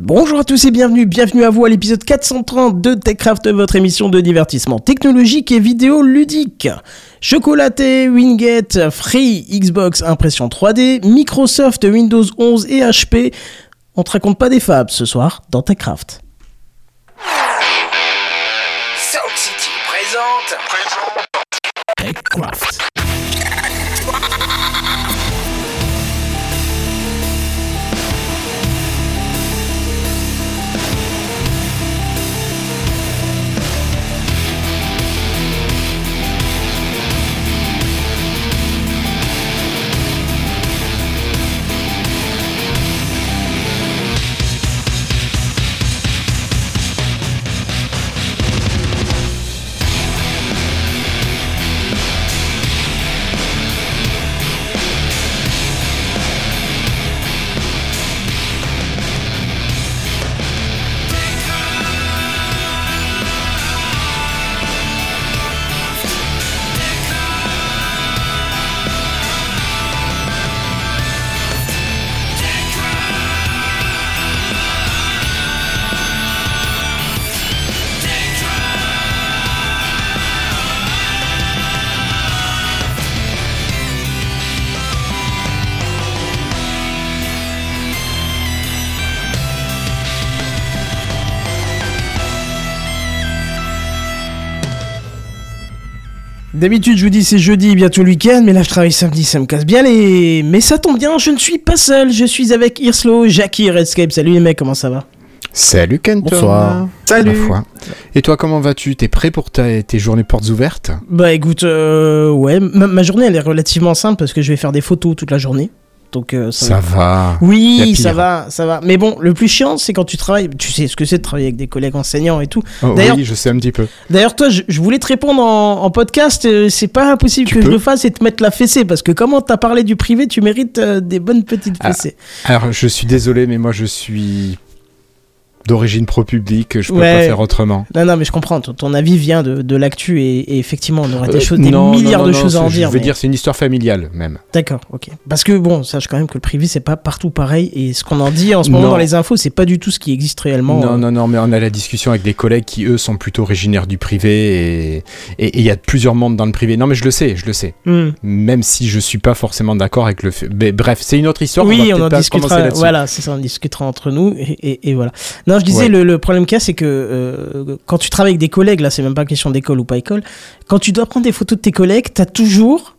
Bonjour à tous et bienvenue, bienvenue à vous à l'épisode 430 de TechCraft, votre émission de divertissement technologique et vidéo ludique. Chocolaté, Wingate, Free, Xbox, impression 3D, Microsoft, Windows 11 et HP. On te raconte pas des fabs ce soir dans TechCraft. Sound City présente. TechCraft. D'habitude, je vous dis c'est jeudi, bientôt le week-end, mais là je travaille samedi, ça me casse bien les. Mais ça tombe bien, je ne suis pas seul, je suis avec Irslo, Jackie, Redscape. Salut les mecs, comment ça va? Salut Kenton. Bonsoir. Salut. Et toi, comment vas-tu? T'es prêt pour ta- tes journées portes ouvertes? Bah écoute, euh, ouais, ma, ma journée elle est relativement simple parce que je vais faire des photos toute la journée. Donc euh, ça, Ça va. Oui, ça va, ça va. Mais bon, le plus chiant, c'est quand tu travailles. Tu sais ce que c'est de travailler avec des collègues enseignants et tout. Oh, D'ailleurs- oui, je sais un petit peu. D'ailleurs, toi, je, je voulais te répondre en, en podcast. euh, c'est pas impossible Tu que je le fasse et te mettre la fessée parce que comment t'as parlé du privé, tu mérites euh, des bonnes petites Ah. fessées. Alors, je suis désolé, mais moi, je suis d'origine pro-public. Je peux Ouais. pas faire autrement. Non, non, mais je comprends. Ton, ton avis vient de, de l'actu et, et effectivement, on aurait des Euh, choses, des non, milliards non, de choses à en dire. Je veux mais- dire, c'est une histoire familiale, même. D'accord, ok. Parce que bon, sache quand même que le privé, c'est pas partout pareil. Et ce qu'on en dit en ce moment dans les infos, c'est pas du tout ce qui existe réellement. Non, euh. non, non, mais on a la discussion avec des collègues qui, eux, sont plutôt originaires du privé et il y a plusieurs mondes dans le privé. Non, mais je le sais, je le sais. Hmm. Même si je suis pas forcément d'accord avec le fait. Mais bref, c'est une autre histoire. oui, va on, en pas discutera. Voilà, c'est ça, on discutera entre nous et, et- et voilà. Non, je disais Ouais. le, le problème qu'il y a, c'est que euh, quand tu travailles avec des collègues, là, c'est même pas question d'école ou pas école. Quand tu dois prendre des photos de tes collègues, t'as toujours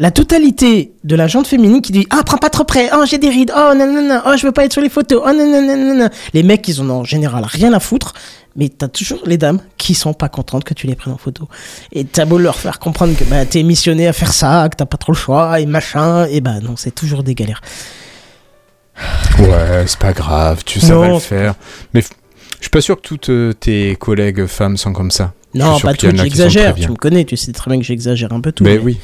la totalité de la jante féminine qui dit ah prends pas trop près. Oh j'ai des rides. Oh non non non. Oh je veux pas être sur les photos. Oh non non non non non les mecs ils en ont en général rien à foutre mais t'as toujours les dames qui sont pas contentes que tu les prennes en photo. Et t'as beau leur faire comprendre que bah, t'es missionné à faire ça que t'as pas trop le choix et machin et bah non c'est toujours des galères Ouais, c'est pas grave, tu sais le faire. Mais je suis pas sûr que toutes euh, tes collègues femmes sont comme ça. Non, pas toutes, j'exagère. Tu me connais, tu sais très bien que j'exagère un peu tout. Mais mais, oui.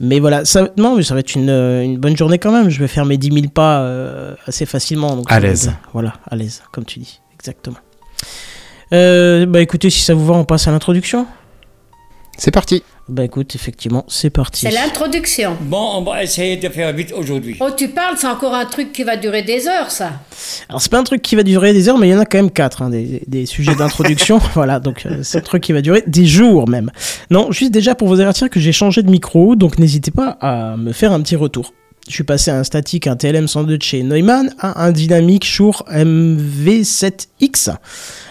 mais voilà, ça, non, mais ça va être une, euh, une bonne journée quand même. Je vais faire mes 10 000 pas euh, assez facilement. Donc À l'aise. Voilà, à l'aise, comme tu dis. Exactement. Euh, bah écoutez, si ça vous va, on passe à l'introduction. C'est parti. Bah écoute, effectivement, c'est parti. C'est l'introduction. Bon, on va essayer de faire vite aujourd'hui. Oh, tu parles, c'est encore un truc qui va durer des heures, ça. Alors c'est pas un truc qui va durer des heures, mais il y en a quand même quatre, hein, des, des sujets d'introduction. voilà, donc euh, c'est un truc qui va durer des jours même. Non, juste déjà pour vous avertir que j'ai changé de micro, donc n'hésitez pas à me faire un petit retour. Je suis passé à un statique, un TLM102 de chez Neumann, à un dynamique Shure MV7X.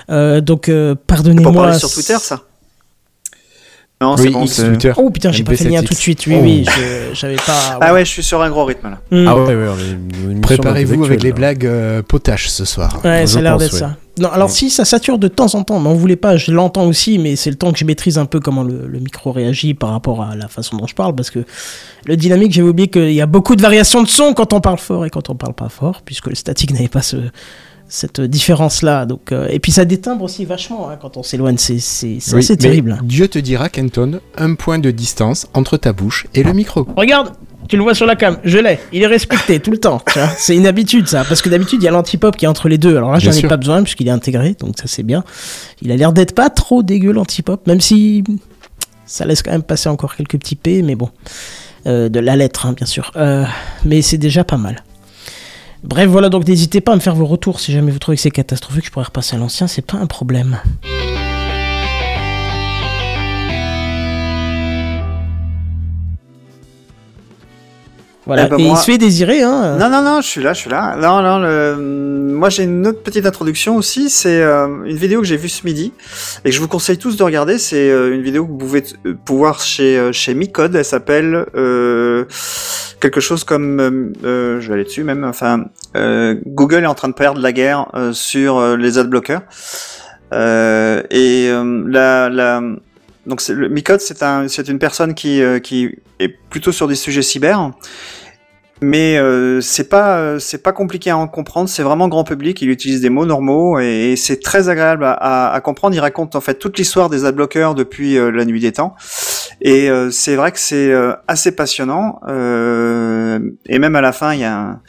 Euh, donc euh, Pour pardonnez-moi. parler sur Twitter, ça Non, c'est bon. X c'est- Twitter. Oh putain, j'ai pas fait le lien MV7X. tout de suite. Oui, Oh. oui, je- j'avais pas. Ah ouais, je suis sur un gros rythme là. Hmm. Ah ouais, ouais, Préparez-vous avec les d'intellectuels, blagues euh, potaches ce soir. Ouais, a l'air d'être ouais. ça. Non, alors si, ça sature de temps en temps, mais on voulait pas, je l'entends aussi, mais c'est le temps que je maîtrise un peu comment le, le micro réagit par rapport à la façon dont je parle, parce que le dynamique, j'avais oublié qu'il y a beaucoup de variations de son quand on parle fort et quand on parle pas fort, puisque le statique n'avait pas ce, cette différence-là. Donc, euh, et puis ça détimbre aussi vachement hein, quand on s'éloigne, c'est c'est- c'est Oui, assez terrible. Dieu te dira, Kenton, un point de distance entre ta bouche et le micro. Regarde, tu le vois sur la cam, je l'ai, il est respecté tout le temps. C'est une habitude ça, parce que d'habitude il y a l'antipop qui est entre les deux. Alors là, j'en ai pas besoin puisqu'il est intégré, donc ça c'est bien. Il a l'air d'être pas trop dégueu l'antipop, même si ça laisse quand même passer encore quelques petits P, mais bon. Euh, de la lettre, hein, bien sûr. Euh, mais c'est déjà pas mal. Bref, voilà, donc n'hésitez pas à me faire vos retours si jamais vous trouvez que c'est catastrophique. Je pourrais repasser à l'ancien, c'est pas un problème. Voilà, Eh ben, et il se fait désirer, hein. Non, non, non, je suis là, je suis là. Non, non, le... moi j'ai une autre petite introduction aussi. C'est euh, une vidéo que j'ai vue ce midi et que je vous conseille tous de regarder. C'est euh, une vidéo que vous pouvez euh, pouvoir chez chez Micode. Elle s'appelle euh, quelque chose comme, je vais aller dessus même. Enfin, euh, Google est en train de perdre la guerre sur les adblockers. Euh, et euh, la, la donc le Micode, c'est un, c'est une personne qui euh, qui est plutôt sur des sujets cyber. Mais euh, c'est pas euh, c'est pas compliqué à en comprendre, c'est vraiment grand public. Il utilise des mots normaux et, c'est très agréable à, à- à comprendre. Il raconte en fait toute l'histoire des adblockers depuis euh, la nuit des temps et euh, c'est vrai que c'est euh, assez passionnant. Et même à la fin, il y a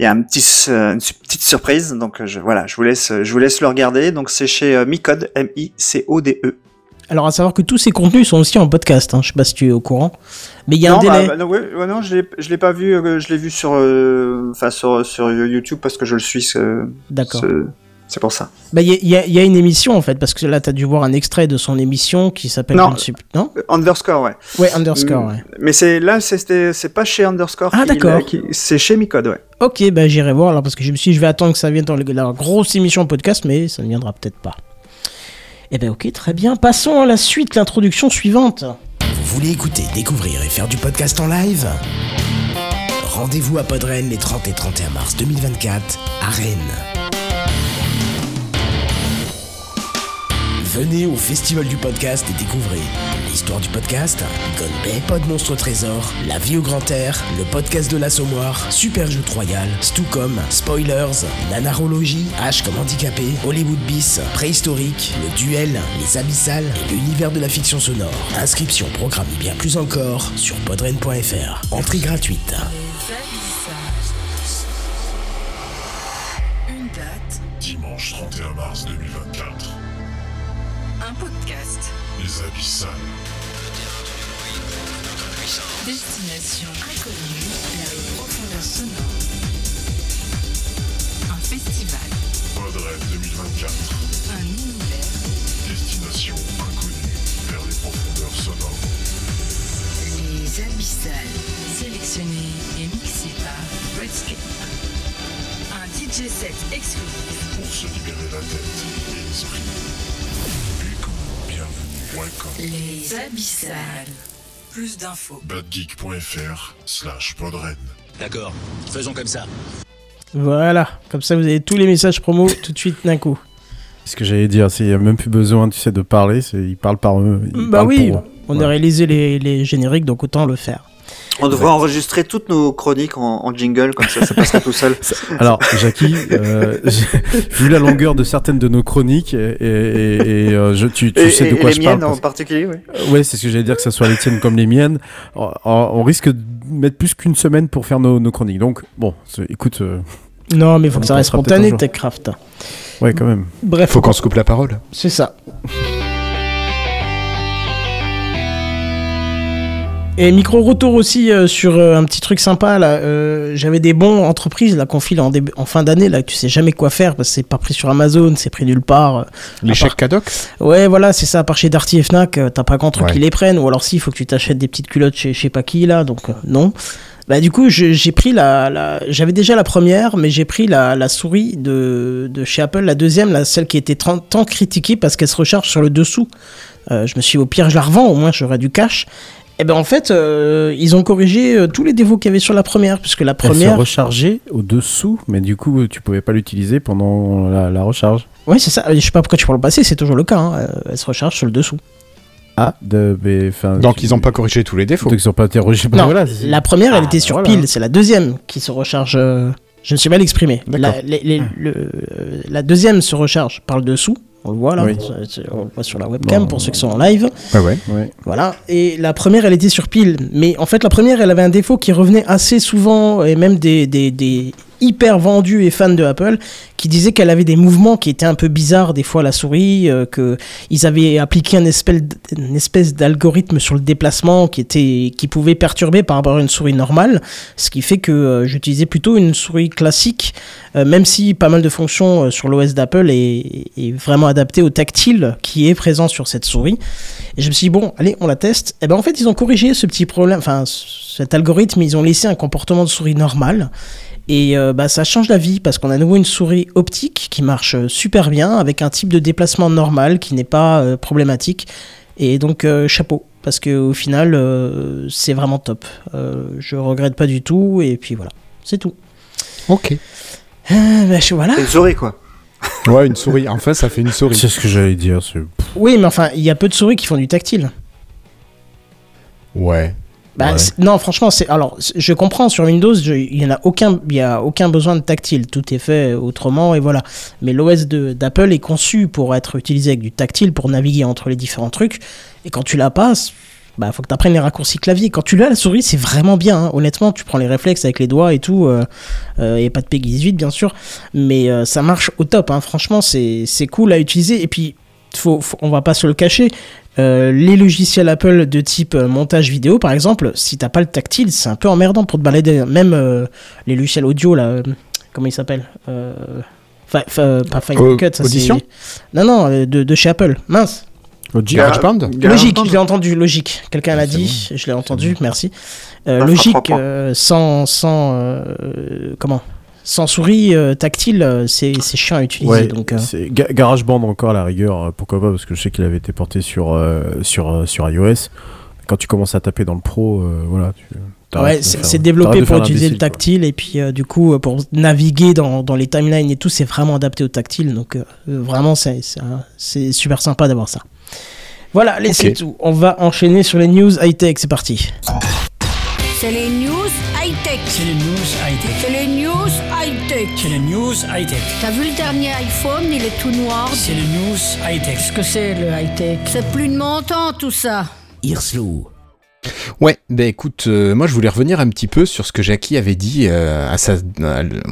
il y a un petit une petite surprise. Donc je, voilà, je vous laisse je vous laisse le regarder. Donc c'est chez Micode M I C O D E. Alors, à savoir que tous ces contenus sont aussi en podcast, hein. je sais pas si tu es au courant. Mais il y a non, un délai. bah, bah, non, ouais, ouais, non, je l'ai pas vu. euh, je l'ai vu sur euh, sur sur YouTube parce que je le suis. ce- D'accord. ce- C'est pour ça. Bah, il y, a- y y une émission en fait, parce que là, tu as dû voir un extrait de son émission qui s'appelle. Non. Euh, Underscore, ouais. Ouais, Underscore, Mm. ouais. Mais c'est là, c'est- pas chez Underscore. Ah, d'accord. C'est chez Micode, ouais. Ok, bah j'irai voir alors parce que je me suis dit, je vais attendre que ça vienne dans le- la grosse émission podcast, mais ça ne viendra peut-être pas. Eh ben ok, très bien. Passons à la suite, l'introduction suivante. Vous voulez écouter, découvrir et faire du podcast en live Rendez-vous à Podren les 30 et 31 mars 2024 à Rennes. Venez au Festival du Podcast et découvrez l'histoire du podcast, Gonbay, Pod Monstre Trésor, La vie au grand air, le podcast de l'Assommoir, Super Jeu Royal, Stucom, Spoilers, Nanarologie, H comme handicapé, Hollywood Bis, Préhistorique, Le Duel, Les Abyssales et l'univers de la fiction sonore. Inscription, programme et bien plus encore sur podren.fr. Entrée gratuite. Une date, Dimanche 31 mars 2024. un podcast. Les Abyssales. Destination inconnue vers les profondeurs sonores. Un festival, Podred 2024. un univers, Destination inconnue vers les profondeurs sonores. les abyssales, sélectionnés et mixés par Redscape. Un DJ set exclusif, Pour se libérer la tête et l'esprit. Bienvenue, bienvenue, welcome. les abyssales. Plus d'infos. badgeek.fr slash podred. D'accord, faisons comme ça. Voilà, comme ça vous avez tous les messages promo tout de suite d'un coup. Ce que j'allais dire, c'est qu'il n'y a même plus besoin, tu sais, de parler, c'est- ils parlent par eux. ils Bah oui, pour eux. on Ouais. a réalisé les, les génériques, donc autant le faire. On devrait enregistrer toutes nos chroniques en, en jingle, comme ça, ça passerait tout seul. Alors, Jackie, euh, j'ai- vu la longueur de certaines de nos chroniques, et, et- et, euh, je, tu, tu Et, sais de quoi je les parle. miennes en parce- particulier, oui. Euh, Ouais, c'est ce que j'allais dire, que ce soit les tiennes comme les miennes. On, on risque de mettre plus qu'une semaine pour faire nos, nos chroniques. Donc, bon, écoute, euh, Non, mais il faut que ça reste spontané. TechCraft. ouais, quand même. Bref, Faut qu'on se coupe la parole. c'est ça. Et micro retour aussi euh, sur euh, un petit truc sympa là. euh, J'avais des bons entreprises là qu'on file en, fin d'année là. que Tu sais jamais quoi faire parce que c'est pas pris sur Amazon, c'est pris nulle part. Les chèques part- cadoc Ouais, voilà, c'est ça. À part chez Darty et Fnac, t'as pas grand truc Ouais. qui les prennent. Ou alors, si, il faut que tu t'achètes des petites culottes chez sais pas qui, là. Donc, non. Bah, du coup, j'ai pris la. la- J'avais déjà la première, mais j'ai pris la, la souris de, de chez Apple, la deuxième, là, celle qui était tant, tant critiquée parce qu'elle se recharge sur le dessous. Euh, je me suis dit, au pire, je la revends, au moins, j'aurai du cash. Et ben en fait, euh, ils ont corrigé euh, tous les défauts qu'il y avait sur la première, puisque la Elle se première. rechargeait au-dessous, mais du coup, tu pouvais pas l'utiliser pendant la, la recharge. Ouais, c'est ça. Je sais pas pourquoi tu parles le passé, c'est toujours le cas. hein. Euh, Elle se recharge sur le dessous. Ah, de, mais, Donc tu- ils ont pas corrigé tous les défauts. Donc ils ont pas interrogé. Non, voilà, c'est- la première, elle Ah, était sur voilà. pile. C'est la deuxième qui se recharge. euh, Je me suis mal exprimé. La, D'accord. les- les- le- euh, la deuxième se recharge par le dessous. On le voit là. Oui. On le voit sur la webcam Bon. pour ceux qui sont en live. Ouais, ouais. Ouais. Voilà. Et la première, elle était sur pile. Mais en fait, la première, elle avait un défaut qui revenait assez souvent et même des, des, des, hyper vendue et fan de Apple qui disait qu'elle avait des mouvements qui étaient un peu bizarres des fois la souris, euh, que ils avaient appliqué un espèce, une espèce d'algorithme sur le déplacement qui était qui pouvait perturber par rapport à une souris normale, ce qui fait que euh, j'utilisais plutôt une souris classique, euh, même si pas mal de fonctions sur l'OS d'Apple est, vraiment adaptées au tactile qui est présent sur cette souris. Et je me suis dit bon, allez, on la teste. Et ben en fait ils ont corrigé ce petit problème, enfin cet algorithme, ils ont laissé un comportement de souris normal. Et euh, bah, ça change la vie parce qu'on a à nouveau une souris optique qui marche euh, super bien avec un type de déplacement normal qui n'est pas euh, problématique. Et donc euh, chapeau parce que au final euh, c'est vraiment top. Euh, je regrette pas du tout et puis voilà, c'est tout. Ok. Euh, bah, je- voilà. Une souris, quoi. Ouais, une souris. Enfin, ça fait une souris. C'est ce que j'allais dire. Oui, mais enfin il y a peu de souris qui font du tactile. Ouais. Bah, Ouais. non, franchement, c'est alors je comprends sur Windows, il y en a aucun, il y a aucun besoin de tactile, tout est fait autrement et voilà. Mais l'OS d'Apple est conçu pour être utilisé avec du tactile pour naviguer entre les différents trucs. Et quand tu l'as pas, bah faut que tu apprennes les raccourcis clavier. Quand tu l'as la souris, c'est vraiment bien. hein. Honnêtement, tu prends les réflexes avec les doigts et tout. euh, euh, et pas de PEGI 18 bien sûr, mais euh, ça marche au top. hein. Franchement, c'est c'est cool à utiliser. Et puis faut, faut- on va pas se le cacher. Euh, les logiciels Apple de type euh, montage vidéo, par exemple, si t'as pas le tactile, c'est un peu emmerdant pour te balader. Même euh, les logiciels audio, là, euh, comment ils s'appellent euh, Pas Final Euh, Cut, ça Audition c'est. Non, non, de, de chez Apple. Mince. Logic. GarageBand Logique, je l'ai entendu, logique. Quelqu'un l'a c'est dit, je l'ai entendu, merci. Euh, logique, euh, sans, sans, euh, comment? Sans souris euh, tactile, euh, c'est c'est chiant à utiliser. Ouais, donc, euh, c'est Ga- GarageBand encore à la rigueur, euh, pourquoi pas, parce que je sais qu'il avait été porté sur, euh, sur, sur iOS. Quand tu commences à taper dans le pro, euh, voilà. Ouais, c'est faire- c'est développé pour utiliser le quoi. tactile et puis euh, du coup pour naviguer dans, dans les timelines et tout, c'est vraiment adapté au tactile. Donc vraiment, c'est c'est un- c'est super sympa d'avoir ça. Voilà, allez, Ok. c'est tout. On va enchaîner sur les news high-tech, c'est parti. C'est les news high-tech. C'est les news high-tech. C'est les news high-tech. C'est les news high-tech. T'as vu le dernier iPhone, il est tout noir. C'est les news high-tech. Qu'est-ce que c'est le high-tech? C'est plus de montant tout ça. Hirslo. Ouais, ben écoute, euh, moi je voulais revenir un petit peu sur ce que Jackie avait dit euh,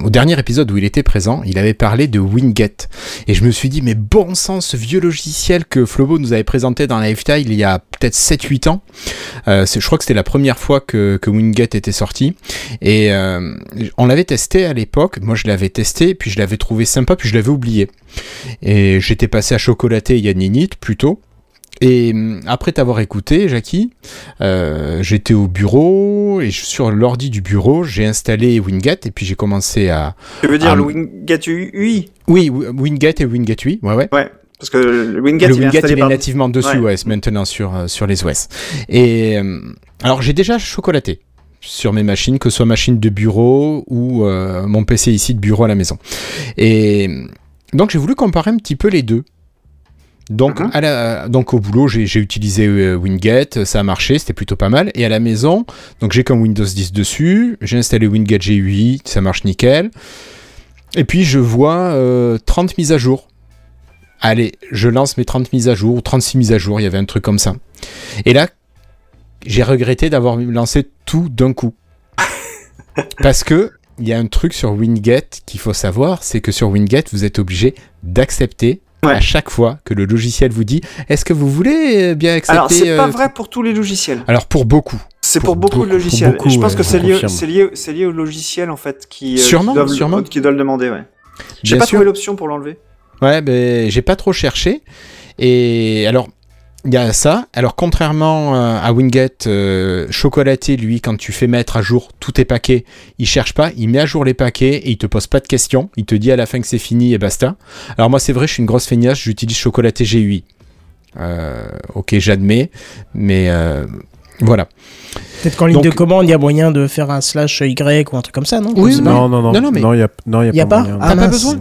au dernier épisode où il était présent. Il avait parlé de Winget. Et je me suis dit, mais bon sang, ce vieux logiciel que Flobo nous avait présenté dans Lifetime il y a peut-être 7-8 ans. Euh, je crois que c'était la première fois que, que Winget était sorti. Et on l'avait testé à l'époque. Moi je l'avais testé, puis je l'avais trouvé sympa, puis je l'avais oublié. Et j'étais passé à chocolater Yanninit plutôt. Et hum, après t'avoir écouté, Jackie, euh, j'étais au bureau et sur l'ordi du bureau, j'ai installé Winget et puis j'ai commencé à. Tu veux dire Ah, le Winget UI Oui, Wi- Winget et Winget 8, ouais, ouais. Ouais, parce que le Winget, le il est Winget, il est par- nativement dessus, Ouais. c'est maintenant sur, euh, sur les OS. Et euh, alors j'ai déjà chocolaté sur mes machines, que ce soit machine de bureau ou euh, mon PC ici de bureau à la maison. Et donc j'ai voulu comparer un petit peu les deux. Donc, Mhm. à la- donc au boulot, j'ai utilisé euh, Winget, ça a marché, c'était plutôt pas mal. Et à la maison, donc j'ai comme Windows 10 dessus, j'ai installé Winget G8, ça marche nickel. Et puis je vois euh, 30 mises à jour. Allez, je lance mes 30 mises à jour, ou 36 mises à jour, il y avait un truc comme ça. Et là, j'ai regretté d'avoir lancé tout d'un coup. Parce que il y a un truc sur Winget qu'il faut savoir, c'est que sur Winget, vous êtes obligé d'accepter Ouais. à chaque fois que le logiciel vous dit est-ce que vous voulez euh, bien accepter Alors, c'est pas euh, vrai pour tous les logiciels. Alors pour beaucoup. C'est pour pour, beaucoup, de logiciels. beaucoup, je pense que c'est lié, lié, lié au logiciel en fait qui, euh, Sûrement, qui doivent, sûrement. qui doivent le demander. Ouais. J'ai pas sûr. trouvé l'option pour l'enlever. Ouais, ben j'ai pas trop cherché. Et alors, il y a ça. Alors, contrairement euh, à Winget, euh, Chocolaté, lui, quand tu fais mettre à jour tous tes paquets, il cherche pas, il met à jour les paquets et il te pose pas de questions. Il te dit à la fin que c'est fini et basta. Alors, moi, c'est vrai, je suis une grosse feignasse, j'utilise Chocolaté GUI. Euh, ok, j'admets, mais euh, voilà. Peut-être qu'en ligne Donc- de commande, il y a moyen de faire un slash Y ou un truc comme ça, non Oui. Non, non, non. Non, non, mais- Non, il y a, non, il y a pas, pas moyen. Ah, T'as pas besoin?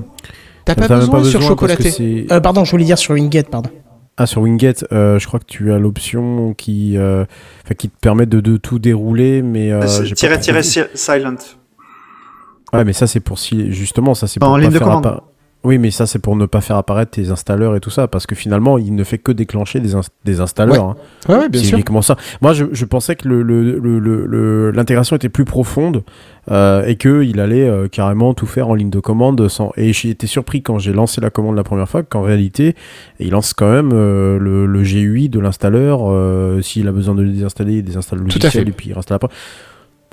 T'as pas, besoin sur Chocolaté Euh, pardon, je voulais dire sur Winget, pardon. Ah, sur Winget, euh, je crois que tu as l'option qui, euh, qui te permet de, de tout dérouler, mais. euh, vu. si- silent. Ouais, mais ça, c'est pour si. Justement, ça, c'est Pas pour en pas ligne de faire commande. Oui, mais ça, c'est pour ne pas faire apparaître tes installeurs et tout ça, parce que finalement, il ne fait que déclencher des, des installeurs. hein. Ouais, ouais, bien C'est sûr. uniquement ça. Moi, je, je pensais que le- le- le- l'intégration était plus profonde euh, et qu'il allait euh, carrément tout faire en ligne de commande. Sans... Et j'ai été surpris quand j'ai lancé la commande la première fois qu'en réalité, il lance quand même euh, le, le GUI de l'installeur. S'il a besoin de le désinstaller, il désinstalle le logiciel et puis il réinstalle après.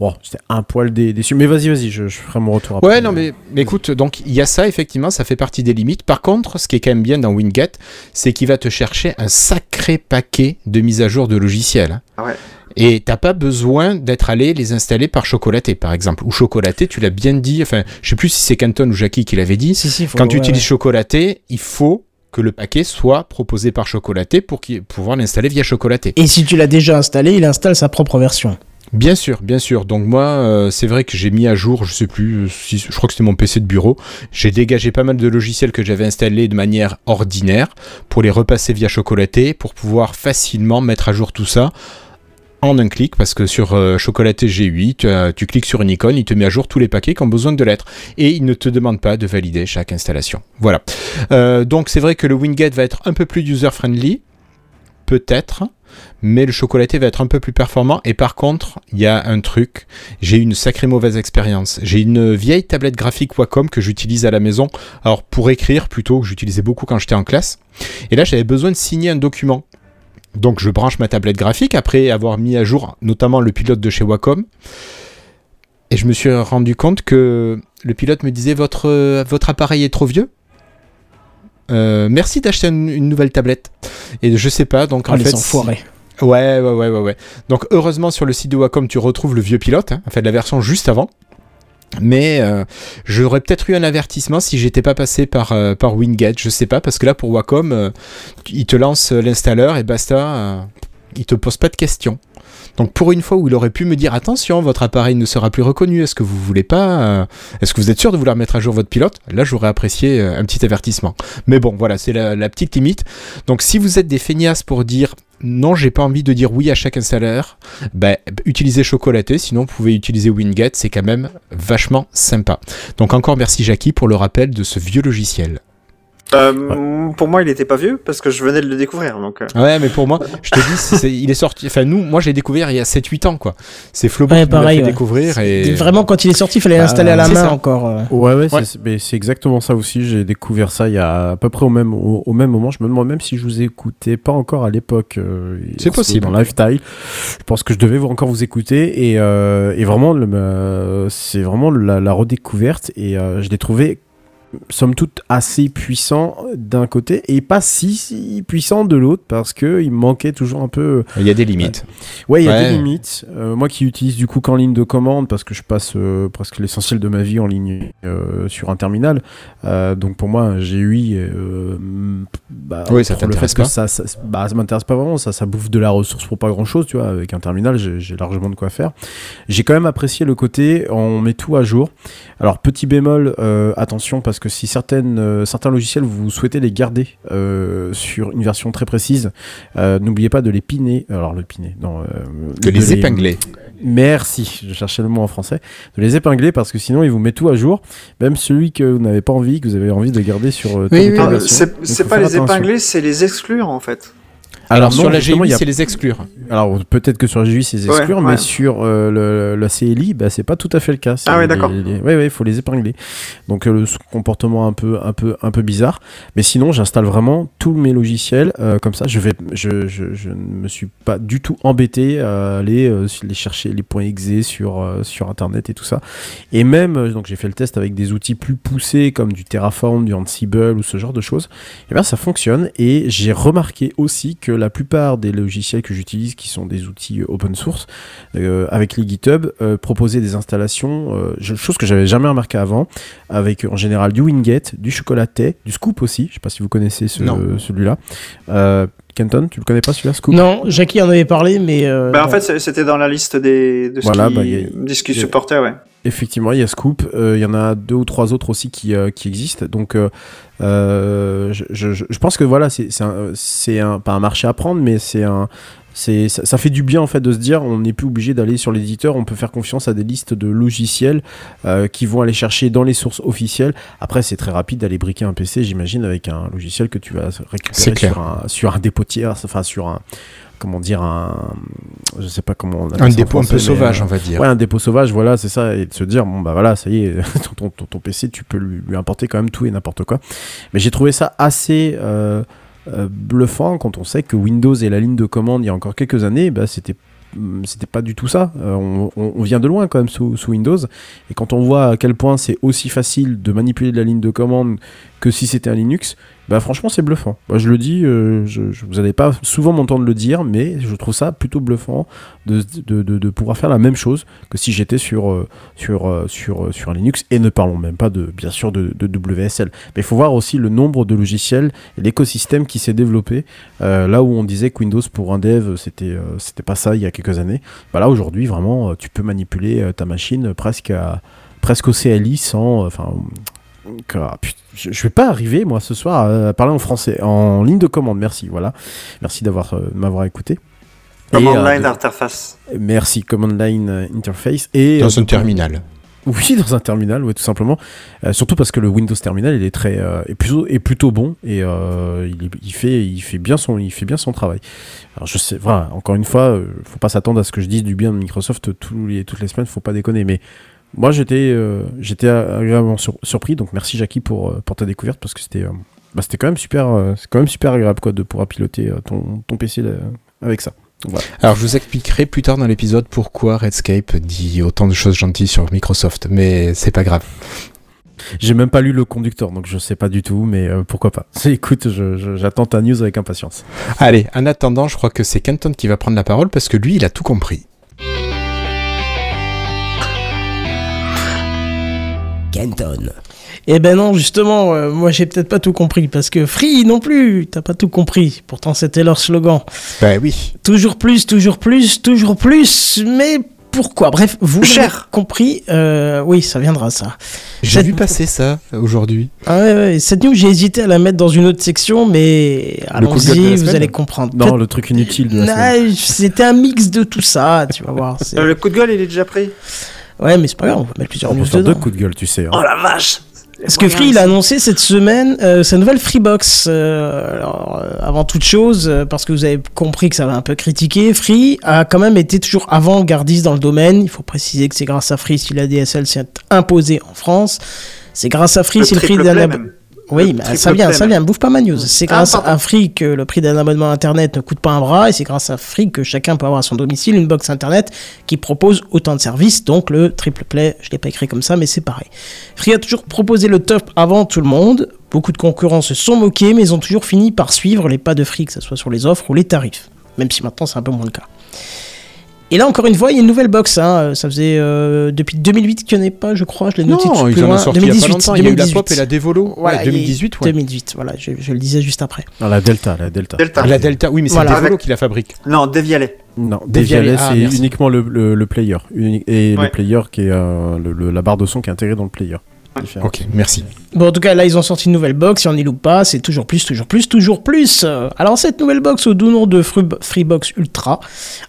Bon, c'était un poil dé- déçu. Mais vas-y, vas-y, je, je ferai mon retour après. Ouais, non, mais, mais écoute, donc il y a ça, effectivement, ça fait partie des limites. Par contre, ce qui est quand même bien dans Winget, c'est qu'il va te chercher un sacré paquet de mises à jour de logiciels. hein. Ah ouais. Et t'as pas besoin d'être allé les installer par Chocolaté, par exemple. Ou Chocolaté, tu l'as bien dit, enfin, je sais plus si c'est Canton ou Jackie qui l'avait dit. Si, si, faut- Quand tu utilises ouais. Chocolaté, il faut que le paquet soit proposé par Chocolaté pour qu'il- pouvoir l'installer via Chocolaté. Et si tu l'as déjà installé, il installe sa propre version. Bien sûr, bien sûr. Donc moi, euh, c'est vrai que j'ai mis à jour, je sais plus, euh, si, je crois que c'était mon PC de bureau. J'ai dégagé pas mal de logiciels que j'avais installés de manière ordinaire pour les repasser via Chocolaté pour pouvoir facilement mettre à jour tout ça en un clic parce que sur euh, Chocolaté G8, tu, cliques sur une icône, il te met à jour tous les paquets qui ont besoin de l'être et il ne te demande pas de valider chaque installation. Voilà. Donc c'est vrai que le Winget va être un peu plus user-friendly, peut-être, mais le chocolaté va être un peu plus performant. Et par contre, il y a un truc, j'ai eu une sacrée mauvaise expérience. J'ai une vieille tablette graphique Wacom que j'utilise à la maison, alors pour écrire plutôt, que j'utilisais beaucoup quand j'étais en classe. Et là, j'avais besoin de signer un document. Donc je branche ma tablette graphique après avoir mis à jour notamment le pilote de chez Wacom. Et je me suis rendu compte que le pilote me disait votre, votre appareil est trop vieux. Euh, merci d'acheter une, une nouvelle tablette. Et je sais pas, donc Oh, en les fait. enfoirés. Ouais, ouais, ouais, ouais, ouais. Donc heureusement sur le site de Wacom tu retrouves le vieux pilote, hein, en fait la version juste avant. Mais euh, j'aurais peut-être eu un avertissement si j'étais pas passé par, euh, par Winget, je sais pas, parce que là pour Wacom, euh, il te lance l'installeur et basta, il te pose pas de questions. Donc pour une fois où il aurait pu me dire attention, votre appareil ne sera plus reconnu, est-ce que vous voulez pas, euh, est-ce que vous êtes sûr de vouloir mettre à jour votre pilote? Là j'aurais apprécié euh, un petit avertissement. Mais bon, voilà, c'est la, petite limite. Donc si vous êtes des feignasses pour dire non, j'ai pas envie de dire oui à chaque installeur, ben, utilisez Chocolaté, sinon vous pouvez utiliser Winget, c'est quand même vachement sympa. Donc encore merci Jackie pour le rappel de ce vieux logiciel. Euh, Pour moi, il était pas vieux parce que je venais de le découvrir. Donc, euh, Ouais, mais pour moi, je te dis, il est sorti. Enfin, nous, moi, j'ai découvert il y a 7-8 ans, quoi. C'est Flobo Ouais, qui pareil, fait ouais. découvrir. Et... Vraiment, quand il est sorti, il fallait Ah, l'installer à la main ça. encore. euh. Ouais, ouais, Ouais. c'est- mais c'est exactement ça aussi. J'ai découvert ça il y a à peu près au même, au, au même moment. Je me demande même si je vous écoutais pas encore à l'époque. euh, C'est possible. Dans Lifestyle. Je pense que je devais vous- encore vous écouter. Et, euh, et vraiment, le- euh, c'est vraiment la, la redécouverte. Et euh, je l'ai trouvé, somme toute, assez puissant d'un côté et pas si, si puissant de l'autre parce que il me manquait toujours un peu. Il y a des limites. Ouais, il y a Ouais. des limites. Euh, moi qui utilise du coup qu'en ligne de commande parce que je passe euh, presque l'essentiel de ma vie en ligne euh, sur un terminal. Euh, donc pour moi, un GUI, euh, bah, Oui, ça le t'intéresse fait que pas. ça, ça, bah, ça m'intéresse pas vraiment. Ça, ça bouffe de la ressource pour pas grand chose, tu vois. Avec un terminal, j'ai j'ai largement de quoi faire. J'ai quand même apprécié le côté, on met tout à jour. Alors petit bémol, euh, attention parce que si certaines, euh, certains logiciels vous souhaitez les garder euh, sur une version très précise, euh, n'oubliez pas de les piner. Alors le piner, non. euh, De les épingler. Merci, je cherchais le mot en français. De les épingler parce que sinon il vous met tout à jour, même celui que vous n'avez pas envie, que vous avez envie de garder sur euh, Oui, ou oui, c'est pas les attention. épingler, c'est les exclure en fait. Alors, non, sur la justement, GUI, il y a- c'est les exclure. Alors peut-être que sur la GUI c'est les exclure, ouais. mais sur euh, le, la CLI, bah, c'est pas tout à fait le cas. Ah ouais, d'accord. les- Ouais, ouais, il faut les épingler. Donc euh, le comportement un peu, un peu, un peu bizarre. Mais sinon, j'installe vraiment tous mes logiciels euh, comme ça. Je vais, je, je, je ne me suis pas du tout embêté à aller euh, les chercher les points exe sur euh, sur internet et tout ça. Et même, donc j'ai fait le test avec des outils plus poussés comme du Terraform, du Ansible ou ce genre de choses. Et bien ça fonctionne. Et j'ai remarqué aussi que la plupart des logiciels que j'utilise, qui sont des outils euh, open source, euh, avec les GitHub, euh, proposaient des installations, euh, chose que j'avais jamais remarqué avant, avec en général du Winget, du Chocolaté, du Scoop aussi. Je sais pas si vous connaissez ce- celui-là. Euh, Kenton, tu le connais pas celui-là, Scoop? Non, Jackie en avait parlé, mais. euh, Bah, en fait, c'était dans la liste des, de ce Voilà, qui, bah, y a- de ce qui y a- supportait, ouais. Effectivement, il y a Scoop, euh, il y en a deux ou trois autres aussi qui, euh, qui existent. Donc, euh, je, je- je pense que voilà, c'est un, pas un marché à prendre, mais c'est un, c'est ça, ça fait du bien en fait de se dire on n'est plus obligé d'aller sur l'éditeur, on peut faire confiance à des listes de logiciels qui vont aller chercher dans les sources officielles. Après, c'est très rapide d'aller briquer un PC, j'imagine, avec un logiciel que tu vas récupérer sur un, sur un dépôt tiers, enfin sur un comment dire un je sais pas comment on Un dépôt un peu sauvage, euh, on va dire. Ouais, un dépôt sauvage, voilà, c'est ça, et de se dire, bon, bah voilà, ça y est, ton, ton, ton PC, tu peux lui, lui importer quand même tout et n'importe quoi. Mais j'ai trouvé ça assez euh, euh, bluffant quand on sait que Windows et la ligne de commande, il y a encore quelques années, bah, c'était hum, c'était pas du tout ça. Euh, on, on- on vient de loin quand même sous, sous Windows. Et quand on voit à quel point c'est aussi facile de manipuler de la ligne de commande que si c'était un Linux, bah franchement c'est bluffant. Moi je le dis, euh, je, vous n'allez pas souvent m'entendre le dire, mais je trouve ça plutôt bluffant de, de, de- pouvoir faire la même chose que si j'étais sur, euh, sur, euh, sur, sur Linux. Et ne parlons même pas de bien sûr de, WSL. Mais il faut voir aussi le nombre de logiciels et l'écosystème qui s'est développé. Là où on disait que Windows pour un dev c'était c'était pas ça il y a quelques années. Bah là aujourd'hui vraiment tu peux manipuler ta machine presque presque au CLI sans ah, putain, je, vais pas arriver moi ce soir à, à parler en français en ligne de commande merci voilà merci d'avoir euh, de m'avoir écouté Command Et, euh, line de- interface. merci command line euh, interface et Dans euh, un terminal. oui, dans un terminal, ouais, tout simplement. Euh, surtout parce que le Windows Terminal, il est très, euh, est plutôt, est plutôt bon et euh, il, fait, il fait bien son, il fait bien son travail. Alors je sais, voilà, encore une fois, euh, faut pas s'attendre à ce que je dise du bien de Microsoft tous les, toutes les semaines, faut pas déconner. Mais moi, j'étais, euh, j'étais agréablement sur- surpris. Donc merci Jackie pour, euh, pour ta découverte parce que c'était, euh, bah, c'était quand même super, euh, c'est quand même super agréable quoi de pouvoir piloter ton, ton PC là, avec ça. Voilà. Alors, je vous expliquerai plus tard dans l'épisode pourquoi Redscape dit autant de choses gentilles sur Microsoft, mais c'est pas grave. J'ai même pas lu le conducteur, donc je sais pas du tout, mais euh, pourquoi pas. Écoute, j'attends ta news avec impatience. Allez, en attendant, je crois que c'est Kenton qui va prendre la parole parce que lui, il a tout compris. Kenton. Eh ben non, justement, euh, moi j'ai peut-être pas tout compris parce que Free non plus, t'as pas tout compris. Pourtant c'était leur slogan. Bah oui. Toujours plus, toujours plus, toujours plus. Mais pourquoi? Bref, vous l'avez cher. compris. euh, oui, ça viendra ça. J'ai Cette- vu passer ça aujourd'hui. Ah ouais, ouais, cette news j'ai hésité à la mettre dans une autre section, mais allons-y, vous allez comprendre. Non, le truc inutile de la C'était un mix de tout ça, tu vas voir. Euh, le coup de gueule, il est déjà pris? Ouais, mais c'est pas grave, on va mettre plusieurs On peut news faire dedans. deux coups de gueule, tu sais. hein. Oh la vache Parce que Free, il a annoncé cette semaine euh, sa nouvelle Freebox. Euh, alors, euh, avant toute chose, euh, parce que vous avez compris que ça va un peu critiquer, Free a quand même été toujours avant-gardiste dans le domaine. Il faut préciser que c'est grâce à Free si la DSL s'est imposée en France. C'est grâce à Free Le si le prix triple d'un play ab- même. Oui, mais ça vient, ça vient, bouffe pas ma news. C'est Ah, grâce pardon. à Free que le prix d'un abonnement internet ne coûte pas un bras, et c'est grâce à Free que chacun peut avoir à son domicile une box internet qui propose autant de services, donc le triple play, je l'ai pas écrit comme ça, mais c'est pareil. Free a toujours proposé le top avant tout le monde, beaucoup de concurrents se sont moqués, mais ils ont toujours fini par suivre les pas de Free, que ce soit sur les offres ou les tarifs, même si maintenant c'est un peu moins le cas. Et là, encore une fois, il y a une nouvelle box. Hein. Ça faisait euh, depuis 2008 qu'il n'y en ait pas, je crois. Je l'ai noté Non, plus ils en loin. ont sorti il y a pas 2018, longtemps. Il y a eu la 2018. pop et la. Voilà, ouais, 2018, ouais. 2018, voilà, je, je le disais juste après. Non, la Delta, la Delta. Delta. La Delta, oui, mais c'est Voilà. la Devolo Avec- qui la fabrique. Non, Devialet. Non, Devialet, ah, c'est merci. uniquement le, le, le player. Uni- et Ouais. le player qui est euh, le- le- la barre de son qui est intégrée dans le player. Différent. Ok, merci. Bon, en tout cas, là, ils ont sorti une nouvelle box, et on n'y loupe pas, c'est toujours plus, toujours plus, toujours plus. Alors, cette nouvelle box au doux nom de Free- Freebox Ultra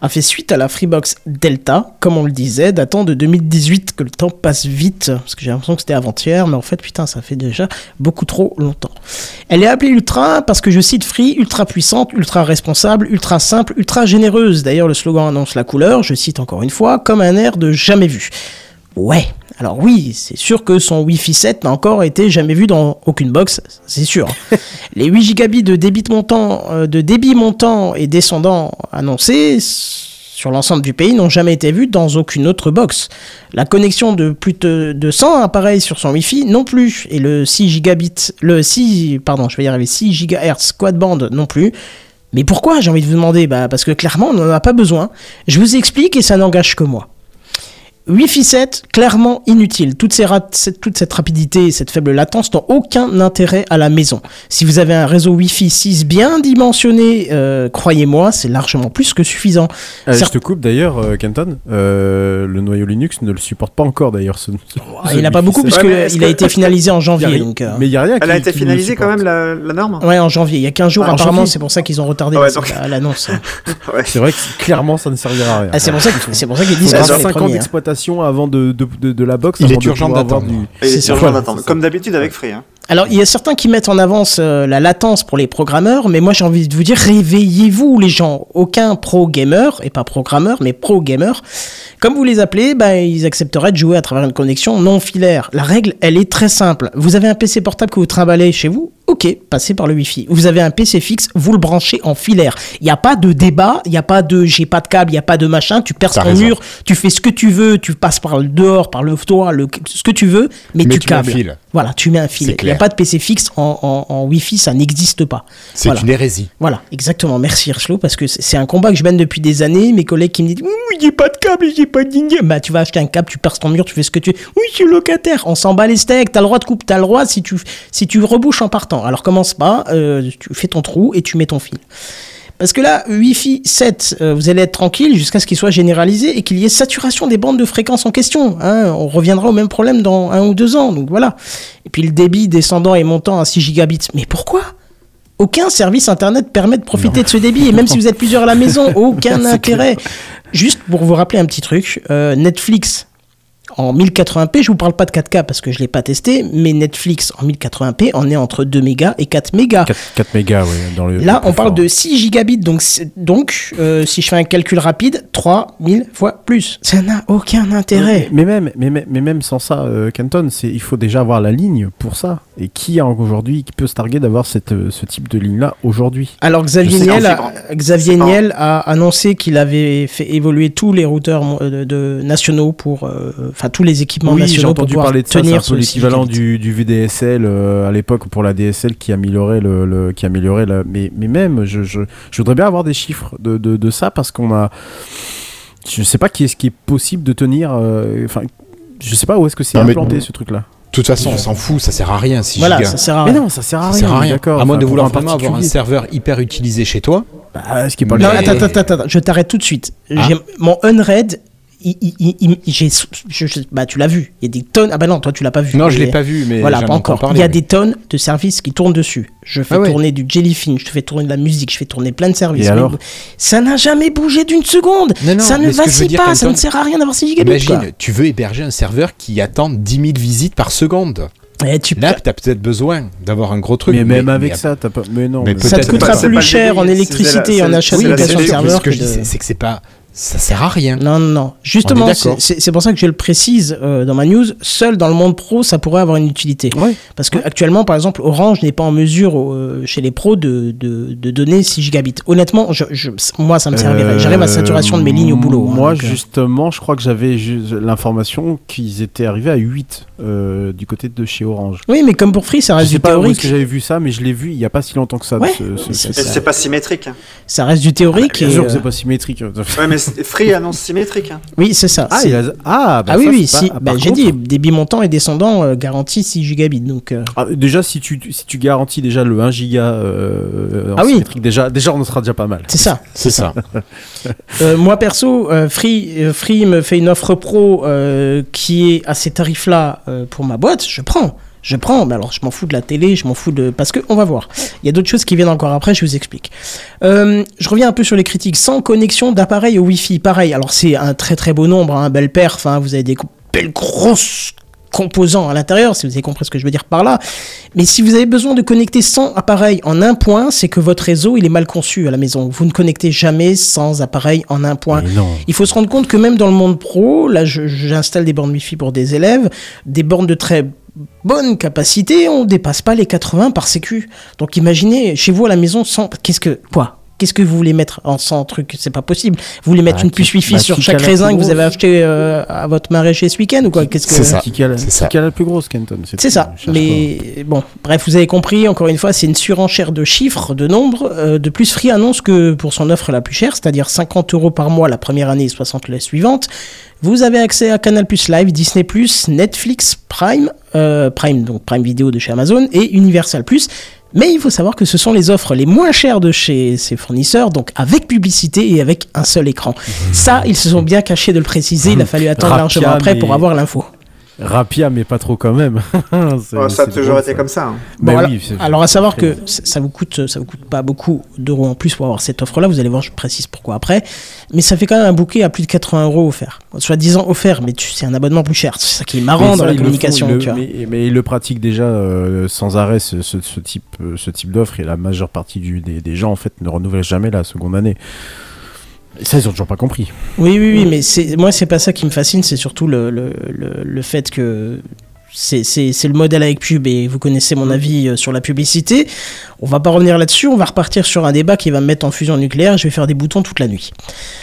a fait suite à la Freebox Delta, comme on le disait, datant de 2018, que le temps passe vite, parce que j'ai l'impression que c'était avant-hier, mais en fait, putain, ça fait déjà beaucoup trop longtemps. Elle est appelée Ultra parce que, je cite Free, ultra puissante, ultra responsable, ultra simple, ultra généreuse. D'ailleurs, le slogan annonce la couleur, je cite encore une fois, comme un air de jamais vu. Ouais, alors oui, c'est sûr que son Wi-Fi 7 n'a encore été jamais vu dans aucune box, c'est sûr. Les 8 gigabits de débit montant, euh, de débit montant et descendant annoncés sur l'ensemble du pays n'ont jamais été vus dans aucune autre box. La connexion de plus de, de 100 appareils sur son Wi-Fi non plus, et le 6 gigabits, le 6, pardon, je vais y arriver, 6 GHz quad band non plus. Mais pourquoi j'ai envie de vous demander? Bah parce que clairement on n'en a pas besoin. Je vous explique et ça n'engage que moi. Wi-Fi 7, clairement inutile. Toute, ces cette, toute cette rapidité et cette faible latence n'ont aucun intérêt à la maison. Si vous avez un réseau Wi-Fi 6 bien dimensionné, euh, croyez-moi, c'est largement plus que suffisant. Euh, je Certes- te coupe d'ailleurs, euh, Kenton. Euh, le noyau Linux ne le supporte pas encore d'ailleurs. Ce, ce- Ah, ce il n'a pas beaucoup 7. puisque Ouais, mais est-ce il a que- été finalisé en Il y a janvier. Donc, euh, Mais il n'y a rien Elle qui- a été finalisée quand même la, la norme Ouais, en janvier. Il y a 15 jours, Ah, en apparemment, c'est pour ça qu'ils ont retardé Ah ouais, donc- l'annonce. Ouais. C'est vrai que clairement ça ne servira à rien. Ah, c'est pour ça qu'ils Il disent faudra qu'ils sont les 5 ans premiers, avant de, de, de, de la box. Il avant est de urgent d'attendre. Et C'est urgent d'attendre. Comme d'habitude avec Free. Hein. Alors, il y a certains qui mettent en avance euh, la latence pour les programmeurs, mais moi j'ai envie de vous dire, réveillez-vous les gens. Aucun pro gamer, et pas programmeur, mais pro gamer, comme vous les appelez, bah, ils accepteraient de jouer à travers une connexion non filaire. La règle, elle est très simple. Vous avez un PC portable que vous trimballez chez vous, ok, passez par le Wi-Fi. Vous avez un PC fixe, vous le branchez en filaire. Il n'y a pas de débat, il n'y a pas de j'ai pas de câble, il n'y a pas de machin, tu perces T'as ton mur, tu fais ce que tu veux, tu passes par le dehors, par le toit, le, ce que tu veux, mais, Mais tu tu mets un câbles. fil. Voilà, tu mets un fil. Il n'y a pas de PC fixe en, en, en Wi-Fi, ça n'existe pas. C'est Voilà. une hérésie. Voilà, exactement. Merci Hirschlo, parce que c'est c'est un combat que je mène depuis des années. Mes collègues qui me disent Oui, j'ai pas de câble, j'ai pas de ligne. Bah, tu vas acheter un câble, tu perces ton mur, tu fais ce que tu veux. Oui, je suis locataire. On s'en bat les steaks. T'as le droit de couper, t'as le droit si tu, si tu rebouches en partant. Alors commence pas, euh, tu fais ton trou et tu mets ton fil. Parce que là, Wi-Fi 7, euh, vous allez être tranquille jusqu'à ce qu'il soit généralisé et qu'il y ait saturation des bandes de fréquence en question. hein. On reviendra au même problème dans un ou deux ans. Donc voilà. Et puis le débit descendant et montant à 6 gigabits. Mais pourquoi? Aucun service internet permet de profiter de ce débit. Et même si vous êtes plusieurs à la maison, aucun intérêt. Juste pour vous rappeler un petit truc, euh, Netflix en 1080p, je vous parle pas de 4K parce que je l'ai pas testé, mais Netflix en 1080p en est entre 2 mégas et 4 mégas. 4, 4 mégas, dans le. Là, le on parle fort. de 6 gigabits, donc, donc euh, si je fais un calcul rapide, 3000 fois plus. Ça n'a aucun intérêt. Mais même, mais, même- mais même sans ça, euh, Canton, c'est il faut déjà avoir la ligne pour ça. Et qui a aujourd'hui, qui peut se targuer d'avoir cette, euh, ce type de ligne-là aujourd'hui? Alors Xavier Niel, a. Xavier Niel a annoncé qu'il avait fait évoluer tous les routeurs euh, de, de- nationaux pour, euh, enfin tous les équipements Oui, j'ai nationaux pour entendu pouvoir parler de ça. C'est tenir un peu sur le l'équivalent 6 gigabits. du, du VDSL euh, à l'époque pour la DSL qui améliorait le, le- qui améliorait la. Mais, mais même, je, je, je voudrais bien avoir des chiffres de, de, de ça parce qu'on a. Je sais pas qui est ce qui est possible de tenir. euh, Enfin, je sais pas où est-ce que c'est mais- implanté ce truc-là. De toute façon, on s'en fout, ça sert à rien. Si Voilà, ça sert à Mais rien. non, ça sert à Ça rien. sert à rien. D'accord. À moins de pour vouloir un vraiment avoir un serveur hyper utilisé chez toi. Bah, ce qui est pas Non, attends, attends, attends, attends, je t'arrête tout de suite. Ah. J'ai- Mon Unread, il- il- il- il- j'ai, je- je- bah tu l'as vu. Il y a des tonnes. Ah bah non, toi tu l'as pas vu. Non, je Mais- l'ai pas vu, mais Voilà, pas encore. parler, il y a des tonnes de services qui tournent dessus. Je fais Ah ouais. tourner du Jellyfin, je fais tourner de la musique, je fais tourner plein de services. Et Mais alors ça n'a jamais bougé d'une seconde. Non, non, ça ne mais vacille pas, ça ne sert à rien d'avoir 6 gigabits. Imagine, quoi. tu veux héberger un serveur qui attend 10 000 visites par seconde. Eh, tu Là, tu as peut-être besoin d'avoir un gros truc. Mais même mais avec à- ça, t'as pas. Mais non. Mais mais- ça te coûtera pas- plus cher en électricité et en achat de serveur. Ce que je dis, c'est que c'est pas. Ça sert à rien. Non, non, non. Justement, c'est pour ça que je le précise euh, dans ma news. Seul dans le monde pro, ça pourrait avoir une utilité. Ouais. Parce que actuellement, par exemple, Orange n'est pas en mesure euh, chez les pros de, de, de donner 6 gigabits. Honnêtement, je, je- moi, ça me servirait. J'arrive à saturation de mes lignes au boulot. hein, Moi, donc, euh, justement, je crois que j'avais l'information qu'ils étaient arrivés à 8 euh, du côté de chez Orange. Oui, mais comme pour Free, ça Je reste sais du pas théorique. que j'avais vu ça, mais je l'ai vu il y a pas si longtemps que ça. Ouais, ce- ce- c'est- pas symétrique. hein. Ça reste du théorique. Bien et, sûr que euh, c'est pas symétrique. Ouais, mais c'est- Free annonce symétrique. hein. Oui, c'est ça. Ah, a- ah, bah Ah oui, ça, oui, si. pas- bah, J'ai contre- dit, débit montant et descendant euh, garanti 6 gigabits. Donc, euh, Ah, déjà, si tu, si tu garantis déjà le 1 giga euh, en Ah oui. symétrique, déjà, déjà, on sera déjà pas mal. c'est ça. C'est ça. Euh, moi perso, euh, Free, euh, Free me fait une offre pro euh, qui est à ces tarifs-là euh, pour ma boîte, je prends. Je prends, mais alors je m'en fous de la télé, je m'en fous de... Parce que, on va voir. Il y a d'autres choses qui viennent encore après, je vous explique. Euh, je reviens un peu sur les critiques. Sans connexion d'appareil au Wi-Fi, pareil. Alors c'est un très très beau nombre, un bel perf, hein, vous avez des belles grosses composants à l'intérieur, si vous avez compris ce que je veux dire par là. Mais si vous avez besoin de connecter 100 appareils en un point, c'est que votre réseau il est mal conçu à la maison. Vous ne connectez jamais 100 appareils en un point. Il faut se rendre compte que même dans le monde pro, là j'installe des bornes Wi-Fi pour des élèves, des bornes de très bonne capacité, on dépasse pas les 80 par sécu. Donc imaginez chez vous à la maison sans qu'est-ce que quoi? Qu'est-ce que vous voulez mettre en 100 trucs? C'est pas possible. Vous voulez mettre Bah, une qui- puce Wi-Fi bah, sur chaque raisin que vous avez acheté euh, à votre maraîcher ce week-end ou quoi? Qu'est-ce que C'est ça. Qui la plus grosse, Kenton? C'est ça. bon, bref, vous avez compris. Encore une fois, c'est une surenchère de chiffres, de nombres. Euh, de plus, Free annonce que pour son offre la plus chère, c'est-à-dire 50 euros par mois la première année et 60 la suivante, vous avez accès à Canal Plus Live, Disney Plus, Netflix, Prime, euh, Prime donc Prime Vidéo de chez Amazon et Universal Plus. Mais il faut savoir que ce sont les offres les moins chères de chez ces fournisseurs, donc avec publicité et avec un seul écran. Ça, ils se sont bien cachés de le préciser. Il a fallu attendre Rapia, largement après pour avoir l'info. Rapia, mais pas trop quand même. Ouais, ça a toujours été ça. comme ça. hein. Bon, Bah alors, oui, alors à savoir que ça vous coûte ça vous coûte pas beaucoup d'euros en plus pour avoir cette offre là vous allez voir je précise pourquoi après mais ça fait quand même un bouquet à plus de 80 euros offert soit disant offert mais tu- c'est un abonnement plus cher c'est ça qui est marrant dans la communication font, ils tu le- vois. mais, mais ils le pratiquent déjà euh, sans arrêt ce, ce- ce type, euh, ce type d'offre et la majeure partie du, des, des gens en fait ne renouvellent jamais la seconde année. Et ça ils ont toujours pas compris. oui oui oui mais c'est moi c'est pas ça qui me fascine c'est surtout le, le, le, le fait que c'est c'est- c'est le modèle avec pub et vous connaissez mon avis euh, sur la publicité. On va pas revenir là-dessus, on va repartir sur un débat qui va me mettre en fusion nucléaire. Je vais faire des boutons toute la nuit.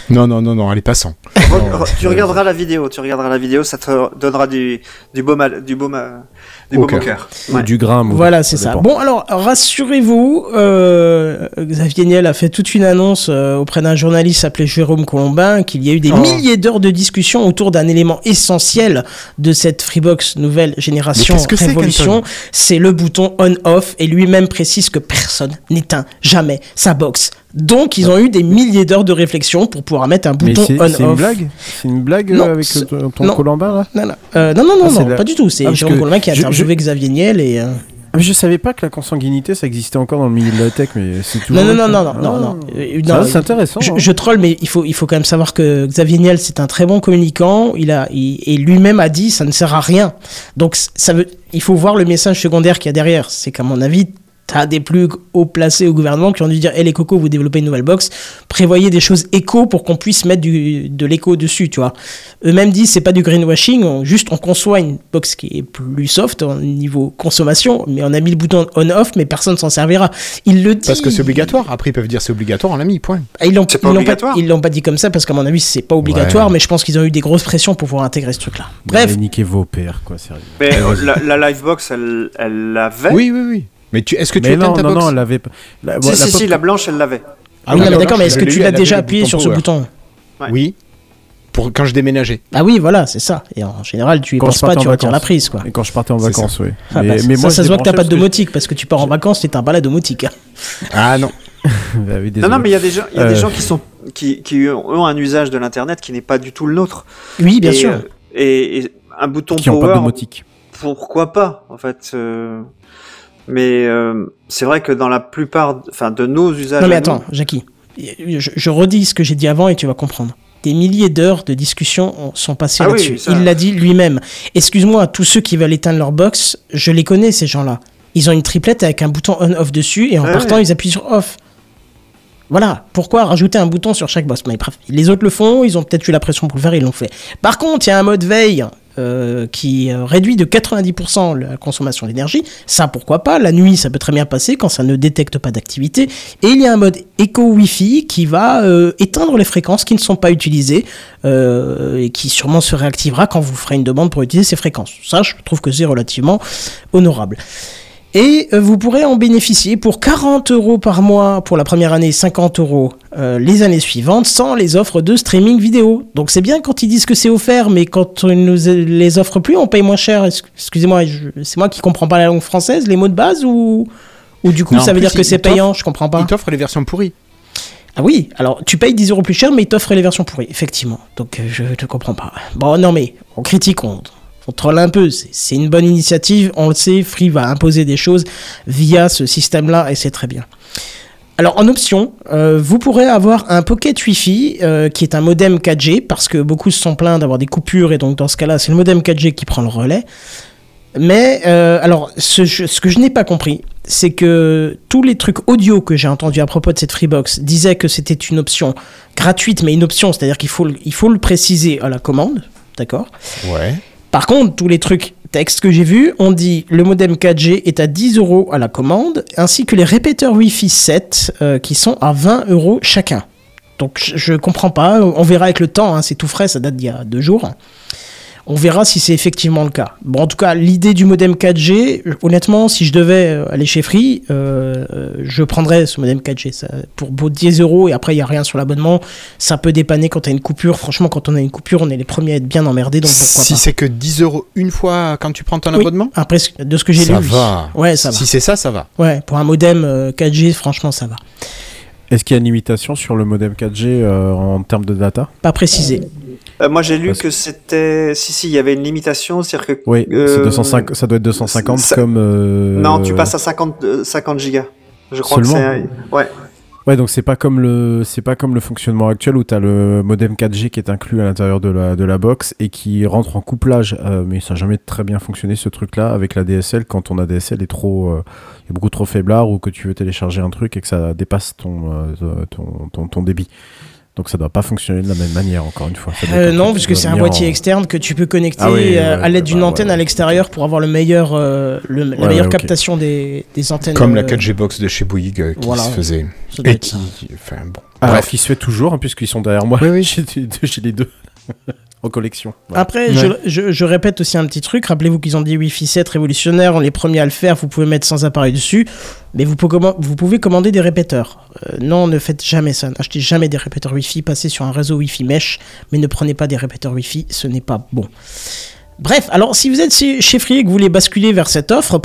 Non, non, non, non, allez, passons. Tu regarderas la vidéo, tu regarderas la vidéo, ça te donnera du, du baume, à- du baume, à- du Au cœur. Ouais. du gramme. Voilà, c'est ça. Bon, alors, rassurez-vous, euh, Xavier Niel a fait toute une annonce euh, auprès d'un journaliste appelé Jérôme Colombin qu'il y a eu des Oh. milliers d'heures de discussion autour d'un élément essentiel de cette Freebox nouvelle génération Mais qu'est-ce que c'est, Révolution. C'est le bouton on-off et lui-même précise que personne n'éteint jamais sa box. Donc, ils ont eu des milliers d'heures de réflexion pour pouvoir mettre un bouton c'est c'est une on-off. blague C'est une blague euh, avec ton. Colambin là Non, non, Euh, non, non, Ah, pas du tout. C'est Ah, Jérôme Colombin qui a je- interviewé Xavier Niel et. euh, Ah, Je savais pas que la consanguinité ça existait encore dans le milieu de la tech, mais c'est tout. Non, non, non, non, non, non, c'est intéressant. Je, hein. je troll, mais il faut, il faut quand même savoir que Xavier Niel, c'est un très bon communicant. Il a, il- et lui-même a dit, ça ne sert à rien. Donc, ça veut, il faut voir le message secondaire qu'il y a derrière. C'est qu'à mon avis, t'as des plus haut placés au gouvernement qui ont dû dire, hé les cocos, vous développez une nouvelle box, prévoyez des choses éco pour qu'on puisse mettre du, de l'éco dessus, tu vois. Eux-mêmes disent, c'est pas du greenwashing, on, juste on conçoit une box qui est plus soft au niveau consommation, mais on a mis le bouton on-off, mais personne s'en servira. Il le dit. Parce que c'est obligatoire. Après, ils peuvent dire c'est obligatoire, on l'a mis, point. Ah, Ils l'ont pas ils ils l'ont pas dit comme ça parce qu'à mon avis c'est pas obligatoire, Ouais. mais je pense qu'ils ont eu des grosses pressions pour pouvoir intégrer ce truc-là. Bref. Niquez vos pères, quoi, sérieux. Mais la, la Livebox, elle, elle l'avait. Oui, oui, oui. Mais tu, est-ce que tu Mais éteins non, ta non, box non, elle avait pas. La, Si, la si, pop- si, la blanche, elle l'avait. ah oui, non, mais d'accord, mais est-ce que tu l'as déjà appuyé sur ce power. bouton. Oui. Pour quand je déménageais. Ah oui, voilà, c'est ça. Et en général, tu y Quand penses pas, tu en retires la vacances. prise, quoi. Et quand je partais en vacances, oui. Ah mais, bah, mais ça, moi, ça se voit que t'as pas de domotique parce que tu pars en vacances, t'es un balai domotique. Ah non. Bah oui, Non, non, mais il y a des gens, il y a des Euh. gens qui sont, qui, qui ont un usage de l'internet qui n'est pas du tout le nôtre. Oui, bien et, sûr. euh, Et, et un bouton qui ont pas power, de domotique. pourquoi pas, en fait. euh, Mais euh, c'est vrai que dans la plupart, enfin, de nos usages. Non mais attends, Jackie, je, je redis ce que j'ai dit avant et tu vas comprendre. Des milliers d'heures de discussion ont- sont passées Ah oui, là-dessus. ça- Il l'a dit lui-même. Excuse-moi, tous ceux qui veulent éteindre leur box, je les connais ces gens-là. Ils ont une triplette avec un bouton on-off dessus et en Ouais, partant ouais. ils appuient sur off. Voilà, pourquoi rajouter un bouton sur chaque Mais bref, Les autres le font, ils ont peut-être eu la pression pour le faire, ils l'ont fait. Par contre, il y a un mode veille euh, qui euh, réduit de 90% la consommation d'énergie. Ça, pourquoi pas? La nuit, ça peut très bien passer quand ça ne détecte pas d'activité. Et il y a un mode éco Wi-Fi qui va euh, éteindre les fréquences qui ne sont pas utilisées et qui sûrement se réactivera quand vous ferez une demande pour utiliser ces fréquences. Ça, je trouve que c'est relativement honorable. Et euh, vous pourrez en bénéficier pour 40 euros par mois pour la première année, 50 euros euh, les années suivantes, sans les offres de streaming vidéo. Donc c'est bien quand ils disent que c'est offert, mais quand ils nous les offrent plus, on paye moins cher. Ex- Excusez-moi, c'est moi qui comprends pas la langue française, les mots de base, ou, ou du coup Non, ça veut dire que c'est payant, je comprends pas. Ils t'offrent les versions pourries. Ah oui, alors tu payes 10 euros plus cher, mais ils t'offrent les versions pourries, effectivement. Donc euh, je te comprends pas. Bon, non, mais on critique, on, on troll un peu. C'est une bonne initiative, on le sait. Free va imposer des choses via ce système-là et c'est très bien. Alors en option, euh, vous pourrez avoir un Pocket Wi-Fi euh, qui est un modem 4G parce que beaucoup se sont plaints d'avoir des coupures et donc dans ce cas-là, c'est le modem 4G qui prend le relais. Mais euh, alors, ce, ce que je n'ai pas compris, c'est que tous les trucs audio que j'ai entendus à propos de cette Freebox disaient que c'était une option gratuite, mais une option, c'est-à-dire qu'il faut, il faut le préciser à la commande, d'accord? Ouais. Par contre, tous les trucs texte que j'ai vu, on dit le modem 4G est à 10 euros à la commande, ainsi que les répéteurs Wi-Fi 7 euh, qui sont à 20 euros chacun. Donc je, je comprends pas, on verra avec le temps, hein, c'est tout frais, ça date d'il y a deux jours. On verra si c'est effectivement le cas. Bon, en tout cas, l'idée du modem 4G, euh, honnêtement, si je devais euh, aller chez Free, euh, euh, je prendrais ce modem 4G. Ça, pour beau 10 euros et après, il n'y a rien sur l'abonnement. Ça peut dépanner quand tu as une coupure. Franchement, quand on a une coupure, on est les premiers à être bien emmerdés. Donc pourquoi Si c'est que 10 euros une fois quand tu prends ton Oui. abonnement? Après, de ce que j'ai lu. Va. Ouais, ça va. Si c'est ça, ça va. Ouais, pour un modem euh, 4G, franchement, ça va. Est-ce qu'il y a une limitation sur le modem 4G euh, en termes de data? Pas précisé. Euh, moi, j'ai lu Parce- que c'était. Si, si, il y avait une limitation, c'est-à-dire que. Oui, c'est euh, 205 ça doit être 250 ça- comme. euh, Non, tu passes à 50, euh, 50 gigas. Je crois Seulement que c'est. Ouais. Ouais, donc c'est pas comme le c'est pas comme le fonctionnement actuel où tu as le modem 4G qui est inclus à l'intérieur de la, de la box et qui rentre en couplage. euh, mais ça n'a jamais très bien fonctionné ce truc-là avec la DSL quand ton ADSL est trop euh, est beaucoup trop faiblard ou que tu veux télécharger un truc et que ça dépasse ton euh, ton, ton, ton débit. Donc ça doit pas fonctionner de la même manière encore une fois. Euh, non, truc parce qui que doit c'est un boîtier en- externe que tu peux connecter Ah oui, euh, à l'aide d'une bah, antenne ouais. à l'extérieur pour avoir le meilleur, euh, le- la Ouais, meilleure ouais, captation des, des antennes. Comme la euh, 4G Box de chez Bouygues euh, qui voilà. se faisait. Et qui. Enfin bon. Alors Bref. qui se fait toujours hein, puisqu'ils sont derrière moi. Oui, j'ai les deux en collection. Voilà. Après, je, je- je répète aussi un petit truc. Rappelez-vous qu'ils ont dit Wi-Fi 7 révolutionnaire. On est les premiers à le faire. Vous pouvez mettre sans appareil dessus. Mais vous pouvez, vous pouvez commander des répéteurs. Euh, non, ne faites jamais ça. N'achetez jamais des répéteurs Wi-Fi. Passez sur un réseau Wi-Fi mesh. Mais ne prenez pas des répéteurs Wi-Fi. Ce n'est pas bon. Bref, alors si vous êtes chez Free et que vous voulez basculer vers cette offre,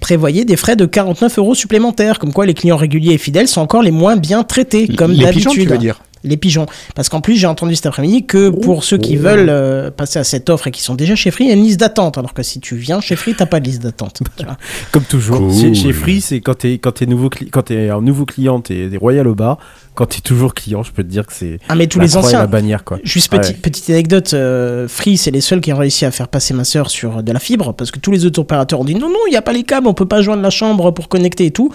prévoyez des frais de 49 euros supplémentaires. Comme quoi, les clients réguliers et fidèles sont encore les moins bien traités, comme les d'habitude. pigeons, tu veux dire? Les pigeons. Parce qu'en plus, j'ai entendu cet après-midi que pour ceux qui veulent euh, passer à cette offre et qui sont déjà chez Free, il y a une liste d'attente. Alors que si tu viens chez Free, t'as pas de liste d'attente. Comme toujours. Cool. Chez, chez Free, c'est quand t'es quand t'es nouveau quand t'es un nouveau client, t'es royal au bas. Quand t'es toujours client, je peux te dire que c'est ah, mais tous la les anciens. la bannière quoi. Juste Ouais. petit- petite anecdote, euh, Free, c'est les seuls qui ont réussi à faire passer ma sœur sur de la fibre parce que tous les autres opérateurs ont dit non, non, il n'y a pas les câbles, on peut pas joindre la chambre pour connecter et tout.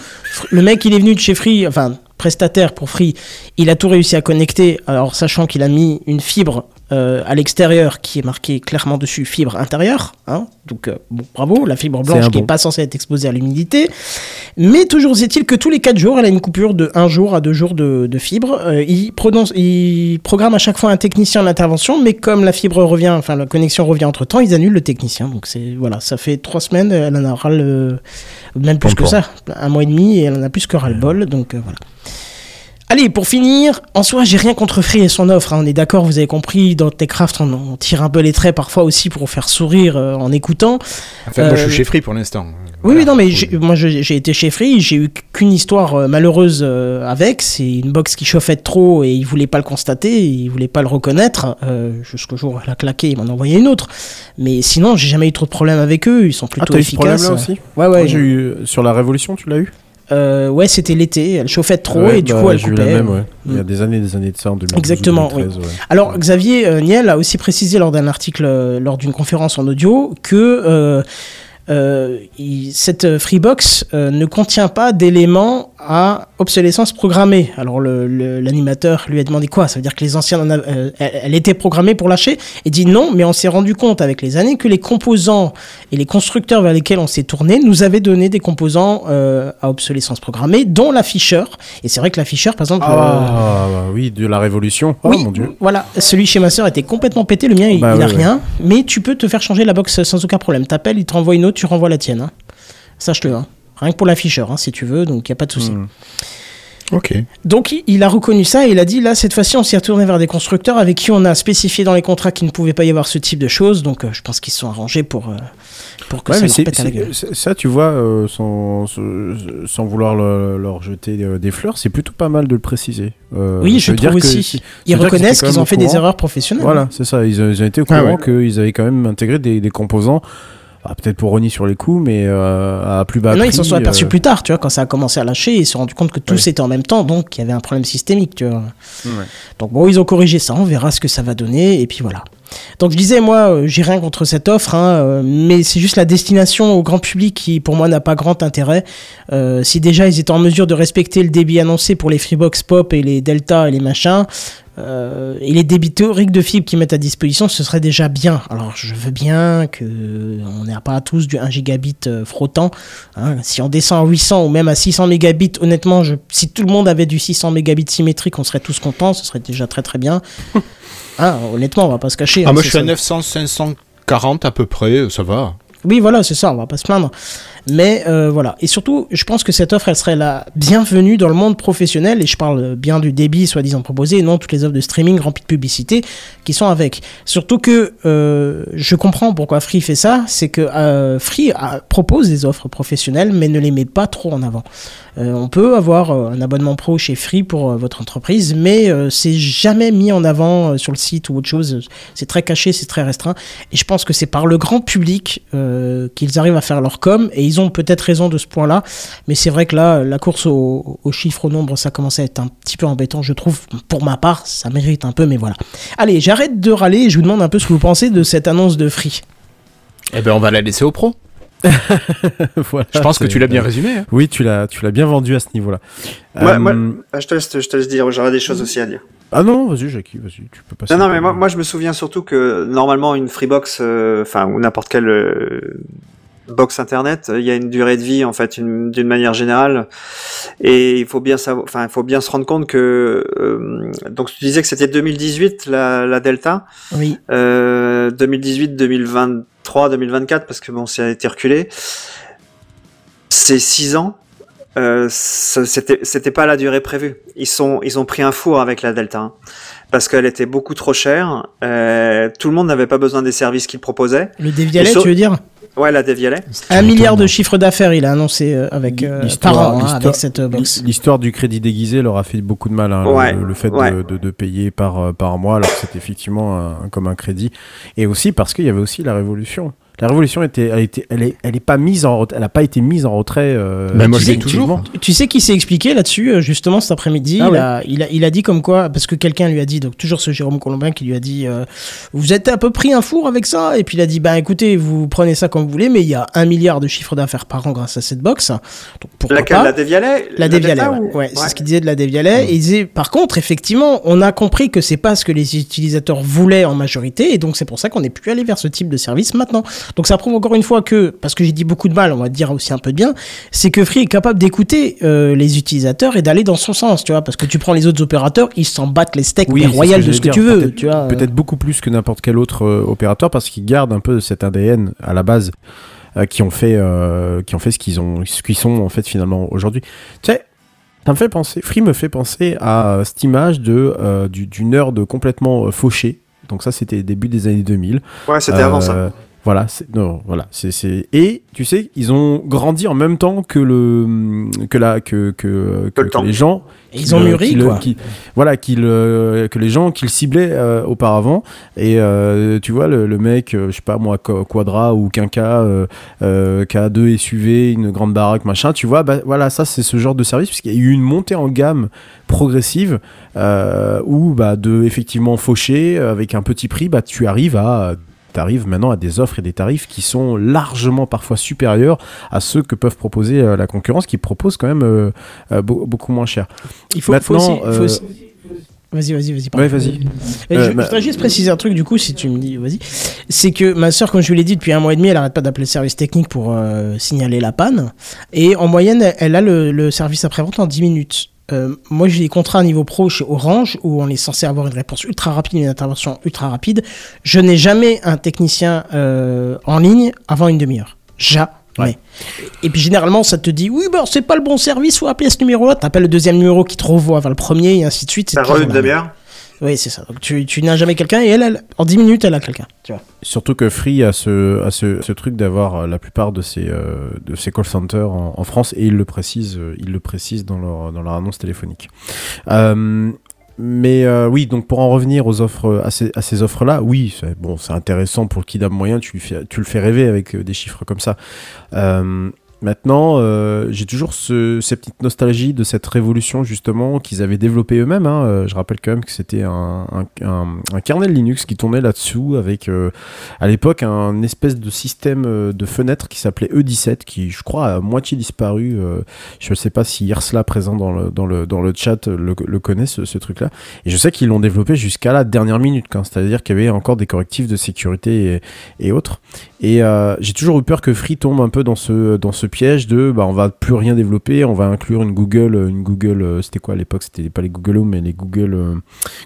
Le mec, il est venu de chez Free, enfin, prestataire pour Free, il a tout réussi à connecter, alors sachant qu'il a mis une fibre euh, à l'extérieur qui est marquée clairement dessus fibre intérieure, hein, donc euh, bon, bravo, la fibre blanche qui n'est bon. pas censée être exposée à l'humidité. Mais toujours est-il que tous les 4 jours, elle a une coupure de 1 jour à 2 jours de, de fibre. Euh, il, prononce, il programme à chaque fois un technicien en intervention, mais comme la fibre revient, enfin la connexion revient entre temps, ils annulent le technicien. Donc c'est voilà, ça fait 3 semaines, elle en aura le, même plus Bon que ça, un mois et demi, et elle en a plus que ras-le-bol. Donc euh, voilà. Allez, pour finir, en soi, j'ai rien contre Free et son offre. hein. On est d'accord, vous avez compris, dans Techcraft, on, on tire un peu les traits parfois aussi pour faire sourire euh, en écoutant. Enfin, moi, je Euh, suis chez Free pour l'instant. Oui, Voilà. oui, non, mais moi j'ai été chez Free, j'ai eu qu'une histoire euh, malheureuse euh, avec. C'est une box qui chauffait trop et ils voulaient pas le constater, ils voulaient pas le reconnaître. Euh, Jusqu'au jour où elle a claqué, ils m'en ont envoyé une autre. Mais sinon, j'ai jamais eu trop de problèmes avec eux, ils sont Ah, plutôt t'as eu ce efficaces. problème là aussi? Ouais, ouais. Moi, eu sur la Révolution, tu l'as eu? Euh, ouais, c'était l'été, elle chauffait trop Ouais, et du bah, coup elle eu coupait. la même, ouais. Il y a Mm. des années, des années de ça en 2012 Exactement, ou 2013, ouais. Alors Xavier euh, Niel a aussi précisé lors d'un article, euh, lors d'une conférence en audio, que euh, il- cette euh, Freebox euh, ne contient pas d'éléments à obsolescence programmée. Alors l'animateur lui a demandé quoi? Ça veut dire que les anciens, euh, elle, était programmée pour lâcher? Et dit non, mais on s'est rendu compte avec les années que les composants et les constructeurs vers lesquels on s'est tourné nous avaient donné des composants euh, à obsolescence programmée, dont l'afficheur. Et c'est vrai que l'afficheur, par exemple... Ah bah oui, de la Révolution. Oh oui, mon dieu. voilà, celui chez ma sœur était complètement pété, le mien il, Bah il a ouais, ouais. rien, mais tu peux te faire changer la box sans aucun problème. T'appelles, il te renvoie une autre, tu renvoies la tienne. hein. Sache-le, hein. rien que pour l'afficheur, hein, si tu veux, donc il n'y a pas de souci. Mm. Ok. Donc il- a reconnu ça et il a dit là cette fois-ci on s'est retourné vers des constructeurs avec qui on a spécifié dans les contrats qu'il ne pouvait pas y avoir ce type de choses, donc euh, je pense qu'ils se sont arrangés pour, euh, pour que Ouais, ça leur pète à la gueule. ça, tu vois, euh, sans, sans vouloir le- leur jeter des fleurs, c'est plutôt pas mal de le préciser. Euh, oui, je trouve que aussi. Ils reconnaissent qu'ils ont fait des erreurs professionnelles. Voilà, c'est ça. Ils, ont- ils ont été au Ah courant ouais. qu'ils avaient quand même intégré des, des composants, ah, peut-être pour rogner sur les coups, mais euh, à plus bas non, prix. ils s'en sont aperçus euh, plus tard, tu vois, quand ça a commencé à lâcher, ils se sont rendus compte que tout Ouais. c'était en même temps, donc il y avait un problème systémique, tu vois. Ouais. Donc bon, ils ont corrigé ça, on verra ce que ça va donner, et puis voilà. Donc je disais, moi, euh, j'ai rien contre cette offre, hein, mais c'est juste la destination au grand public qui, pour moi, n'a pas grand intérêt. Euh, si déjà ils étaient en mesure de respecter le débit annoncé pour les Freebox Pop et les Delta et les machins, euh, et les débits théoriques de fibre qu'ils mettent à disposition, ce serait déjà bien. Alors je veux bien que on n'ait pas tous du 1 gigabit euh, frottant. hein. Si on descend à 800 ou même à 600 mégabits, honnêtement, je, si tout le monde avait du 600 mégabits symétrique, on serait tous contents. Ce serait déjà très très bien. Hein, honnêtement, on va pas se cacher. Ah, hein, moi je suis à ça. 900, 540 à peu près, ça va. Oui, voilà, c'est ça, on va pas se plaindre. Mais euh, voilà. Et surtout, je pense que cette offre, elle serait la bienvenue dans le monde professionnel. Et je parle bien du débit soi-disant proposé, et non toutes les offres de streaming remplies de publicité qui sont avec. Surtout que euh, je comprends pourquoi Free fait ça. C'est que euh, Free a- propose des offres professionnelles, mais ne les met pas trop en avant. Euh, on peut avoir euh, un abonnement pro chez Free pour euh, votre entreprise, mais c'est jamais mis en avant sur le site ou autre chose. C'est très caché, c'est très restreint. Et je pense que c'est par le grand public qu'ils arrivent à faire leur com. Et ils ont peut-être raison de ce point-là. Mais c'est vrai que là, la course au- aux chiffres, au nombre, ça commence à être un petit peu embêtant, je trouve. Pour ma part, ça mérite un peu, mais voilà. Allez, j'arrête de râler et je vous demande un peu ce que vous pensez de cette annonce de Free. Eh ben on va la laisser au pro. Voilà, Je pense que tu l'as bien résumé. hein. Oui, tu l'as, tu l'as bien vendu à ce niveau-là. Ouais, Euh, moi- Ah, je, te laisse, je te laisse dire, j'aurais des choses aussi à dire. Ah non, vas-y, Jackie, vas-y, tu peux passer. Non, non, mais moi, moi je me souviens surtout que normalement une Freebox, euh, enfin ou n'importe quelle euh, box internet, euh, il y a une durée de vie en fait une- d'une manière générale, et il faut bien savoir, enfin il faut bien se rendre compte que euh, donc tu disais que c'était 2018 la, la Delta, Oui. euh, 2018, 2023, 2024 parce que bon ça a été reculé, c'est 6 ans. Euh, c'était c'était pas la durée prévue. Ils sont ils ont pris un four avec la Delta hein, parce qu'elle était beaucoup trop chère. Euh, tout le monde n'avait pas besoin des services qu'ils proposaient. Le dévialet, Et sur- tu veux dire? Ouais, la dévialet. Un milliard de chiffre d'affaires, il a annoncé euh, avec euh, L'histoire- par an hein, avec cette euh, box. L'histoire du crédit déguisé leur a fait beaucoup de mal, hein, le- Ouais, le, le fait de- ouais. de, de payer par, par mois, alors que c'était effectivement un- comme un crédit. Et aussi parce qu'il y avait aussi la révolution. La révolution était, elle était, elle est, elle est pas mise en, elle a pas été mise en retrait. Euh, Mais moi, je l'ai définitivement. toujours. Tu sais qui s'est expliqué là-dessus, euh, justement, cet après-midi? Ah il, ouais. a, il, a, il a dit comme quoi, parce que quelqu'un lui a dit, donc toujours ce Jérôme Colombin qui lui a dit euh, Vous êtes un peu pris un four avec ça? Et puis il a dit Bah écoutez, vous prenez ça comme vous voulez, mais il y a un milliard de chiffre d'affaires par an grâce à cette box. Donc pourquoi Laquelle? pas La dévialet La Dévialet, ouais. ou- Ouais, c'est ce qu'il disait de la Dévialet. Et il disait, par contre, effectivement, on a compris que c'est pas ce que les utilisateurs voulaient en majorité, et donc c'est pour ça qu'on est plus allé vers ce type de service maintenant. Donc ça prouve encore une fois que, parce que j'ai dit beaucoup de mal, on va dire aussi un peu de bien, c'est que Free est capable d'écouter euh, les utilisateurs et d'aller dans son sens, tu vois, parce que tu prends les autres opérateurs, ils s'en battent les steaks Oui, royales de ce que tu veux, Peut-être- tu vois. Peut-être beaucoup plus que n'importe quel autre euh, opérateur parce qu'ils gardent un peu cet ADN à la base euh, qui ont fait euh, qui ont fait ce qu'ils ont ce qu'ils sont en fait finalement aujourd'hui. Tu sais, ça me fait penser, Free me fait penser à cette image de euh, du, du nerd complètement euh, fauché. Donc ça c'était début des années 2000. Ouais, c'était avant ça. Voilà, c'est non, voilà, c'est c'est et tu sais, ils ont grandi en même temps que le que la que que, que- le que temps. les gens Et qui ils ont le- mûri, qui le- quoi. qui- voilà, qui le- que les gens qui le ciblaient euh, auparavant. Et euh, tu vois, le, le mec, euh, je sais pas moi, Qu- Quadra ou Quinca, euh, euh, qui a deux SUV, une grande baraque, machin, tu vois, bah, voilà, ça c'est ce genre de service, puisqu'il y a eu une montée en gamme progressive euh, où bah, de effectivement faucher avec un petit prix, bah, tu arrives à. T'arrives maintenant à des offres et des tarifs qui sont largement parfois supérieurs à ceux que peuvent proposer euh, la concurrence, qui propose quand même euh, euh, beau- beaucoup moins cher. Il faut, faut Maintenant, aussi. faut aussi- Vas-y, vas-y, vas-y. Ouais. Et Euh, je, bah- je voudrais juste préciser un truc, du coup, si tu me dis, vas-y. C'est que ma soeur, comme je vous l'ai dit, depuis un mois et demi, elle arrête pas d'appeler le service technique pour euh, signaler la panne. Et en moyenne, elle, elle a le, le service après-vente en 10 minutes. Euh, moi, j'ai des contrats à niveau pro chez Orange où on est censé avoir une réponse ultra rapide, une intervention ultra rapide. Je n'ai jamais un technicien euh, en ligne avant une demi-heure. Jamais. Et puis généralement, ça te dit oui, bah, c'est pas le bon service, faut appeler ce numéro-là. T'appelles le deuxième numéro qui te renvoie vers le premier et ainsi de suite. Ça une demi-heure? Oui, c'est ça. Tu, n'as jamais quelqu'un et elle, en 10 minutes, elle a quelqu'un. Surtout que Free a ce, truc d'avoir euh, la plupart de ses, euh, call centers en, France et ils le précisent, euh, dans leur, annonce téléphonique. Mais oui, donc pour en revenir aux offres, à ces, offres-là, oui, bon, c'est intéressant pour le kidam moyen, tu, le fais rêver avec des chiffres comme ça. Maintenant, euh, j'ai toujours ce, cette petite nostalgie de cette révolution justement qu'ils avaient développée eux-mêmes. hein. Euh, je rappelle quand même que c'était un, un, kernel Linux qui tournait là-dessous avec euh, à l'époque un espèce de système de fenêtre qui s'appelait E17 qui je crois a moitié disparu. Je ne sais pas si Irsla présent dans le, dans le, dans le chat le, connaît ce, truc-là. Et je sais qu'ils l'ont développé jusqu'à la dernière minute, c'est-à-dire qu'il y avait encore des correctifs de sécurité et autres. Et euh, j'ai toujours eu peur que Free tombe un peu dans ce, dans ce piège de bah, on va plus rien développer, on va inclure une Google, une Google, euh, c'était quoi à l'époque? C'était pas les Google Home, mais les Google, euh,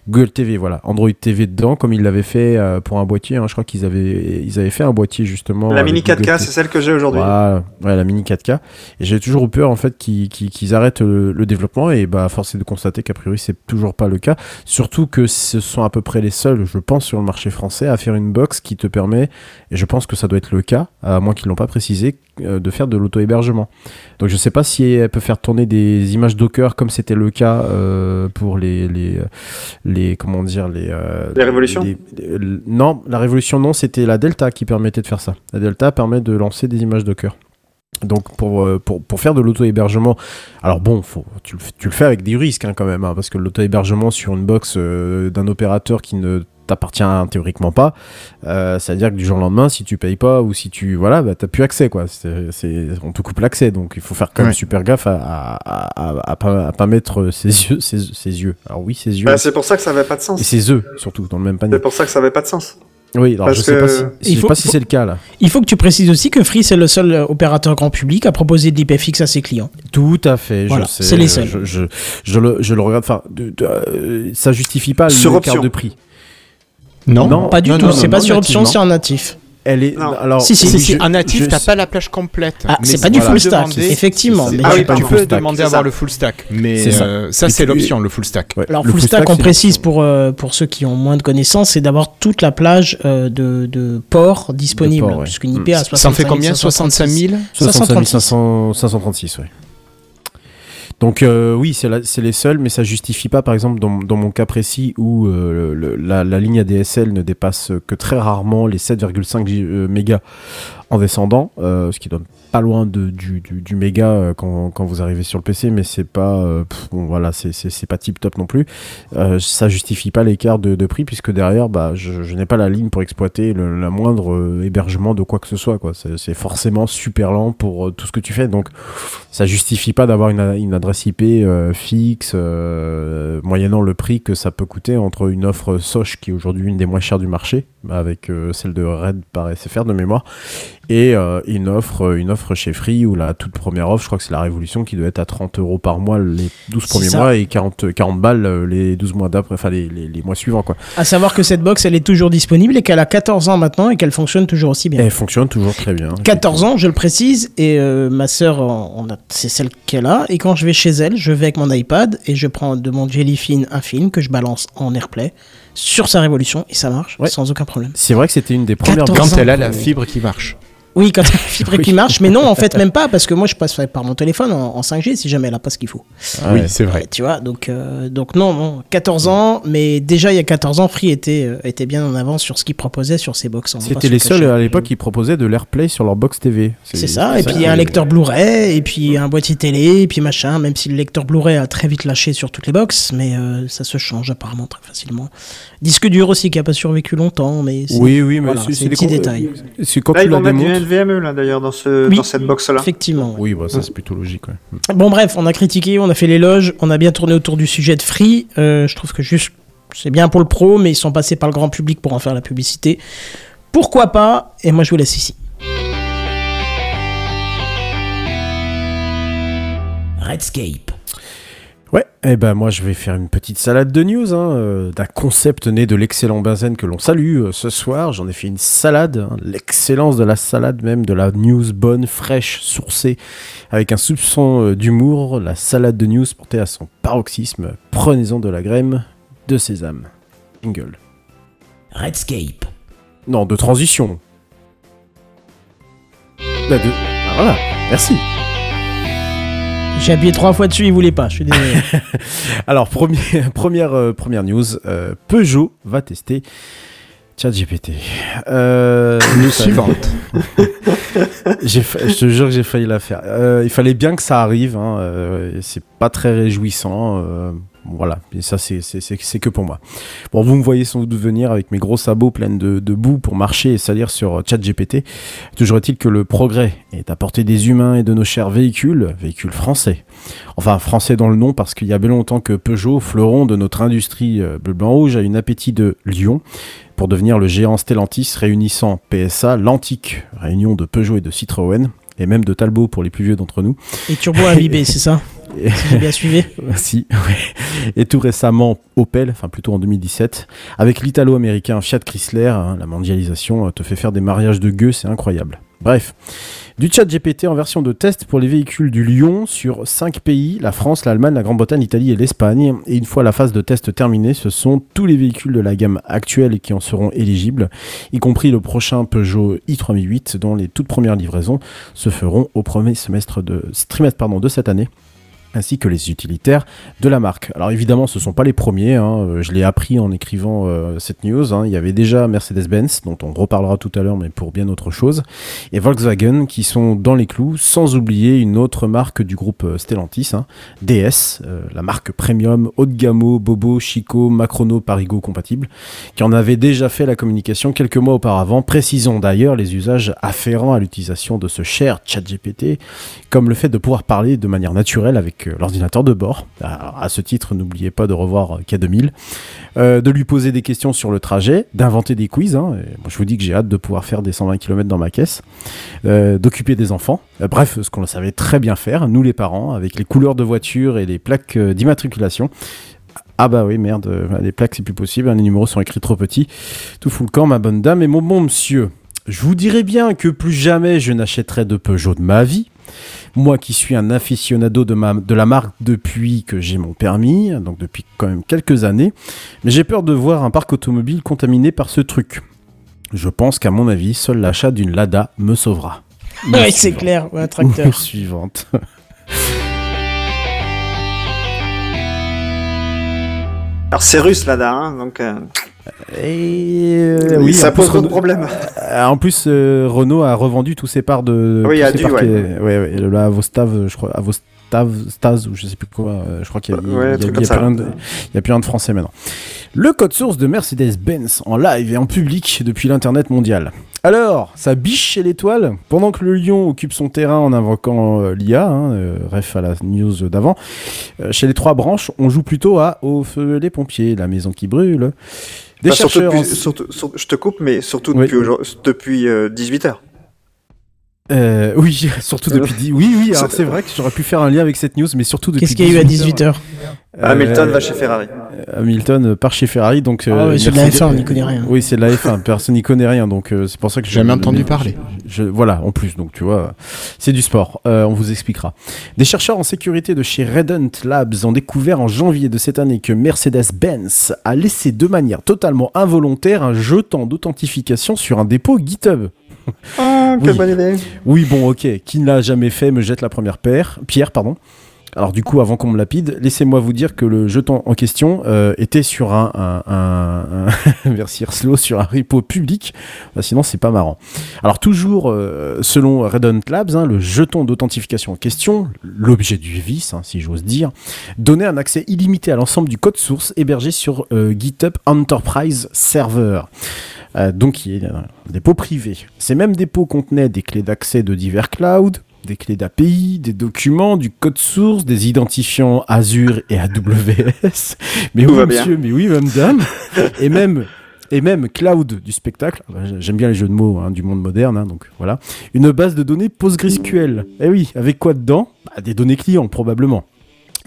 Google TV, voilà, Android TV dedans, comme ils l'avaient fait euh, pour un boîtier. hein. je crois qu'ils avaient, ils avaient fait un boîtier justement. La Mini Google 4K, TV. c'est celle que j'ai aujourd'hui. Voilà, ouais, la mini 4K. Et j'ai toujours eu peur en fait qu'ils arrêtent le, le développement et bah force est de constater qu'a priori c'est toujours pas le cas. Surtout que ce sont à peu près les seuls, je pense, sur le marché français à faire une box qui te permet, et je pense que ça doit être le cas, à moins qu'ils l'ont pas précisé, euh, de faire de l'auto-hébergement. Donc je sais pas si elle peut faire tourner des images Docker comme c'était le cas euh, pour les, les les comment dire les euh, Les révolutions les- les- non la révolution non c'était la Delta qui permettait de faire ça la Delta permet de lancer des images Docker donc pour, euh, pour, pour faire de l'auto-hébergement, alors bon, faut, tu, tu le fais avec des risques hein, quand même, hein, parce que l'auto-hébergement sur une box euh, d'un opérateur qui ne t'appartient théoriquement pas, euh, c'est-à-dire que du jour au lendemain, si tu payes pas ou si tu voilà, bah, t'as plus accès quoi. C'est, on te coupe l'accès, donc il faut faire quand même Ouais. super gaffe à, à, à, à- à pas, à pas mettre ses yeux, ses, ses yeux. Alors oui, ses yeux. Bah, c'est pour ça que ça avait pas de et sens. ses œufs surtout dans le même panier. C'est pour ça que ça avait pas de sens. Oui, alors Parce je sais que- pas si, sais faut- si faut- c'est le cas là. Il faut que tu précises aussi que Free, c'est le seul euh, opérateur grand public à proposer de l'IPFX à ses clients. Tout à fait, Voilà, je sais. c'est les seuls. Je, je, je le, je le regarde. Enfin, euh, ça justifie pas Sur l'écart option. de prix. Non, Non, Pas du non, tout, c'est pas sur option, c'est en natif. Elle est. Non. Alors, Si, si, si, Si je- un natif, t'as pas la plage complète. Ah, c'est pas du full stack, demander- effectivement. mais Ah oui, tu peux le full stack, demander à avoir le full stack, mais ça. euh, ça c'est l'option, le full stack. Ouais, Alors, le full stack, on précise option. pour, euh, pour ceux qui ont moins de connaissances, c'est d'avoir toute la plage euh, de, de ports ouais. Puisqu'une IP Mm. à Ça en 65 fait combien 65 000 65 500 536, ouais. Donc euh, oui, c'est les seuls, mais ça justifie pas, par exemple, dans, mon cas précis où euh, le- la, la ligne ADSL ne dépasse que très rarement les 7,5 G- euh, mégas en descendant, euh, ce qui donne pas loin de, du, du, méga euh, quand, quand vous arrivez sur le PC, mais c'est pas euh, bon, voilà, pas tip top non plus. Euh, ça justifie pas l'écart de, de prix puisque derrière, bah, je, n'ai pas la ligne pour exploiter le, la moindre hébergement de quoi que ce soit. C'est forcément super lent pour tout ce que tu fais, donc ça justifie pas d'avoir une, une adresse IP fixe, moyennant le prix que ça peut coûter entre une offre Soch qui est aujourd'hui une des moins chères du marché, avec euh, celle de Red par SFR de mémoire, et euh, une offre une offre chez Free où la toute première offre, je crois que c'est la Révolution qui doit être à 30 euros par mois les 12 C'est premiers ça. mois et 40, 40 balles euh, les 12 mois d'après, enfin les, les, les mois suivants quoi. À savoir que cette box, elle est toujours disponible et qu'elle a 14 ans maintenant et qu'elle fonctionne toujours aussi bien. elle fonctionne toujours très bien. 14 ans, je le précise, et euh, ma a- c'est celle qu'elle a. Et quand je vais chez elle, je vais avec mon iPad et je prends de mon Jellyfin un film que je balance en AirPlay sur sa révolution et ça marche Ouais. sans aucun problème. C'est vrai que c'était une des premières 14 box- Quand ans. elle a la fibre qui marche. Oui, quand la fibre Oui. qui marche, mais non, en fait, même pas, parce que moi je passe par mon téléphone en, en 5G si jamais elle a pas ce qu'il faut. Ah oui, c'est vrai. Tu vois, donc, euh, donc non, non, 14 ans, mais déjà il y a 14 ans, Free était, euh, était bien en avance sur ce qu'il proposait sur ses box. C'était les le seuls à l'époque qui proposaient de l'AirPlay sur leur box TV. C'est ça, et puis il y que- a un lecteur Blu-ray, et puis un boîtier télé, et puis machin, même si le lecteur Blu-ray a très vite lâché sur toutes les box, mais euh, ça se change apparemment très facilement. Disque dur aussi qui a pas survécu longtemps, mais c'est- Oui, oui, mais voilà, c'est des petits détails. C'est quand Là, tu la démontes. NVMe là d'ailleurs dans, ce, Oui. dans cette box là. Effectivement. Oui, bah, ça c'est plutôt logique. ouais. Bon bref, on a critiqué, on a fait l'éloge, on a bien tourné autour du sujet de Free. Euh, je trouve que juste c'est bien pour le pro, mais ils sont passés par le grand public pour en faire la publicité. Pourquoi pas? Et moi je vous laisse ici. Redscape. Ouais, et ben moi je vais faire une petite salade de news hein, euh, d'un concept né de l'excellent Benzen que l'on salue euh, ce soir. J'en ai fait une salade, hein, l'excellence de la salade même, de la news bonne, fraîche, sourcée, avec un soupçon euh, d'humour. La salade de news portée à son paroxysme. Prenez-en de la graine de sésame. Jingle. Redscape. Non, de transition. De- ah, voilà, merci. J'ai appuyé trois fois dessus, il voulait pas, je suis désolé. Alors, premier- première, euh, première news, euh, Peugeot va tester Chat GPT. Euh, News suivante. j'ai fa- je te jure que j'ai failli la faire. Euh, il fallait bien que ça arrive. Hein, euh, c'est pas très réjouissant. Voilà, et ça c'est- que pour moi. Bon, vous me voyez sans doute venir avec mes gros sabots pleins de, de boue pour marcher et salir sur ChatGPT. Toujours est-il que le progrès est à portée des humains et de nos chers véhicules, véhicules français. Enfin, français dans le nom parce qu'il y a bien longtemps que Peugeot, fleuron de notre industrie euh, bleu-blanc-rouge, a une appétit de lion pour devenir le géant Stellantis réunissant PSA, l'antique réunion de Peugeot et de Citroën, et même de Talbot pour les plus vieux d'entre nous. Et turbo imbibé, c'est ça Si j'ai bien suivi. si, ouais. Et tout récemment, Opel, enfin plutôt en 2017, avec l'italo-américain Fiat Chrysler, hein, la mondialisation euh, te fait faire des mariages de gueux, c'est incroyable. Bref, du chat GPT en version de test pour les véhicules du Lyon sur 5 pays, la France, l'Allemagne, la Grande-Bretagne, l'Italie et l'Espagne. Et une fois la phase de test terminée, ce sont tous les véhicules de la gamme actuelle qui en seront éligibles, y compris le prochain Peugeot i3008 dont les toutes premières livraisons se feront au premier semestre trimestre de cette année ainsi que les utilitaires de la marque. Alors évidemment, ce ne sont pas les premiers, hein, euh, je l'ai appris en écrivant euh, cette news, hein. il y avait déjà Mercedes-Benz, dont on reparlera tout à l'heure, mais pour bien autre chose, et Volkswagen, qui sont dans les clous, sans oublier une autre marque du groupe euh, Stellantis, hein, DS, la marque premium, haut de gamme, Bobo, Chico, Macrono, Parigo compatible, qui en avait déjà fait la communication quelques mois auparavant, précisons d'ailleurs les usages afférents à l'utilisation de ce cher ChatGPT, comme le fait de pouvoir parler de manière naturelle avec euh, l'ordinateur de bord. Alors, à ce titre, n'oubliez pas de revoir euh, K2000, euh, de lui poser des questions sur le trajet, d'inventer des quiz. hein, je vous dis que j'ai hâte de pouvoir faire des 120 km dans ma caisse, d'occuper des enfants. Bref, ce qu'on savait très bien faire, nous les parents, avec les couleurs de voiture et les plaques d'immatriculation. Ah bah oui, merde, les plaques c'est plus possible, hein, les numéros sont écrits trop petits. Tout fout le camp, ma bonne dame et mon bon monsieur. Je vous dirais bien que plus jamais je n'achèterai de Peugeot de ma vie. Moi qui suis un aficionado de, ma, de la marque depuis que j'ai mon permis, donc depuis quand même quelques années, mais j'ai peur de voir un parc automobile contaminé par ce truc. Je pense qu'à mon avis, seul l'achat d'une Lada me sauvera. Ouais, c'est clair, ouais, un tracteur. Suivante. Alors c'est russe là-bas, hein, donc euh, Et euh, oui, ça pose trop de. Euh, en plus, euh, Renault a revendu tous ses parts de. Oui, tous a dû, ouais. ouais, ouais, le- la Avostav, je crois, Avostav, Staz, ou je sais plus quoi. euh, je crois qu'il y a, il y a- un y a- plus rien de- il y a plus rien de français maintenant. Le code source de Mercedes-Benz en live et en public depuis l'internet mondial. Alors, ça biche chez l'étoile pendant que le lion occupe son terrain en invoquant euh, l'IA, hein, euh, ref à la news d'avant. euh, chez les trois branches, on joue plutôt à Au feu les pompiers, la maison qui brûle. Des surtout chercheurs. en- depuis- surtout- sur- je te coupe, mais surtout Oui. depuis, aujourd'hui- depuis 18h. Euh, oui, surtout depuis. dix- Oui, oui, alors C'est- vrai que j'aurais pu faire un lien avec cette news, mais surtout depuis. Qu'est-ce qu'il y a eu à 18h 18h Hamilton va chez Ferrari. Hamilton euh, part chez Ferrari, donc. Ah euh, ouais, c'est de la Mercedes- F1, on n'y connaît rien. Oui, c'est de la F1, personne n'y connaît rien, donc euh, c'est pour ça que je- Jamais entendu parler. je- voilà, en plus, donc tu vois, c'est du sport, euh, on vous expliquera. Des chercheurs en sécurité de chez Redent Labs ont découvert en janvier de cette année que Mercedes-Benz a laissé de manière totalement involontaire un jeton d'authentification sur un dépôt GitHub. Ah, quelle Oui. bonne idée. Oui, bon, ok. Qui ne l'a jamais fait me jette la première paire. Pierre, pardon. Alors du coup, avant qu'on me lapide, laissez-moi vous dire que le jeton en question euh, était sur un, un, un, un- merci Slow, sur un repo public. Bah, sinon, c'est pas marrant. Alors toujours euh, selon Redon Labs, hein, le jeton d'authentification en question, l'objet du vice, hein, si j'ose dire, donnait un accès illimité à l'ensemble du code source hébergé sur euh, GitHub Enterprise Server. Euh, donc qui est un dépôt privé. Ces mêmes dépôts contenaient des clés d'accès de divers clouds, des clés d'API, des documents, du code source, des identifiants Azure et AWS. Mais Tout oui, va bien. monsieur, mais oui, madame. et même et même cloud du spectacle, j'aime bien les jeux de mots hein, du monde moderne, hein, donc voilà, une base de données PostgreSQL. Eh oui, avec quoi dedans? Bah, Des données clients probablement.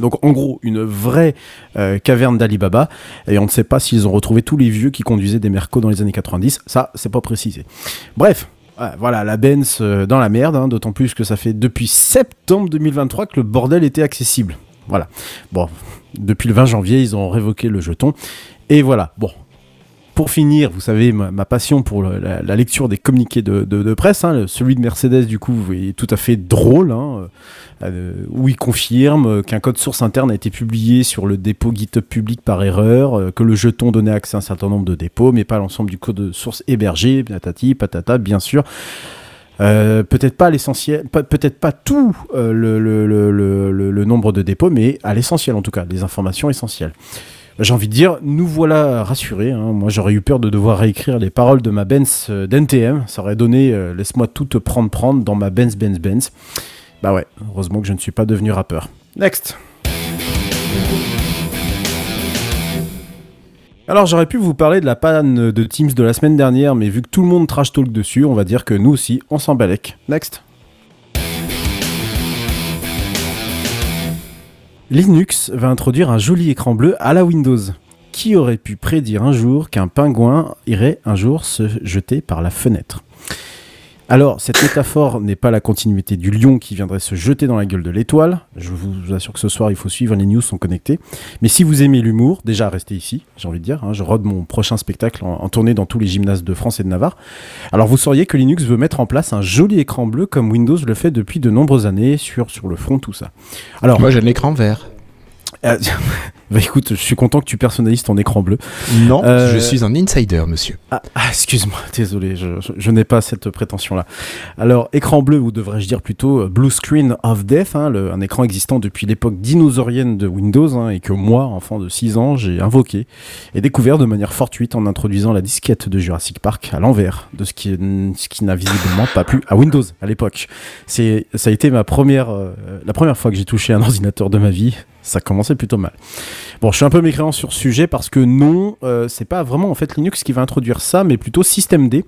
Donc en gros, une vraie euh, caverne d'Alibaba, et on ne sait pas s'ils ont retrouvé tous les vieux qui conduisaient des Mercos dans les années 90, ça c'est pas précisé. Bref, voilà, la Benz euh, dans la merde, hein, d'autant plus que ça fait depuis septembre 2023 que le bordel était accessible. Voilà. Bon, depuis le 20 janvier, ils ont révoqué le jeton, et voilà, bon. Pour finir, vous savez, ma, passion pour la, lecture des communiqués de, presse, hein, celui de Mercedes, du coup, est tout à fait drôle, hein, euh, où il confirme euh, qu'un code source interne a été publié sur le dépôt GitHub public par erreur, euh, que le jeton donnait accès à un certain nombre de dépôts, mais pas l'ensemble du code source hébergé, patati, patata, bien sûr. Euh, peut-être pas l'essentiel, peut-être pas tout euh, le, le- nombre de dépôts, mais à l'essentiel en tout cas, les informations essentielles. J'ai envie de dire, nous voilà rassurés. hein. Moi, j'aurais eu peur de devoir réécrire les paroles de ma Benz euh, d'NTM. Ça aurait donné euh, Laisse-moi tout te prendre, prendre dans ma Benz, Benz, Benz. Bah ouais, heureusement que je ne suis pas devenu rappeur. Next Alors j'aurais pu vous parler de la panne de Teams de la semaine dernière, mais vu que tout le monde trash talk dessus, on va dire que nous aussi, on s'en. Next Linux va introduire un joli écran bleu à la Windows. Qui aurait pu prédire un jour qu'un pingouin irait un jour se jeter par la fenêtre? Alors, cette métaphore n'est pas la continuité du lion qui viendrait se jeter dans la gueule de l'étoile. Je vous assure que ce soir, il faut suivre, les news sont connectés. Mais si vous aimez l'humour, déjà restez ici, j'ai envie de dire. hein, je rode mon prochain spectacle en, en tournée dans tous les gymnases de France et de Navarre. Alors, vous sauriez que Linux veut mettre en place un joli écran bleu comme Windows le fait depuis de nombreuses années sur, sur le front, tout ça. Alors, Moi, j'ai l'écran vert. euh, bah écoute, je suis content que tu personnalises ton écran bleu. Non, Euh, je suis un insider, monsieur. Ah, ah, excuse-moi, désolé, je, je- je n'ai pas cette prétention-là. Alors, écran bleu, ou devrais-je dire plutôt euh, Blue Screen of Death, hein, le- un écran existant depuis l'époque dinosaurienne de Windows, hein, et que moi, enfant de 6 ans, j'ai invoqué et découvert de manière fortuite en introduisant la disquette de Jurassic Park à l'envers de ce qui, ce qui n'a visiblement pas plu à Windows à l'époque. C'est, ça a été ma première, euh, la première fois que j'ai touché un ordinateur de ma vie. Ça commençait plutôt mal. Bon, je suis un peu mécréant sur ce sujet parce que non, euh, c'est pas vraiment en fait Linux qui va introduire ça, mais plutôt Systemd.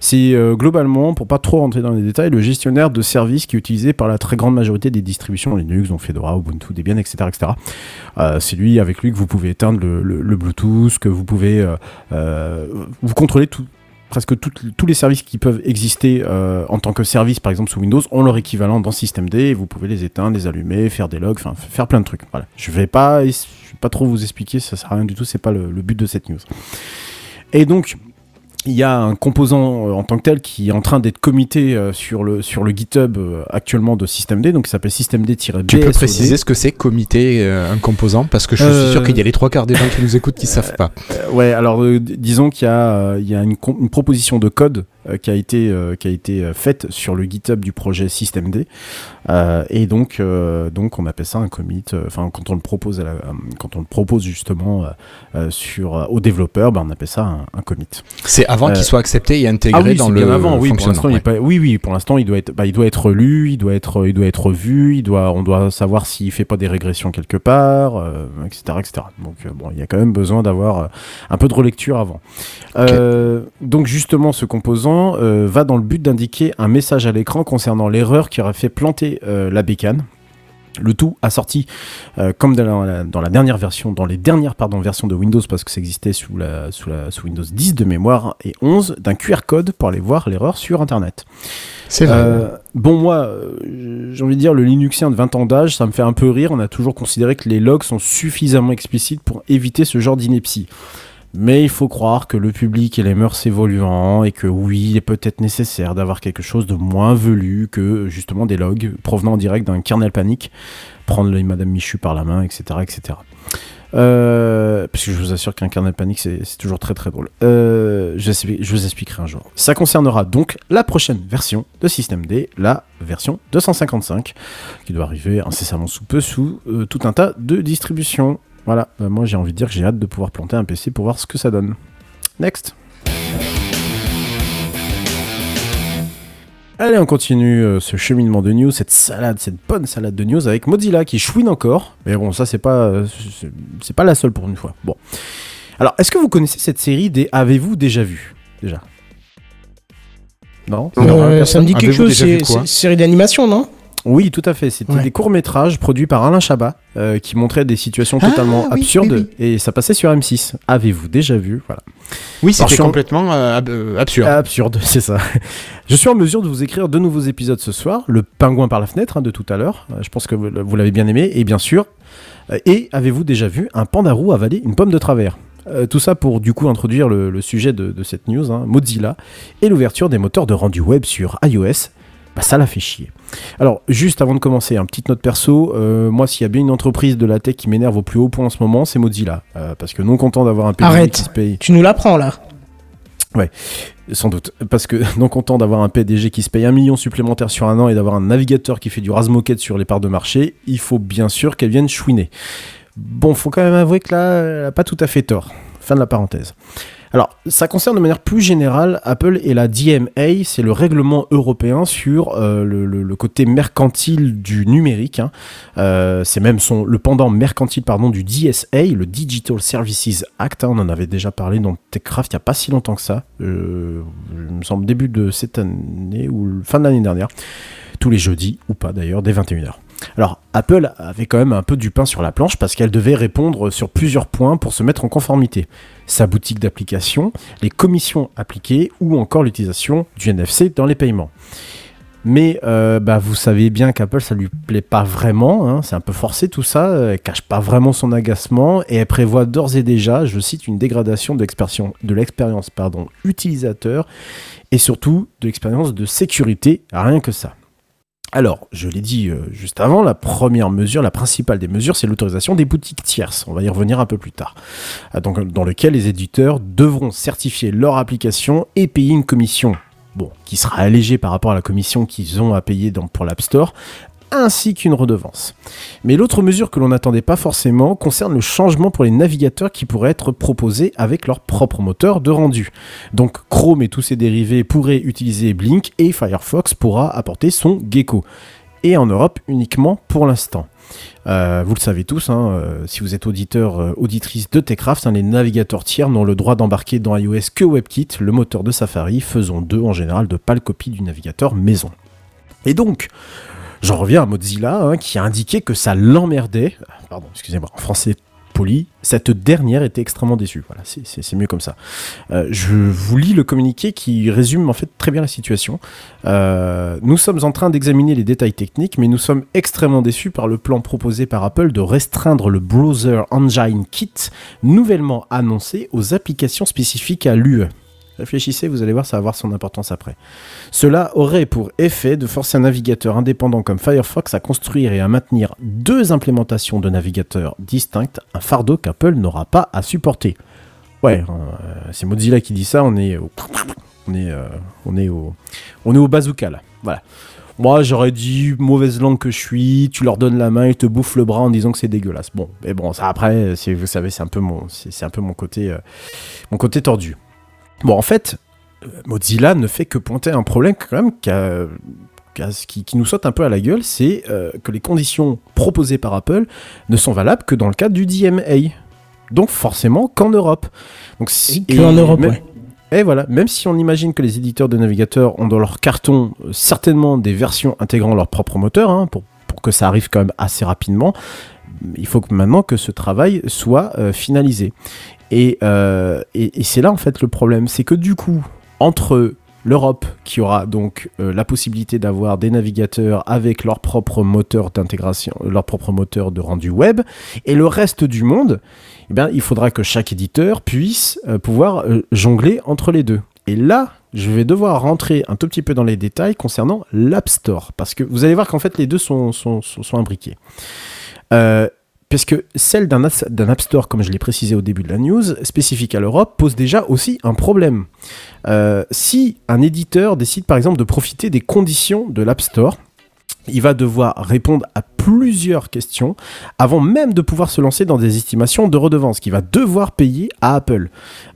C'est euh, globalement, pour pas trop rentrer dans les détails, le gestionnaire de services qui est utilisé par la très grande majorité des distributions Linux, donc Fedora, Ubuntu, Debian, etc. etc. Euh, c'est lui, avec lui, que vous pouvez éteindre le, Bluetooth, que vous pouvez vous contrôler tout, presque tous les services qui peuvent exister euh, en tant que service, par exemple sous Windows, ont leur équivalent dans Systemd. Et vous pouvez les éteindre, les allumer, faire des logs, faire plein de trucs. Je vais pas, vais pas trop vous expliquer, ça sert à rien du tout. C'est pas le, le but de cette news. Et donc. Il y a un composant euh, en tant que tel qui est en train d'être commité euh, sur, le, sur le GitHub euh, actuellement de Systemd, donc il s'appelle systemd-BSOD. Tu peux préciser ce que c'est comité euh, un composant? Parce que je suis Euh, sûr qu'il y a les trois quarts des gens qui nous écoutent qui savent pas. Ouais, alors disons qu'il y a, il y a une, proposition de code qui a été, euh, qui a été euh, faite sur le GitHub du projet Systemd. Euh, et donc, euh, donc, on appelle ça un commit. euh, Enfin, quand on le propose, à la- euh, quand on le propose justement euh, euh, sur, euh, aux développeurs, ben, on appelle ça un, un commit. C'est avant Euh, qu'il soit accepté et intégré ah oui, dans le bien avant. Oui, pour l'instant, il est ouais. pas- oui, oui, pour l'instant, il doit être, bah, il doit être lu, il doit être, il doit être vu, il doit, on doit savoir s'il fait pas des régressions quelque part, euh, etc., etc. Donc, euh, bon, il y a quand même besoin d'avoir euh, un peu de relecture avant. Euh, donc, justement, ce composant euh, va dans le but d'indiquer un message à l'écran concernant l'erreur qui aurait fait planter euh, la bécane. Le tout assorti, euh, comme dans la, dans la dernière version, dans les dernières pardon, versions de Windows, parce que ça existait sous, la, sous, la, sous Windows 10 de mémoire et 11, d'un QR code pour aller voir l'erreur sur Internet. C'est vrai. Euh, bon, moi, j'ai envie de dire, le Linuxien de 20 ans d'âge, ça me fait un peu rire. On a toujours considéré que les logs sont suffisamment explicites pour éviter ce genre d'ineptie. Mais il faut croire que le public et les mœurs évoluant et que oui, il est peut-être nécessaire d'avoir quelque chose de moins velu que justement des logs provenant en direct d'un kernel panique, prendre le Madame Michu par la main, etc. etc. Euh, parce que je vous assure qu'un kernel panique, c'est toujours très très drôle. Euh, je, vous expliquerai un jour. Ça concernera donc la prochaine version de Systemd, la version 255, qui doit arriver incessamment sous peu sous euh, tout un tas de distributions. Voilà, Euh, moi j'ai envie de dire que j'ai hâte de pouvoir planter un PC pour voir ce que ça donne. Next. Allez, on continue euh, ce cheminement de news, cette salade, cette bonne salade de news avec Mozilla qui chouine encore. Mais bon, ça c'est pas, euh, c'est- pas la seule pour une fois. Bon. Alors, est-ce que vous connaissez cette série des Avez-vous déjà vu? Déjà. Non, Euh, Non, ça personne me dit quelque chose, c'est une série d'animation, non? Oui, tout à fait. C'était Ouais. des courts-métrages produits par Alain Chabat euh, qui montraient des situations Ah, totalement oui, absurdes oui, et ça passait sur M6. Avez-vous déjà vu? Voilà. Oui, c'était complètement euh, euh, absurde. Absurde, c'est ça. Je suis en mesure de vous écrire deux nouveaux épisodes ce soir. Le pingouin par la fenêtre hein, de tout à l'heure. Je pense que vous, l'avez bien aimé. Et bien sûr, et avez-vous déjà vu un pandarou avaler une pomme de travers? Euh, tout ça pour du coup introduire le, le sujet de, de cette news, hein, Mozilla, et l'ouverture des moteurs de rendu web sur iOS. Bah, ça l'a fait chier. Alors, juste avant de commencer, un petite note perso. euh, moi, s'il y a bien une entreprise de la tech qui m'énerve au plus haut point en ce moment, c'est Mozilla. Euh, parce que non content d'avoir un PDG Arrête. qui se paye. Tu nous l'apprends là. Sans doute. Parce que non content d'avoir un PDG qui se paye un million supplémentaire sur un an et d'avoir un navigateur qui fait du rase-moquette sur les parts de marché, il faut bien sûr qu'elle vienne chouiner. Bon, faut quand même avouer que là, elle a pas tout à fait tort. Fin de la parenthèse. Alors, ça concerne de manière plus générale Apple et la DMA, c'est le règlement européen sur euh, le, côté mercantile du numérique. hein. Euh, c'est même son, le pendant mercantile pardon, du DSA, le Digital Services Act. hein. on en avait déjà parlé dans TechCraft il n'y a pas si longtemps que ça. Euh, il me semble début de cette année ou fin de l'année dernière. Tous les jeudis, ou pas d'ailleurs, dès 21h. Alors, Apple avait quand même un peu du pain sur la planche parce qu'elle devait répondre sur plusieurs points pour se mettre en conformité. Sa boutique d'application, les commissions appliquées ou encore l'utilisation du NFC dans les paiements. Mais euh, bah, vous savez bien qu'Apple, ça lui plaît pas vraiment, hein, c'est un peu forcé tout ça, elle cache pas vraiment son agacement et elle prévoit d'ores et déjà, je cite, une dégradation de l'expérience utilisateur et surtout de l'expérience de sécurité, rien que ça. Alors, je l'ai dit euh, juste avant, la première mesure, la principale des mesures, c'est l'autorisation des boutiques tierces. On va y revenir un peu plus tard. Donc, dans lequel les éditeurs devront certifier leur application et payer une commission, bon, qui sera allégée par rapport à la commission qu'ils ont à payer pour l'App Store, ainsi qu'une redevance. Mais l'autre mesure que l'on n'attendait pas forcément concerne le changement pour les navigateurs qui pourraient être proposés avec leur propre moteur de rendu. Donc Chrome et tous ses dérivés pourraient utiliser Blink et Firefox pourra apporter son Gecko. Et en Europe uniquement pour l'instant. Euh, vous le savez tous, hein, euh, si vous êtes auditeur, euh, auditrice de Techcraft, hein, les navigateurs tiers n'ont le droit d'embarquer dans iOS que WebKit, le moteur de Safari, faisant d'eux en général de pâles copies du navigateur maison. Et donc, j'en reviens à Mozilla, hein, qui a indiqué que ça l'emmerdait, pardon, excusez-moi, en français poli, cette dernière était extrêmement déçue. Voilà, c'est mieux comme ça. Euh, je vous lis le communiqué qui résume en fait très bien la situation. Euh, nous sommes en train d'examiner les détails techniques, mais nous sommes extrêmement déçus par le plan proposé par Apple de restreindre le Browser Engine Kit, nouvellement annoncé aux applications spécifiques à l'UE. Réfléchissez, vous allez voir, ça va avoir son importance après. Cela aurait pour effet de forcer un navigateur indépendant comme Firefox à construire et à maintenir deux implémentations de navigateurs distinctes, un fardeau qu'Apple n'aura pas à supporter. Ouais, euh, c'est Mozilla qui dit ça, on est au... On est, euh, au, bazooka là. Voilà. Moi, j'aurais dit mauvaise langue que je suis. Tu leur donnes la main, ils te bouffent le bras en disant que c'est dégueulasse. Bon, mais bon, ça après, vous savez, c'est un peu mon, c'est, c'est un peu mon côté, euh, mon côté tordu. Bon, en fait, Mozilla ne fait que pointer un problème quand même qui, qui nous saute un peu à la gueule, c'est euh, que les conditions proposées par Apple ne sont valables que dans le cadre du DMA. Donc forcément qu'en Europe. Donc, si- que en Europe, même- ouais. et voilà, même si on imagine que les éditeurs de navigateurs ont dans leur carton euh, certainement des versions intégrant leur propre moteur, hein, pour, pour que ça arrive quand même assez rapidement, il faut que maintenant que ce travail soit euh, finalisé. Et, euh, et, et c'est là en fait le problème, c'est que du coup, entre l'Europe qui aura donc euh, la possibilité d'avoir des navigateurs avec leur propre moteur d'intégration, leur propre moteur de rendu web, et le reste du monde, eh bien, il faudra que chaque éditeur puisse euh, pouvoir jongler entre les deux. Et là, je vais devoir rentrer un tout petit peu dans les détails concernant l'App Store, parce que vous allez voir qu'en fait les deux sont, imbriqués. Parce que celle d'un App- d'un App Store, comme je l'ai précisé au début de la news, spécifique à l'Europe, pose déjà aussi un problème. Euh, si un éditeur décide par exemple de profiter des conditions de l'App Store, il va devoir répondre à plusieurs questions avant même de pouvoir se lancer dans des estimations de redevances qu'il va devoir payer à Apple.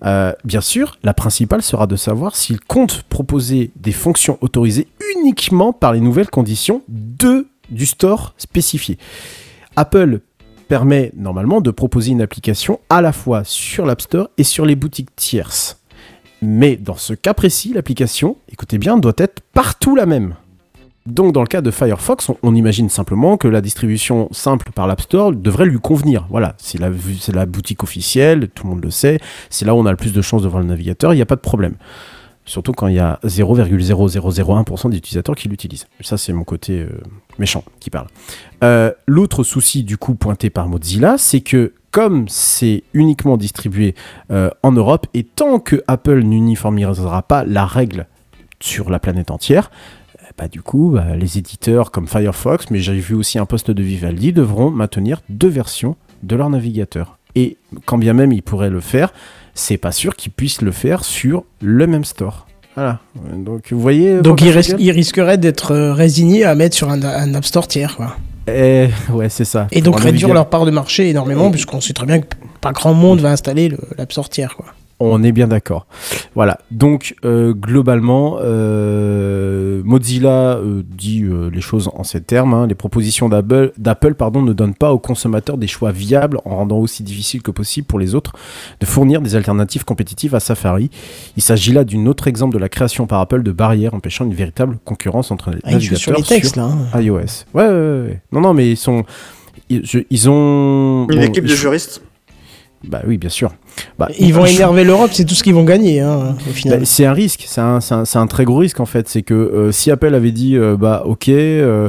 Euh, bien sûr, la principale sera de savoir s'il compte proposer des fonctions autorisées uniquement par les nouvelles conditions de, du store spécifié. Apple permet normalement de proposer une application à la fois sur l'App Store et sur les boutiques tierces. Mais dans ce cas précis, l'application, écoutez bien, doit être partout la même. Donc dans le cas de Firefox, on, imagine simplement que la distribution simple par l'App Store devrait lui convenir. Voilà, c'est la, la boutique officielle, tout le monde le sait, c'est là où on a le plus de chances de voir le navigateur, il n'y a pas de problème. Surtout quand il y a 0,0001% d'utilisateurs qui l'utilisent. Ça, c'est mon côté euh, méchant qui parle. Euh, L'autre souci, du coup, pointé par Mozilla, c'est que comme c'est uniquement distribué euh, en Europe, et tant que Apple n'uniformisera pas la règle sur la planète entière, bah, du coup, bah, les éditeurs comme Firefox, mais j'ai vu aussi un poste de Vivaldi, devront maintenir deux versions de leur navigateur. Et quand bien même ils pourraient le faire, c'est pas sûr qu'ils puissent le faire sur le même store. Voilà. Donc vous voyez. Donc pourquoi ils, ris- rigole ils risqueraient d'être euh, résignés à mettre sur un, un App Store tiers. Quoi. Eh, ouais, c'est ça. Et donc réduire leur part de marché énormément, puisqu'on sait très bien que pas grand monde va installer le- l'App Store tiers. Quoi. On est bien d'accord. Voilà. Donc euh, globalement, euh, Mozilla euh, dit euh, les choses en ces termes. hein. Les propositions d'Apple, pardon, ne donnent pas aux consommateurs des choix viables en rendant aussi difficile que possible pour les autres de fournir des alternatives compétitives à Safari. Il s'agit là d'un autre exemple de la création par Apple de barrières empêchant une véritable concurrence entre les Ah, jouent sur navigateurs les textes là. hein. iOS. Ouais, ouais, ouais. Non, non, mais ils sont. Ils, ont. Une bon, équipe de juristes. Bah oui, bien sûr. Bah, Ils vont énerver l'Europe, c'est tout ce qu'ils vont gagner hein, au final. bah, c'est un risque, c'est un, très gros risque en fait. C'est que euh, si Apple avait dit euh, bah ok, euh,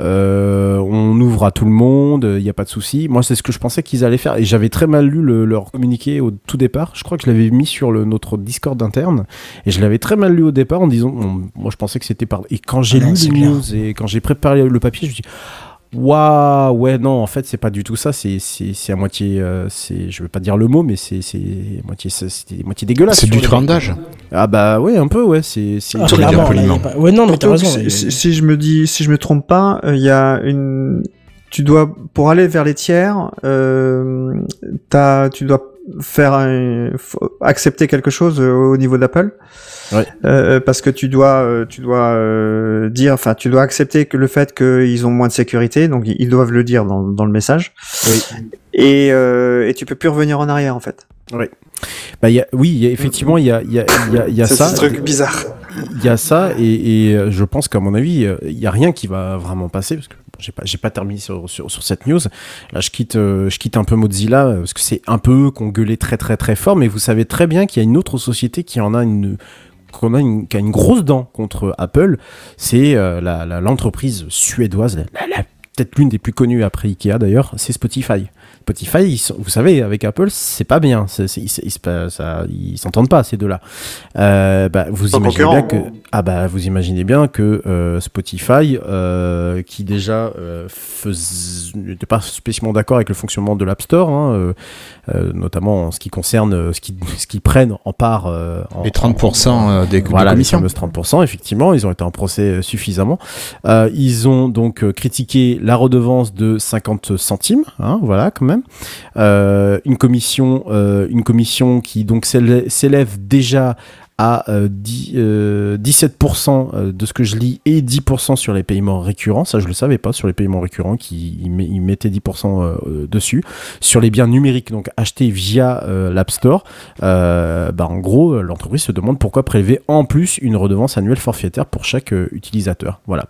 euh, on ouvre à tout le monde, il n'y a pas de souci. Moi, c'est ce que je pensais qu'ils allaient faire et j'avais très mal lu le- leur communiqué au tout départ. Je crois que je l'avais mis sur le, notre Discord interne et je l'avais très mal lu au départ en disant, moi je pensais que c'était par. Et quand j'ai Ah lu les clair. news et quand j'ai préparé le papier, je me suis dit, Waouh, ouais, non, en fait, c'est pas du tout ça. C'est c'est- c'est à moitié, euh, c'est, je veux pas dire le mot, mais c'est c'est à moitié, c'est c'est à moitié dégueulasse. C'est du trandage. Ah bah ouais, un peu, ouais. C'est c'est Ah, clairement, là, pas- Ouais, non, mais t'as raison. y si, si- si je me dis, si je me trompe pas, euh, il y a une, tu dois pour aller vers les tiers, euh, t'as, tu dois faire un, accepter quelque chose euh, au niveau d'Apple. Ouais. Euh, parce que tu dois, euh, tu dois euh, dire, enfin, tu dois accepter que le fait qu'ils ont moins de sécurité, donc ils doivent le dire dans, dans le message. Oui. Et, euh, et tu peux plus revenir en arrière en fait. Bah, il y a, oui, y a, effectivement, il y a, il y a, il y a, y a C'est ça. ce truc bizarre. Il y a ça, et, et, je pense qu'à mon avis, il y a rien qui va vraiment passer parce que bon, j'ai pas, pas terminé sur, sur, cette news. Là, je quitte, euh, je quitte un peu Mozilla euh, parce que c'est un peu qu'on gueulait très très très fort, mais vous savez très bien qu'il y a une autre société qui en a une qu'on a une, qui a une grosse dent contre Apple, c'est euh, l'entreprise suédoise, la- la- peut-être l'une des plus connues après Ikea d'ailleurs, c'est Spotify. Spotify, ils sont- vous savez, avec Apple, c'est pas bien. C'est- c'est- ils s'entendent pas ces deux-là. Euh, bah, vous Sans imaginez bien que ah bah vous imaginez bien que euh, Spotify, euh, qui déjà euh, fais- n'était pas spécialement d'accord avec le fonctionnement de l'App Store, hein, euh, euh, notamment en ce qui concerne ce qu'ils ce qu'ils prennent en part euh, en, Les 30% euh, des, des voilà, les commissions. fameuses 30%, effectivement, ils ont été en procès suffisamment. Euh, ils ont donc critiqué la redevance de 50 centimes, hein, voilà, quand même. Euh, une commission, euh, une commission qui donc s'élè- s'élève déjà à euh, 10, euh, 17% euh, de ce que je lis et 10% sur les paiements récurrents. Ça, je le savais pas sur les paiements récurrents qui ils met- ils mettaient 10% euh, euh, dessus. Sur les biens numériques, donc achetés via euh, l'App Store, euh, bah, en gros, euh, l'entreprise se demande pourquoi prélever en plus une redevance annuelle forfaitaire pour chaque euh, utilisateur. Voilà.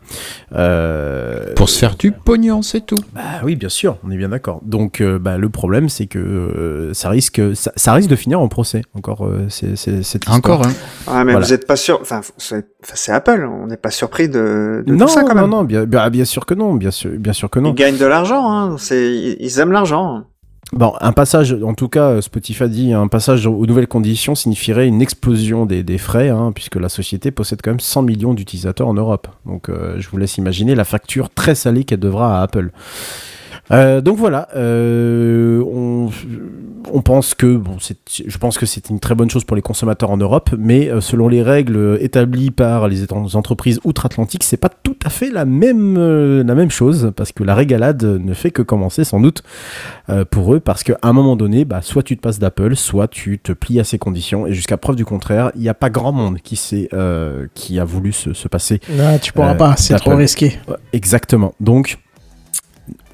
Euh, Pour se faire du pognon, c'est tout. bah oui, bien sûr, on est bien d'accord. Donc euh, bah, le problème, c'est que euh, ça risque, ça, ça risque de finir en procès. Encore, euh, c'est, cette histoire. Encore, hein. Ah, mais Voilà. vous êtes pas sûr, enfin, c'est Apple, on n'est pas surpris de, de Non, tout ça quand non, même. non, bien, bien, bien sûr que non, bien sûr, bien sûr que non. Ils gagnent de l'argent, hein. C'est, ils ils aiment l'argent. Bon, un passage, en tout cas, Spotify dit, un passage aux nouvelles conditions signifierait une explosion des, des frais, hein, puisque la société possède quand même 100 millions d'utilisateurs en Europe. Donc, euh, je vous laisse imaginer la facture très salée qu'elle devra à Apple. Euh, donc voilà, euh, on, on pense que bon, c'est, je pense que c'est une très bonne chose pour les consommateurs en Europe, mais euh, selon les règles établies par les entreprises outre-Atlantique, c'est pas tout à fait la même euh, la même chose parce que la régalade ne fait que commencer sans doute pour eux parce qu'à un moment donné, bah, soit tu te passes d'Apple, soit tu te plies à ces conditions et jusqu'à preuve du contraire, il n'y a pas grand monde qui sait qui a voulu se, se passer Là, tu pourras pas, c'est trop risqué. Exactement. Donc,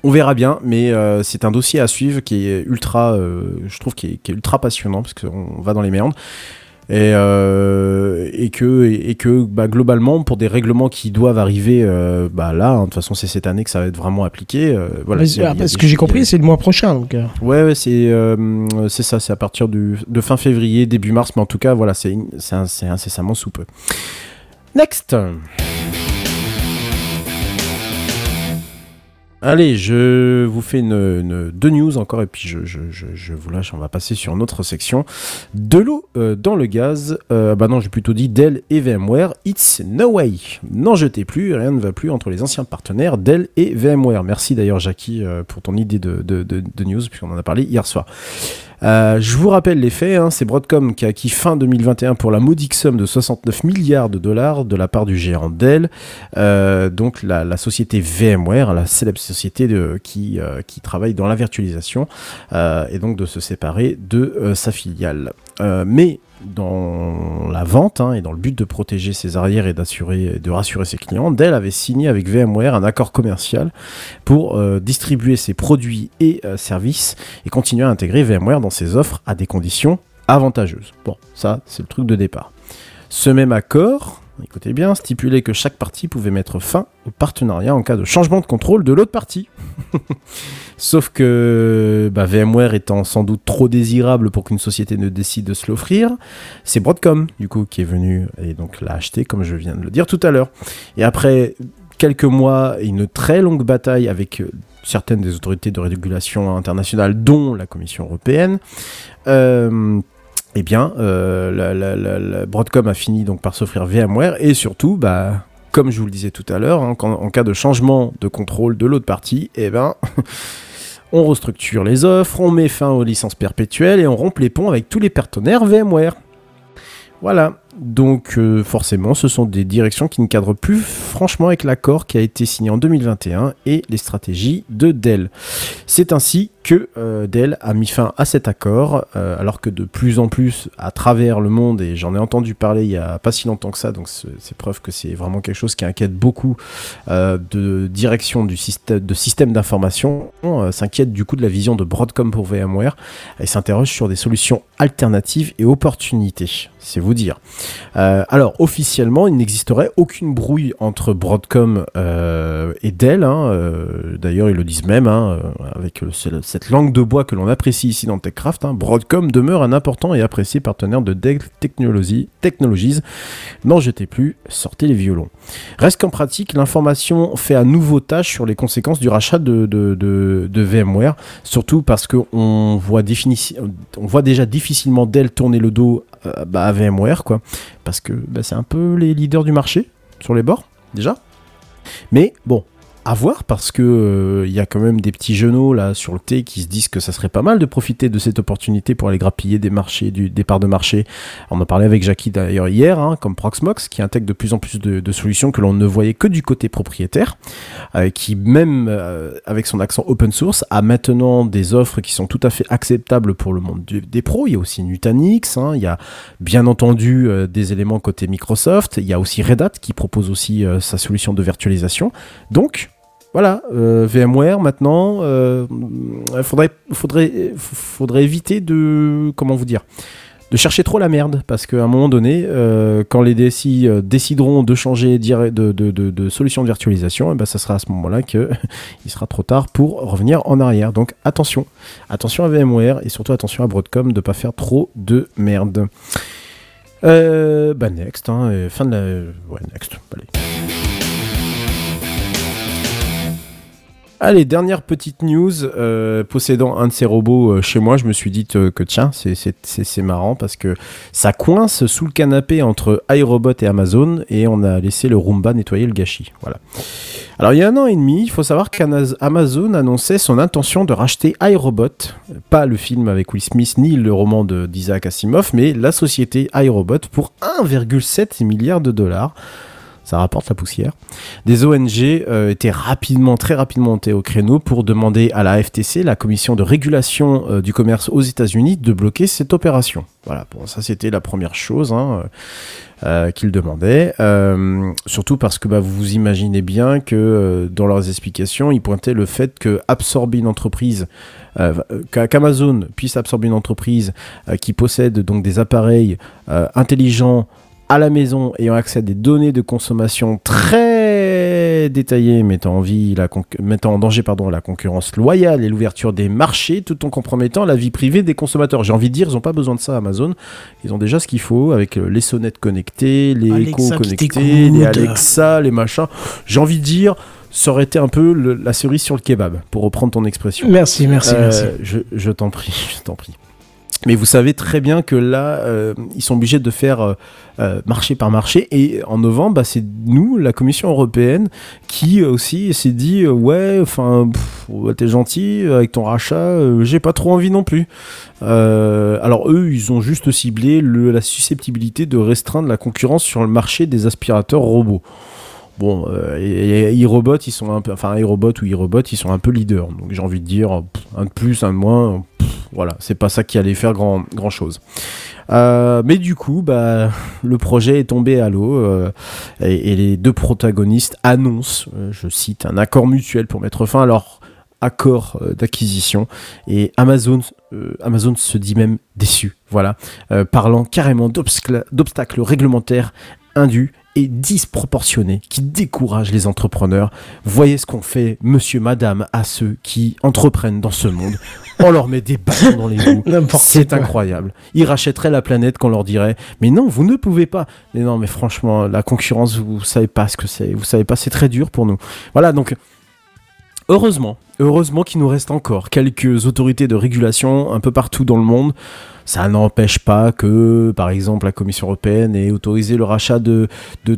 on verra bien, mais euh, c'est un dossier à suivre qui est ultra, euh, je trouve, qui est, qui est ultra passionnant parce qu'on va dans les méandres. Et, euh, et que, et que bah, globalement, pour des règlements qui doivent arriver, bah, là, hein, de toute façon, c'est cette année que ça va être vraiment appliqué. voilà, Mais a ce que j'ai compris, c'est le mois prochain. Donc, Ouais, ouais, c'est c'est ça, c'est à partir du, de fin février, début mars, mais en tout cas, voilà, c'est incessamment sous peu. Next Allez, je vous fais une, deux news encore et puis je, je, je, vous lâche, on va passer sur une autre section. De l'eau euh, dans le gaz, euh, bah non, j'ai plutôt dit Dell et VMware, it's no way. N'en jetez plus, rien ne va plus entre les anciens partenaires Dell et VMware. Merci d'ailleurs Jackie euh, pour ton idée de, de, de news, puisqu'on en a parlé hier soir. Euh, je vous rappelle les faits, hein, c'est Broadcom qui a acquis fin 2021 pour la modique somme de 69 milliards de dollars de la part du géant Dell, euh, donc la, la société VMware, la célèbre société de, qui, euh, qui travaille dans la virtualisation, euh, et donc de se séparer de euh, sa filiale. Mais dans la vente hein, et dans le but de protéger ses arrières et d'assurer de rassurer ses clients, Dell avait signé avec VMware un accord commercial pour euh, distribuer ses produits et euh, services et continuer à intégrer VMware dans ses offres à des conditions avantageuses. Bon, ça c'est le truc de départ. Ce même accord, écoutez bien, stipulait que chaque partie pouvait mettre fin au partenariat en cas de changement de contrôle de l'autre partie. Sauf que bah, VMware étant sans doute trop désirable pour qu'une société ne décide de se l'offrir, c'est Broadcom du coup qui est venu et donc l'a acheté comme je viens de le dire tout à l'heure. Et après quelques mois et une très longue bataille avec euh, certaines des autorités de régulation internationale, dont la Commission européenne, euh, eh bien, euh, Broadcom a fini donc par s'offrir VMware et surtout, bah, comme je vous le disais tout à l'heure, hein, en cas de changement de contrôle de l'autre partie, eh ben, on restructure les offres, on met fin aux licences perpétuelles et on rompt les ponts avec tous les partenaires VMware. Voilà. Donc euh, forcément, ce sont des directions qui ne cadrent plus franchement avec l'accord qui a été signé en 2021 et les stratégies de Dell. C'est ainsi que euh, Dell a mis fin à cet accord, euh, alors que de plus en plus à travers le monde, et j'en ai entendu parler il y a pas si longtemps que ça, donc c'est preuve que c'est vraiment quelque chose qui inquiète beaucoup de direction du système de système d'information, s'inquiète du coup de la vision de Broadcom pour VMware et s'interroge sur des solutions alternatives et opportunités. C'est vous dire. Euh, alors, officiellement, il n'existerait aucune brouille entre Broadcom euh, et Dell. hein, euh, D'ailleurs, ils le disent même, hein, avec ce- cette langue de bois que l'on apprécie ici dans TechCraft. hein, Broadcom demeure un important et apprécié partenaire de Dell Technologies. Technologies. N'en jetez plus, sortez les violons. Reste qu'en pratique, l'information fait à nouveau tâche sur les conséquences du rachat de, VMware, surtout parce qu'on voit, déjà difficilement Dell tourner le dos bah, à VMware, parce que bah, c'est un peu les leaders du marché sur les bords, déjà. Mais bon, à voir parce que euh, il y a quand même des petits genoux là sur le thé qui se disent que ça serait pas mal de profiter de cette opportunité pour aller grappiller des marchés, du départ de marché. On en parlait avec Jackie d'ailleurs hier, hein, comme Proxmox, qui intègre de plus en plus de, solutions que l'on ne voyait que du côté propriétaire, euh, qui même euh, avec son accent open source a maintenant des offres qui sont tout à fait acceptables pour le monde des pros. Il y a aussi Nutanix, hein, il y a bien entendu euh, des éléments côté Microsoft, il y a aussi Red Hat qui propose aussi euh, sa solution de virtualisation. Donc voilà, euh, VMware maintenant, euh, faudrait, éviter de, comment vous dire, de chercher trop la merde, parce qu'à un moment donné, euh, quand les DSI euh, décideront de changer de, de, solution de virtualisation, eh ben, ça sera à ce moment-là que il sera trop tard pour revenir en arrière. Donc attention, attention à VMware et surtout attention à Broadcom de pas faire trop de merde. Bah next, hein, fin de la, ouais next, allez. Allez, dernière petite news. euh, possédant un de ces robots euh, chez moi, je me suis dit euh, que tiens, c'est- marrant parce que ça coince sous le canapé entre iRobot et Amazon et on a laissé le Roomba nettoyer le gâchis. Voilà. Alors il y a un an et demi, il faut savoir qu'Amazon annonçait son intention de racheter iRobot, pas le film avec Will Smith ni le roman d'Isaac Asimov, mais la société iRobot pour 1,7 milliard de dollars. Ça rapporte la poussière. Des ONG euh, étaient rapidement, très rapidement montées au créneau pour demander à la FTC, la commission de régulation euh, du commerce aux États-Unis, de bloquer cette opération. Voilà, bon, ça c'était la première chose hein, euh, qu'ils demandaient. Surtout parce que bah, vous vous imaginez bien que dans leurs explications, ils pointaient le fait que une entreprise, qu'a- qu'Amazon puisse absorber une entreprise qui possède donc des appareils intelligents à la maison ayant accès à des données de consommation très détaillées mettant en, vie la mettant en danger pardon, la concurrence loyale et l'ouverture des marchés tout en compromettant la vie privée des consommateurs. J'ai envie de dire, ils n'ont pas besoin de ça Amazon. Ils ont déjà ce qu'il faut avec euh, les sonnettes connectées, les Alexa échos connectés, les Alexa, les machins. J'ai envie de dire, ça aurait été un peu le- la cerise sur le kebab, pour reprendre ton expression. Merci, merci, Euh, merci. Je, je t'en prie, je t'en prie. Mais vous savez très bien que là, euh, ils sont obligés de faire euh, euh, marché par marché. Et en novembre, bah, c'est nous, la Commission européenne, qui aussi s'est dit ouais, enfin, t'es gentil avec ton rachat, j'ai pas trop envie non plus. Alors eux, ils ont juste ciblé la susceptibilité de restreindre la concurrence sur le marché des aspirateurs robots. Bon, iRobot, ils sont un peu, enfin iRobot ou iRobot, ils sont un peu leaders. Donc j'ai envie de dire, un de plus, un de moins, voilà, c'est pas ça qui allait faire grand, grand chose. Euh, mais du coup, bah, le projet est tombé à l'eau euh, et, les deux protagonistes annoncent, euh, je cite, un accord mutuel pour mettre fin à leur accord d'acquisition. Et Amazon, Amazon se dit même déçu, voilà, parlant carrément d'obstacles d'obstacles réglementaires indus et disproportionnés qui découragent les entrepreneurs. Voyez ce qu'on fait, monsieur, madame, à ceux qui entreprennent dans ce monde. On leur met des bâtons dans les roues. C'est incroyable. Ils rachèteraient la planète qu'on leur dirait Mais non, vous ne pouvez pas. Mais non, mais franchement, la concurrence, vous savez pas ce que c'est. Vous savez pas, c'est très dur pour nous. Voilà, donc heureusement, heureusement qu'il nous reste encore quelques autorités de régulation un peu partout dans le monde. Ça n'empêche pas que, par exemple, la Commission européenne ait autorisé le rachat de,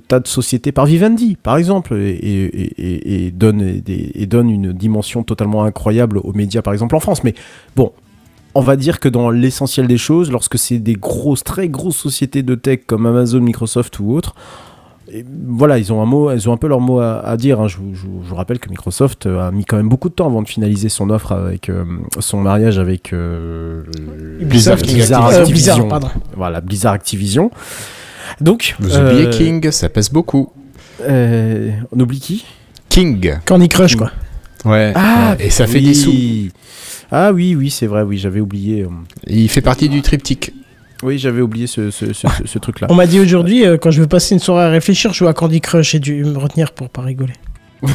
tas de sociétés par Vivendi, par exemple, et, donne, donne une dimension totalement incroyable aux médias, par exemple, en France. Mais bon, on va dire que dans l'essentiel des choses, lorsque c'est des grosses, très grosses sociétés de tech comme Amazon, Microsoft ou autres, et voilà, ils ont un mot, ils ont un peu leur mot à, à dire. hein. Je, vous- je vous- je vous rappelle que Microsoft euh, a mis quand même beaucoup de temps avant de finaliser son offre avec euh, son mariage avec euh, Blizzard, euh, Activision. Blizzard, pardon. Voilà, Blizzard Activision. Donc, Vous euh, oubliez King, ça pèse beaucoup. euh, on oublie qui? King. Candy Crush, quoi. Ouais. Ah, ouais. Et ça fait oui. des sous. Ah oui, oui, c'est vrai, oui, j'avais oublié. Il fait partie du triptyque. Oui, j'avais oublié ce, ce- ce- ce- ce truc-là. On m'a dit aujourd'hui, euh, quand je veux passer une soirée à réfléchir, je joue à Candy Crush et dû me retenir pour pas rigoler.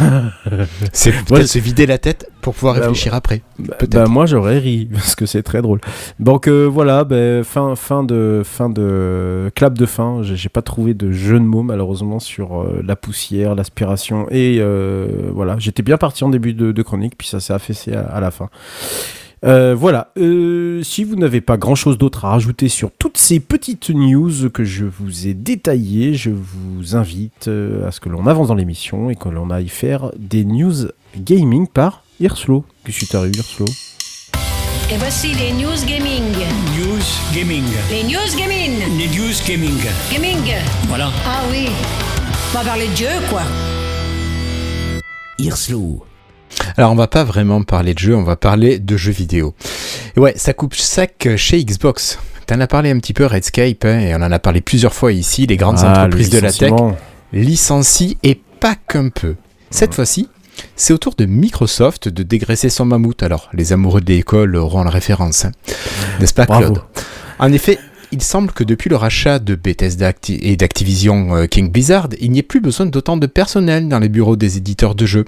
C'est Ouais. peut-être se vider la tête pour pouvoir Bah, réfléchir après. Bah, Peut-être. bah, moi j'aurais ri parce que c'est très drôle. Donc euh, voilà, bah, fin fin de fin de clap de fin. J'ai j'ai pas trouvé de jeu de mots malheureusement sur euh, la poussière, l'aspiration et euh, voilà. J'étais bien parti en début de, de chronique puis ça s'est affaissé à, à la fin. Euh, voilà. Euh, si vous n'avez pas grand chose d'autre à rajouter sur toutes ces petites news que je vous ai détaillées, je vous invite euh, à ce que l'on avance dans l'émission et que l'on aille faire des news gaming par Hirslo. Qu'est-ce qui t'arrive, Hirslo Et voici les news gaming. News Gaming. Les news gaming. Les News Gaming. Gaming. Voilà. Ah oui. On va parler de jeu, quoi. Hirslo. Alors on va pas vraiment parler de jeux, on va parler de jeux vidéo. Et ouais, ça coupe sec chez Xbox. T'en as parlé un petit peu Redscape, hein, et on en a parlé plusieurs fois ici, les grandes Ah, entreprises le de la tech licencient et pas qu'un peu. Cette fois-ci, c'est au tour de Microsoft de dégraisser son mammouth. Alors, les amoureux de l'école auront la référence, hein. n'est-ce pas Bravo. Claude? En effet, il semble que depuis le rachat de Bethesda et d'Activision euh, King Blizzard, il n'y ait plus besoin d'autant de personnel dans les bureaux des éditeurs de jeux.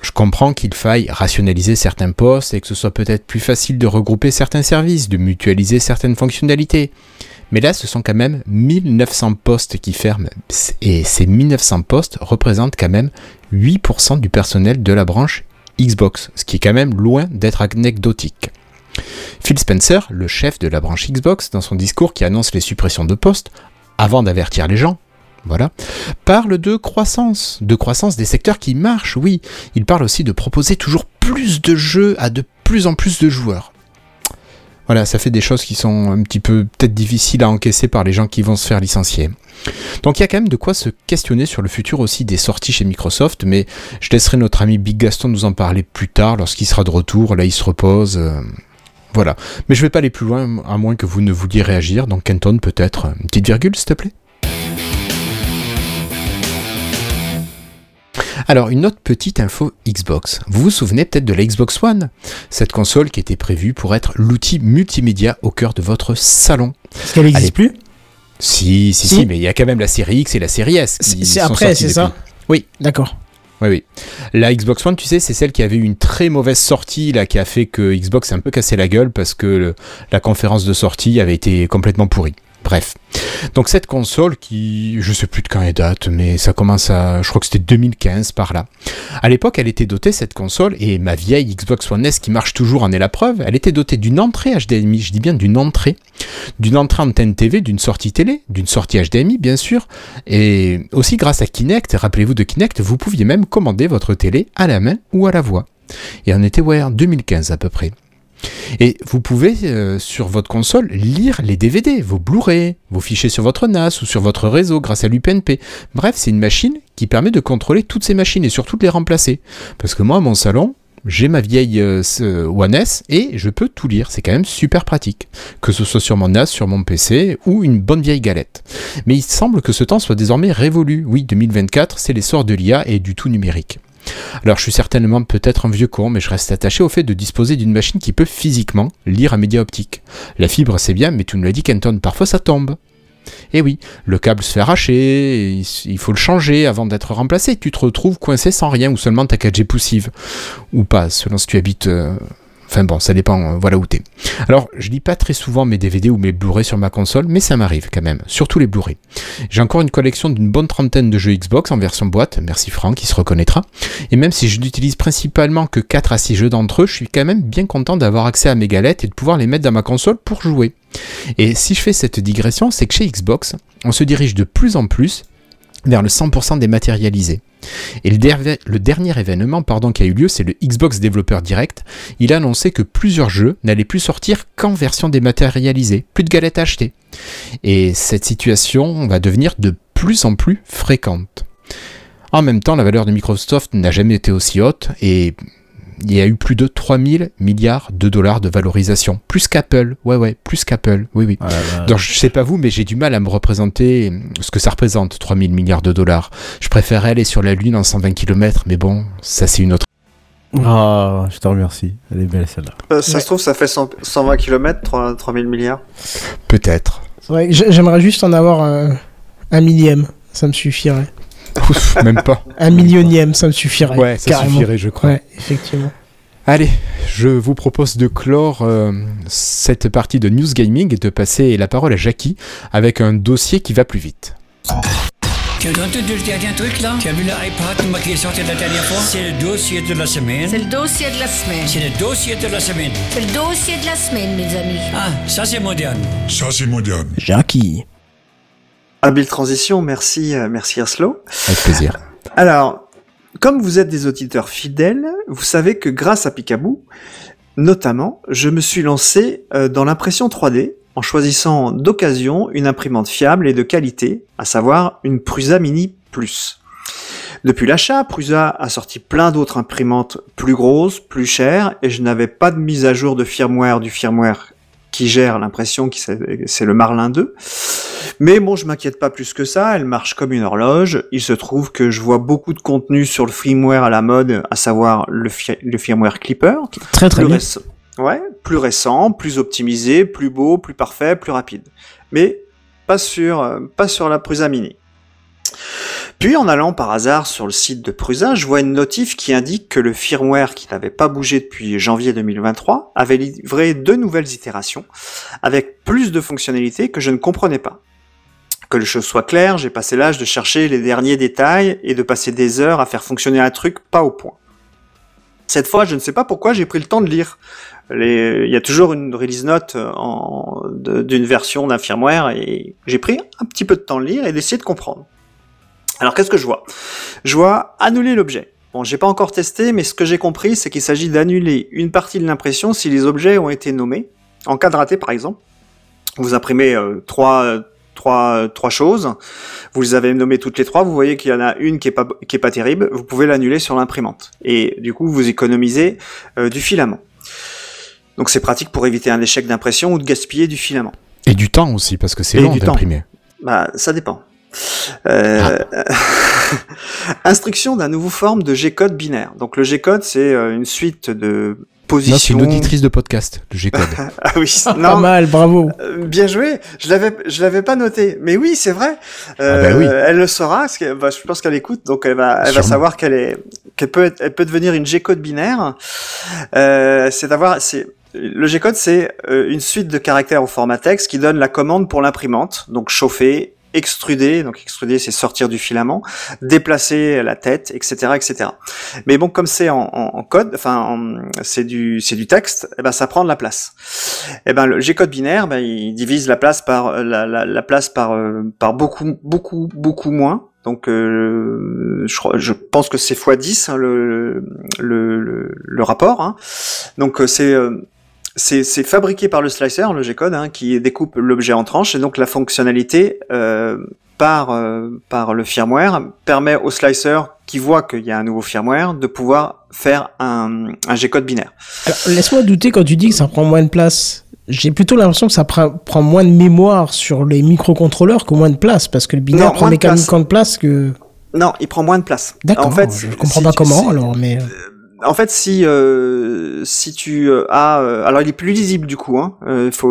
Je comprends qu'il faille rationaliser certains postes et que ce soit peut-être plus facile de regrouper certains services, de mutualiser certaines fonctionnalités. Mais là, ce sont quand même 1900 postes qui ferment. Et ces 1900 postes représentent quand même 8% du personnel de la branche Xbox, ce qui est quand même loin d'être anecdotique. Phil Spencer, le chef de la branche Xbox, dans son discours qui annonce les suppressions de postes, avant d'avertir les gens, voilà, parle de croissance, de croissance des secteurs qui marchent, oui. Il parle aussi de proposer toujours plus de jeux à de plus en plus de joueurs. Voilà, ça fait des choses qui sont un petit peu peut-être difficiles à encaisser par les gens qui vont se faire licencier. Donc il y a quand même de quoi se questionner sur le futur aussi des sorties chez Microsoft, mais je laisserai notre ami Big Gaston nous en parler plus tard lorsqu'il sera de retour. Là, il se repose. euh, voilà. Mais je vais pas aller plus loin, à moins que vous ne vouliez réagir. Donc Kenton, peut-être petite virgule, s'il te plaît Alors, une autre petite info Xbox. Vous vous souvenez peut-être de la Xbox One? Cette console qui était prévue pour être l'outil multimédia au cœur de votre salon. Est-ce qu'elle n'existe plus? Si, si, Si. si, mais il y a quand même la série X et la série S. C'est après, c'est ça? Oui. D'accord. Oui, oui. La Xbox One, tu sais, c'est celle qui avait eu une très mauvaise sortie, là, qui a fait que Xbox s'est un peu cassé la gueule parce que le- la conférence de sortie avait été complètement pourrie. Bref. Donc cette console qui, je sais plus de quand elle date, mais ça commence à, je crois que c'était 2015 par là. À l'époque, elle était dotée cette console et ma vieille Xbox One S qui marche toujours en est la preuve. Elle était dotée d'une entrée HDMI, je dis bien d'une entrée, d'une entrée antenne TV, d'une sortie télé, d'une sortie HDMI bien sûr, et aussi grâce à Kinect. Rappelez-vous de Kinect, vous pouviez même commander votre télé à la main ou à la voix. Et on était ouais en 2015 à peu près. Et vous pouvez, euh, sur votre console, lire les DVD, vos Blu-ray, vos fichiers sur votre NAS ou sur votre réseau grâce à l'UPnP. Bref, c'est une machine qui permet de contrôler toutes ces machines et surtout de les remplacer. Parce que moi, à mon salon, j'ai ma vieille euh, One S et je peux tout lire. C'est quand même super pratique. Que ce soit sur mon NAS, sur mon PC ou une bonne vieille galette. Mais il semble que ce temps soit désormais révolu. Oui, 2024, c'est l'essor de l'IA et du tout numérique. Alors je suis certainement peut-être un vieux con, mais je reste attaché au fait de disposer d'une machine qui peut physiquement lire un média optique. La fibre c'est bien, mais tu nous l'as dit Kenton, parfois ça tombe. Et oui, le câble se fait arracher, il faut le changer avant d'être remplacé, tu te retrouves coincé sans rien ou seulement ta 4G poussive. Ou pas, selon si tu habites... Enfin bon, ça dépend, euh, voilà où t'es. Alors, je lis pas très souvent mes DVD ou mes Blu-ray sur ma console, mais ça m'arrive quand même, surtout les Blu-ray. J'ai encore une collection d'une bonne trentaine de jeux Xbox en version boîte, merci Franck, qui se reconnaîtra. Et même si je n'utilise principalement que 4 à 6 jeux d'entre eux, je suis quand même bien content d'avoir accès à mes galettes et de pouvoir les mettre dans ma console pour jouer. Et si je fais cette digression, c'est que chez Xbox, on se dirige de plus en plus vers le 100% dématérialisé. Et le, dernier événement pardon, qui a eu lieu, c'est le Xbox Developer Direct. Il a annoncé que plusieurs jeux n'allaient plus sortir qu'en version dématérialisée, plus de galettes à acheter. Et cette situation va devenir de plus en plus fréquente. En même temps, la valeur de Microsoft n'a jamais été aussi haute et il y a eu plus de 3000 milliards de dollars de valorisation. Plus qu'Apple, ouais ouais, plus qu'Apple, oui oui. Donc je sais pas vous, mais j'ai du mal à me représenter ce que ça représente, 3000 milliards de dollars. Je préférerais aller sur la Lune en 120 km, mais bon, ça c'est une autre... Ah, je te remercie. Elle est belle celle-là. Euh, ça se trouve, ça fait 100 120 km, 3, 3000 milliards. Peut-être. J'ai- j'aimerais juste en avoir un, un millième. Ça me suffirait. Ouf, même pas. Un millionième, ça me suffirait. Ouais, ça carrément. suffirait, je crois. Ouais, effectivement. Allez, je vous propose de clore euh, cette partie de News Gaming et de passer la parole à Jackie avec un dossier qui va plus vite. Tu as entendu le dernier truc là Tu as vu l'iPad moi, qui est sorti la dernière fois? C'est le dossier de la semaine. C'est le dossier de la semaine. C'est le dossier de la semaine. C'est le dossier de la semaine, mes amis. Ah, ça c'est moderne. Ça, c'est moderne. Jackie. Habile transition, merci, euh, merci Aslo. Avec plaisir. Alors, comme vous êtes des auditeurs fidèles, vous savez que grâce à Picaboo, notamment, je me suis lancé euh, dans l'impression 3D en choisissant d'occasion une imprimante fiable et de qualité, à savoir une Prusa Mini Plus. Depuis l'achat, Prusa a sorti plein d'autres imprimantes plus grosses, plus chères, et je n'avais pas de mise à jour de firmware du firmware qui gère l'impression, qui c'est c'est le Marlin 2. Mais bon, je m'inquiète pas plus que ça, elle marche comme une horloge. Il se trouve que je vois beaucoup de contenu sur le firmware à la mode, à savoir le, fi- le firmware Clipper. Très très bien. récent- Ouais, plus récent, plus optimisé, plus beau, plus parfait, plus rapide. Mais pas sur, pas sur la Prusa Mini. Puis en allant par hasard sur le site de Prusa, je vois une notif qui indique que le firmware qui n'avait pas bougé depuis janvier 2023 avait livré deux nouvelles itérations avec plus de fonctionnalités que je ne comprenais pas. Que les choses soient claires, j'ai passé l'âge de chercher les derniers détails et de passer des heures à faire fonctionner un truc pas au point. Cette fois, je ne sais pas pourquoi j'ai pris le temps de lire. Il y a toujours une release note de- d'une version d'un firmware et j'ai pris un petit peu de temps de lire et d'essayer de comprendre. Alors qu'est-ce que je vois? Je vois annuler l'objet. Bon, j'ai pas encore testé, mais ce que j'ai compris, c'est qu'il s'agit d'annuler une partie de l'impression si les objets ont été nommés. En cas de raté, par exemple, vous imprimez euh, trois, trois, trois choses, vous les avez nommées toutes les trois, vous voyez qu'il y en a une qui est pas, qui est pas terrible, vous pouvez l'annuler sur l'imprimante. Et du coup, vous économisez euh, du filament. Donc c'est pratique pour éviter un échec d'impression ou de gaspiller du filament. Et du temps aussi, parce que c'est long d'imprimer. Bah, ça dépend. Euh, Instruction d'un nouveau forme de G-code binaire. Donc le G-code, c'est euh, une suite de Non, c'est positions. une auditrice de podcast, le G-Code. ah oui, Pas non, mal, bravo. euh, bien joué. Je l'avais, je l'avais pas noté. Mais oui, c'est vrai. Euh, Ah bah oui. Elle le saura. Parce que, bah, je pense qu'elle écoute, donc elle va, elle va savoir qu'elle est, qu'elle peut, être- elle peut devenir une G-code binaire. Euh, c'est d'avoir, c'est le G-code, c'est euh, une suite de caractères au format texte qui donne la commande pour l'imprimante. Donc chauffer, extruder. Donc extruder, c'est sortir du filament, déplacer la tête, etc., etc. Mais bon, comme c'est en, en- en code, enfin, en- c'est du, c'est du texte, eh ben ça prend de la place. Eh ben le G-code binaire, ben, il divise la place par la, la, la place par euh, par beaucoup beaucoup beaucoup moins. Donc euh, je, je pense que c'est x10 hein, le, le, le, le rapport. hein. Donc euh, c'est euh, c'est c'est fabriqué par le slicer, le G-code, hein, qui découpe l'objet en tranches, et donc la fonctionnalité euh, par euh, par le firmware permet au slicer qui voit qu'il y a un nouveau firmware de pouvoir faire un, un G-code binaire. Alors, laisse-moi douter quand tu dis que ça prend moins de place. J'ai plutôt l'impression que ça prend, prend moins de mémoire sur les microcontrôleurs que moins de place, parce que le binaire Non, prend moins de mécaniquement de place que. Non, il prend moins de place. D'accord. En fait, je comprends pas comment alors, mais. En fait, si euh, si tu euh, as, euh, alors il est plus lisible du coup. Hein,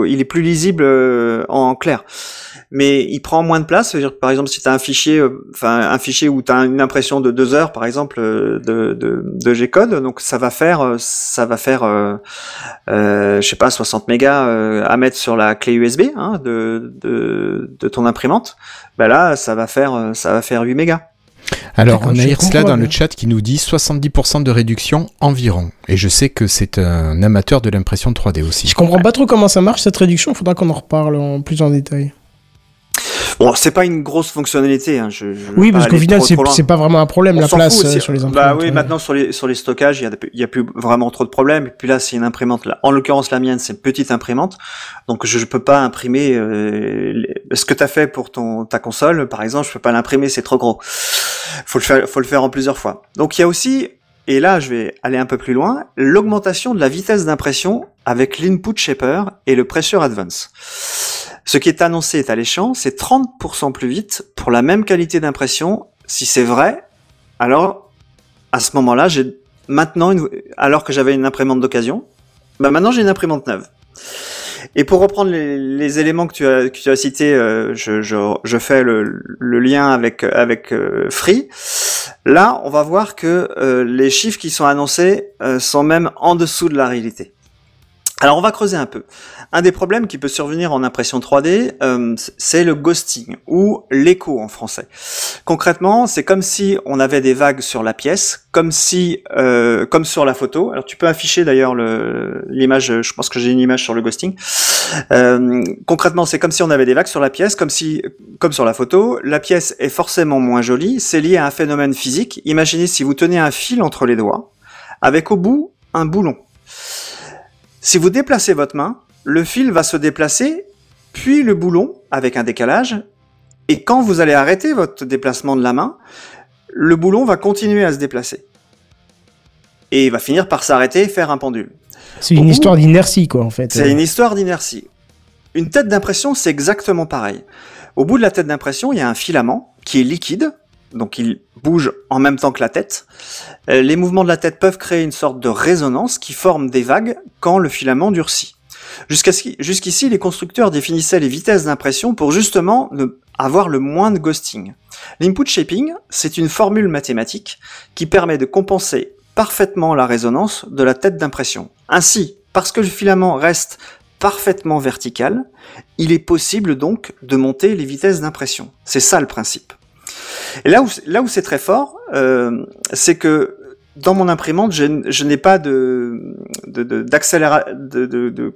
il est plus lisible en clair, mais il prend moins de place. Par exemple, si tu as un fichier, enfin un fichier où tu as une impression de deux heures, par exemple, de, de, de G-code, donc ça va faire, ça va faire, je sais pas, 60 mégas à mettre sur la clé USB hein, de, de ton imprimante. Ben là, ça va faire, ça va faire 8 mégas. Alors, on a Irsla dans le chat qui nous dit 70% de réduction environ. Et je sais que c'est un amateur de l'impression 3D aussi. Je comprends pas trop comment ça marche cette réduction, faudra qu'on en reparle en plus en détail. Bon, c'est pas une grosse fonctionnalité. Hein, je, je Oui, parce qu'au final, c'est pas vraiment un problème On la place fout euh, sur les Bah imprimantes. oui, ouais. maintenant sur les sur les stockages, il y y a plus vraiment trop de problèmes. Et puis là, c'est une imprimante. Là. En l'occurrence, la mienne, c'est une petite imprimante, donc je, je peux pas imprimer euh, les- ce que tu as fait pour ton ta console, par exemple. Je peux pas l'imprimer, c'est trop gros. Faut le faire, faut le faire en plusieurs fois. Donc il y a aussi, et là, je vais aller un peu plus loin, l'augmentation de la vitesse d'impression avec l'input shaper et le pressure advance. Ce qui est annoncé est alléchant, c'est 30% plus vite pour la même qualité d'impression. Si c'est vrai, alors à ce moment-là, j'ai maintenant, une- alors que j'avais une imprimante d'occasion, bah maintenant j'ai une imprimante neuve. Et pour reprendre les, les éléments que tu as, que tu as cités, euh, je, je, je fais le, le lien avec, avec euh, Free. Là, on va voir que euh, les chiffres qui sont annoncés euh, sont même en dessous de la réalité. Alors on va creuser un peu. Un des problèmes qui peut survenir en impression 3D, euh, c'est le ghosting ou l'écho en français. Concrètement, c'est comme si on avait des vagues sur la pièce, comme si, euh, comme sur la photo. Alors tu peux afficher d'ailleurs le- l'image. Je pense que j'ai une image sur le ghosting. Euh, concrètement, c'est comme si on avait des vagues sur la pièce, comme si, comme sur la photo. La pièce est forcément moins jolie. C'est lié à un phénomène physique. Imaginez si vous tenez un fil entre les doigts, avec au bout un boulon. Si vous déplacez votre main, le fil va se déplacer, puis le boulon, avec un décalage, et quand vous allez arrêter votre déplacement de la main, le boulon va continuer à se déplacer. Et il va finir par s'arrêter et faire un pendule. C'est une Au histoire d'inertie, quoi, en fait. C'est une histoire d'inertie. Une tête d'impression, c'est exactement pareil. Au bout de la tête d'impression, il y a un filament qui est liquide, donc il bouge en même temps que la tête. Euh, Les mouvements de la tête peuvent créer une sorte de résonance qui forme des vagues quand le filament durcit. Jusqu'ici, les constructeurs définissaient les vitesses d'impression pour justement avoir le moins de ghosting. L'input shaping, c'est une formule mathématique qui permet de compenser parfaitement la résonance de la tête d'impression. Ainsi, parce que le filament reste parfaitement vertical, il est possible donc de monter les vitesses d'impression. C'est ça le principe. Et là où, là où c'est très fort, euh, c'est que dans mon imprimante, je, n'ai pas de, de, de, de, de, de, de-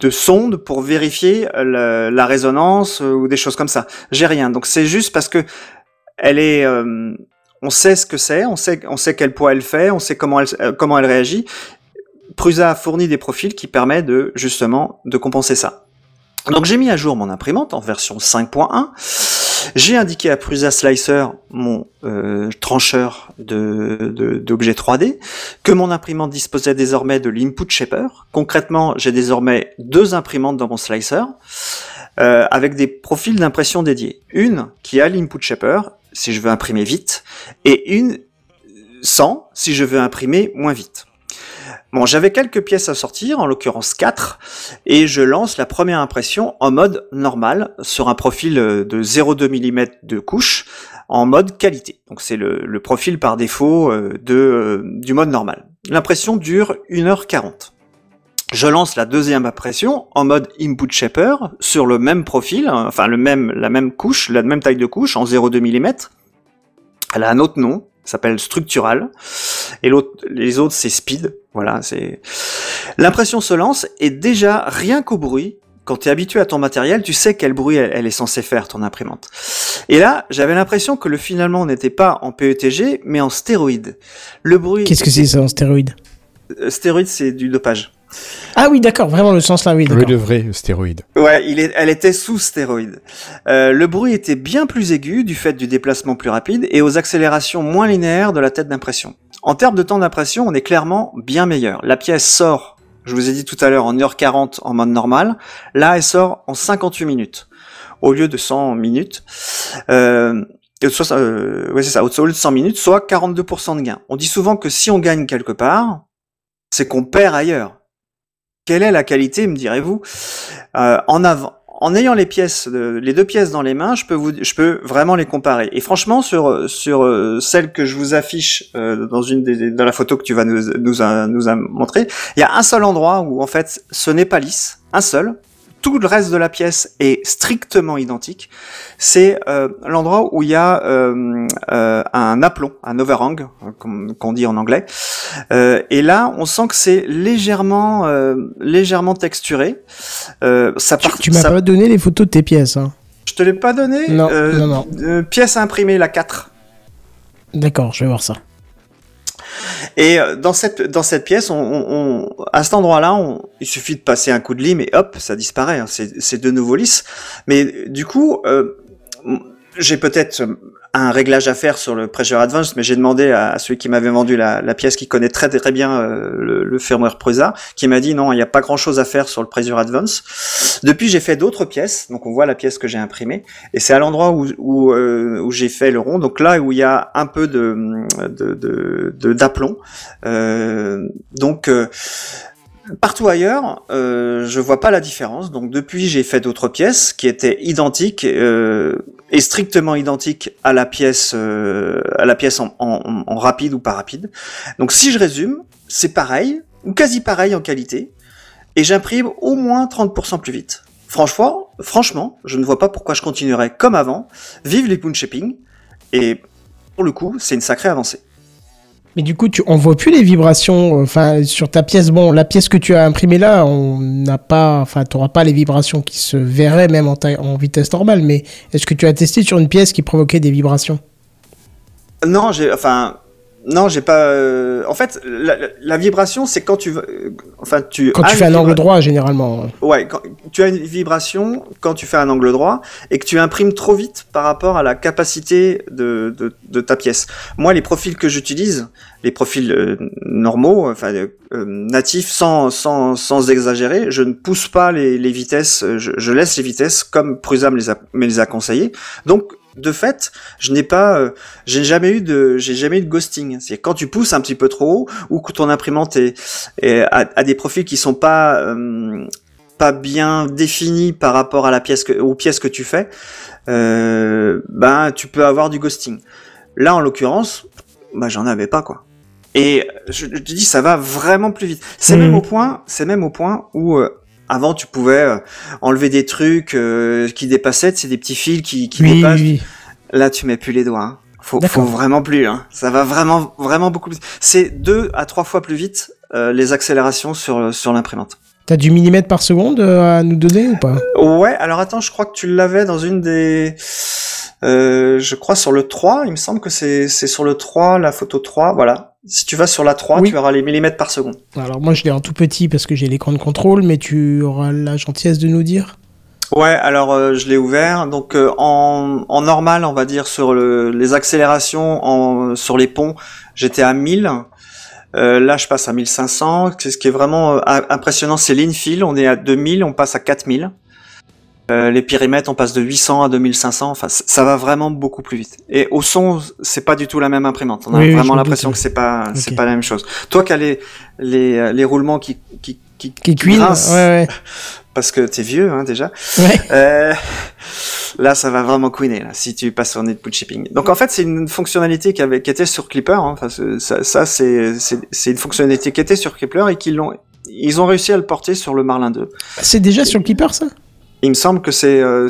de sonde pour vérifier la, la résonance euh, ou des choses comme ça. J'ai rien. Donc c'est juste parce que elle est, euh, on sait ce que c'est, on sait, on sait quel poids elle fait, on sait comment elle, euh, comment elle réagit. Prusa a fourni des profils qui permettent de justement de compenser ça. Donc j'ai mis à jour mon imprimante en version 5.1. J'ai indiqué à Prusa Slicer, mon euh, trancheur de de- d'objets 3D, que mon imprimante disposait désormais de l'input shaper. Concrètement, j'ai désormais deux imprimantes dans mon slicer, euh, avec des profils d'impression dédiés. Une qui a l'input shaper, si je veux imprimer vite, et une sans, si je veux imprimer moins vite. Bon, j'avais quelques pièces à sortir, en l'occurrence 4, et je lance la première impression en mode normal, sur un profil euh, de 0,2 mm de couche, en mode qualité. Donc c'est le, profil par défaut euh, euh, du mode normal. L'impression dure 1h40. Je lance la deuxième impression en mode input shaper sur le même profil, hein, enfin le même, la même couche, la même taille de couche en 0,2 mm. Elle a un autre nom, s'appelle structural, et l'autre, les autres c'est speed. Voilà, c'est. L'impression se lance et déjà rien qu'au bruit, quand tu es habitué à ton matériel, tu sais quel bruit elle, elle est censée faire ton imprimante. Et là, j'avais l'impression que le finalement n'était pas en PETG mais en stéroïde. Le bruit. Qu'est-ce que c'est ça en stéroïde? Euh, Stéroïde, c'est du dopage. Ah oui, d'accord, vraiment le sens là, oui. Le vrai stéroïde. Ouais, il est, elle était sous stéroïde. Euh, le bruit était bien plus aigu du fait du déplacement plus rapide et aux accélérations moins linéaires de la tête d'impression. En termes de temps d'impression, on est clairement bien meilleur. La pièce sort, je vous ai dit tout à l'heure, en 1h40 en mode normal. Là, elle sort en 58 minutes au lieu de 100 minutes. Euh, euh, ouais, c'est ça, au lieu de 100 minutes, soit 42% de gain. On dit souvent que si on gagne quelque part, c'est qu'on perd ailleurs. Quelle est la qualité, me direz-vous? Euh, En ayant les pièces, les deux pièces dans les mains, je peux vraiment les comparer. Et franchement, sur euh, celle que je vous affiche euh, dans la photo que tu vas nous nous montré, il y a un seul endroit où en fait ce n'est pas lisse, un seul. Tout le reste de la pièce est strictement identique. C'est euh, l'endroit où il y a euh, euh, un aplomb, un overhang, comme qu'on dit en anglais. Et là, on sent que c'est légèrement, légèrement texturé. Ça part, Tu m'as ça- pas donné les photos de tes pièces. Hein. Je te l'ai pas donné. Non, non, non. pièce à imprimer, la 4. D'accord, je vais voir ça. Et euh, dans cette dans cette pièce, on, on- on- à cet endroit-là, il suffit de passer un coup de lime et hop, ça disparaît. hein. c'est de nouveau lisse. Mais du coup, euh, j'ai peut-être un réglage à faire sur le Pressure Advance, mais j'ai demandé à celui qui m'avait vendu la, la pièce, qui connaît très très bien euh, le, le firmware Prusa, qui m'a dit non, il n'y a pas grand-chose à faire sur le Pressure Advance. Depuis, j'ai fait d'autres pièces, donc on voit la pièce que j'ai imprimée, et c'est à l'endroit où où, euh, où j'ai fait le rond, donc là où il y a un peu de de de- de- d'aplomb. Euh, donc euh, Partout ailleurs, euh, je vois pas la différence. Donc depuis, j'ai fait d'autres pièces qui étaient identiques euh, et strictement identiques à la pièce, euh, à la pièce en, rapide ou pas rapide. Donc si je résume, c'est pareil ou quasi pareil en qualité, et j'imprime au moins 30% plus vite. Franchement, franchement, je ne vois pas pourquoi je continuerais comme avant. Vive les poon shipping et pour le coup, c'est une sacrée avancée. Mais du coup, tu, on voit plus les vibrations. euh, Enfin, sur ta pièce, bon, la pièce que tu as imprimée là, on n'a pas, enfin, tu n'auras pas les vibrations qui se verraient même en, en vitesse normale. Mais est-ce que tu as testé sur une pièce qui provoquait des vibrations? Non, j'ai, enfin, non, j'ai pas. euh, En fait, la, la- la vibration, c'est quand tu, euh, enfin, tu. Quand tu fais un angle droit, généralement. Ouais, quand, tu as une vibration quand tu fais un angle droit et que tu imprimes trop vite par rapport à la capacité de, de, de ta pièce. Moi, les profils que j'utilise, les profils euh, normaux, enfin euh, natifs, sans, sans, sans exagérer, je ne pousse pas les, les vitesses, je, je laisse les vitesses comme Prusa me les a, me les a conseillées. Donc, de fait, je n'ai pas, euh, j'ai jamais eu de, j'ai jamais eu de ghosting. C'est quand tu pousses un petit peu trop haut ou que ton imprimante est, est a, a des profils qui sont pas euh, pas bien définis par rapport à la pièce que, aux pièces que tu fais, euh, ben tu peux avoir du ghosting. Là, en l'occurrence, bah j'en avais pas quoi. Et je, je te dis, ça va vraiment plus vite. C'est Mhm. même au point, c'est même au point où euh, avant tu pouvais euh, enlever des trucs euh, qui dépassaient, c'est des petits fils qui, qui Oui, dépassent. oui. Là, tu mets plus les doigts. Hein. Faut, faut vraiment plus. Hein. Ça va vraiment, vraiment beaucoup plus. C'est deux à trois fois plus vite euh, les accélérations sur sur l'imprimante. T'as du millimètre par seconde euh, à nous donner ou pas? Ouais, alors attends, je crois que tu l'avais dans une des... Euh, je crois sur le 3, il me semble que c'est c'est sur le 3, la photo 3, voilà. Si tu vas sur la 3, Oui. tu auras les millimètres par seconde. Alors moi je l'ai en tout petit parce que j'ai l'écran de contrôle, mais tu auras la gentillesse de nous dire? Ouais, alors euh, je l'ai ouvert. Donc euh, en, en normal, on va dire sur le, les accélérations en, sur les ponts, j'étais à 1000. Euh, là, je passe à 1500. C'est Ce qui est vraiment euh, impressionnant, c'est l'infill. On est à 2000, on passe à 4000. Euh, les périmètres, on passe de 800 à 2500. Enfin, ça va vraiment beaucoup plus vite. Et au son, c'est pas du tout la même imprimante. On a Oui, vraiment me l'impression que c'est pas, c'est Ok. pas la même chose. Toi qui as les, les, euh, les roulements qui, qui, qui, Qui grincent, ouais, ouais. parce que t'es vieux, hein, déjà. Ouais. Euh, là, ça va vraiment queener, là, si tu passes sur Netboot Shipping. Donc, en fait, c'est une fonctionnalité qui, avait, qui était sur Clipper. Hein. Enfin, c'est- ça, ça c'est, c'est, c'est une fonctionnalité qui était sur Clipper et qu'ils l'ont, ils ont réussi à le porter sur le Marlin 2. C'est déjà sur Clipper ça? Il me semble que c'est, euh,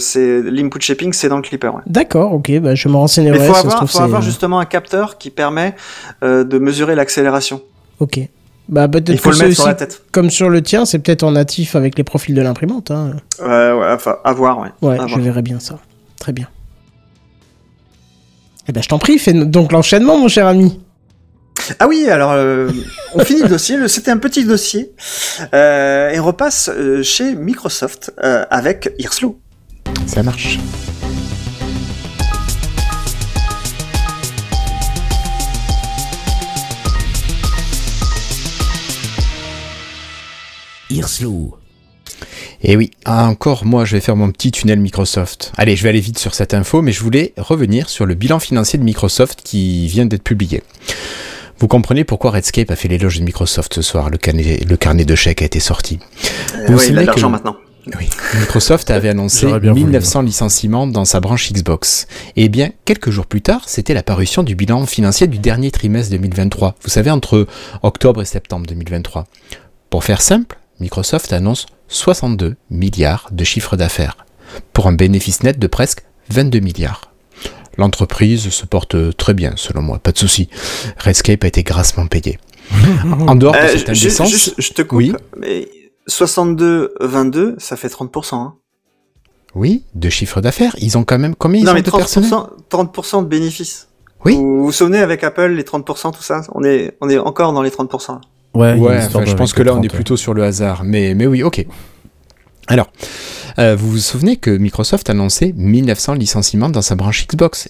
l'input shipping, c'est dans le Clipper. Ouais. D'accord, ok, bah, je me renseignerai. Il faut avoir, faut avoir justement un capteur qui permet euh, de mesurer l'accélération. Ok. Bah, Il faut le mettre c'est sur aussi- la tête. Comme sur le tien, c'est peut-être en natif avec les profils de l'imprimante. Hein. Ouais, ouais, enfin, à voir, ouais. Ouais, À je voir. verrai bien ça. Très bien. Eh ben, je t'en prie, fais donc l'enchaînement, mon cher ami. Ah oui, alors euh, on finit le dossier. C'était un petit dossier euh, et on repasse euh, chez Microsoft euh, avec Hirslo. Ça marche. Hirslo. Et oui, ah, encore moi je vais faire mon petit tunnel Microsoft. Allez, je vais aller vite sur cette info, mais je voulais revenir sur le bilan financier de Microsoft qui vient d'être publié. Vous comprenez pourquoi Redscape a fait l'éloge de Microsoft ce soir, le carnet, le carnet de chèques a été sorti. Euh, Vous ouais, il a savez de l'argent que- maintenant. Oui. Microsoft avait annoncé J'aurais bien voulu, 1900 licenciements dans sa branche Xbox. Et bien, quelques jours plus tard, c'était la parution du bilan financier du dernier trimestre 2023. Vous savez, entre octobre et septembre 2023. Pour faire simple, Microsoft annonce 62 milliards de chiffre d'affaires, pour un bénéfice net de presque 22 milliards. L'entreprise se porte très bien, selon moi, pas de souci. Redscape a été grassement payé. en dehors de Euh, cette indécence, juste, je te coupe, oui. mais 62-22, ça fait 30%. Hein. oui, de chiffre d'affaires, ils ont quand même combien ils non, ont mais de personnel? 30%, 30% de bénéfices. Oui. Vous vous souvenez avec Apple, les 30%, tout ça? On est, on est encore dans les 30%. là. Ouais, Ouais, enfin, je pense que là, on est 30, plutôt sur le hasard. Mais, mais oui, ok. Alors, euh, vous vous souvenez que Microsoft a annoncé 1900 licenciements dans sa branche Xbox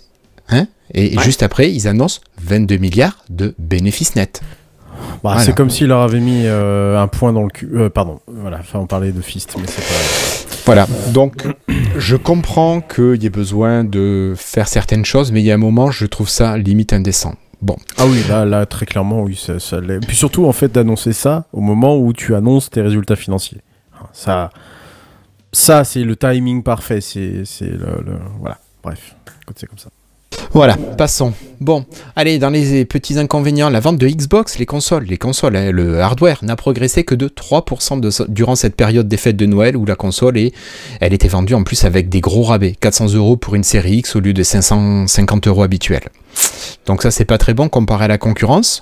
hein? Et Ouais. juste après, ils annoncent 22 milliards de bénéfices nets. Bah, Voilà. C'est comme s'il leur avait mis euh, un point dans le cul. euh, pardon, voilà, enfin on parlait de fist, mais c'est pas. Voilà, donc je comprends qu'il y ait besoin de faire certaines choses, mais il y a un moment, je trouve ça limite indécent. Bon, Ah oui, là, là très clairement, oui, ça, ça l'est. Puis surtout, en fait, d'annoncer ça au moment où tu annonces tes résultats financiers. Ça, ça c'est le timing parfait. C'est le, le- Voilà, bref, c'est comme ça. Voilà, passons. Bon, allez, dans les petits inconvénients, la vente de Xbox, les consoles, les consoles, hein, le hardware n'a progressé que de 3% de so- durant cette période des fêtes de Noël où la console est, elle était vendue en plus avec des gros rabais, 400 euros pour une série X au lieu de 550 euros habituels. Donc ça, c'est pas très bon comparé à la concurrence.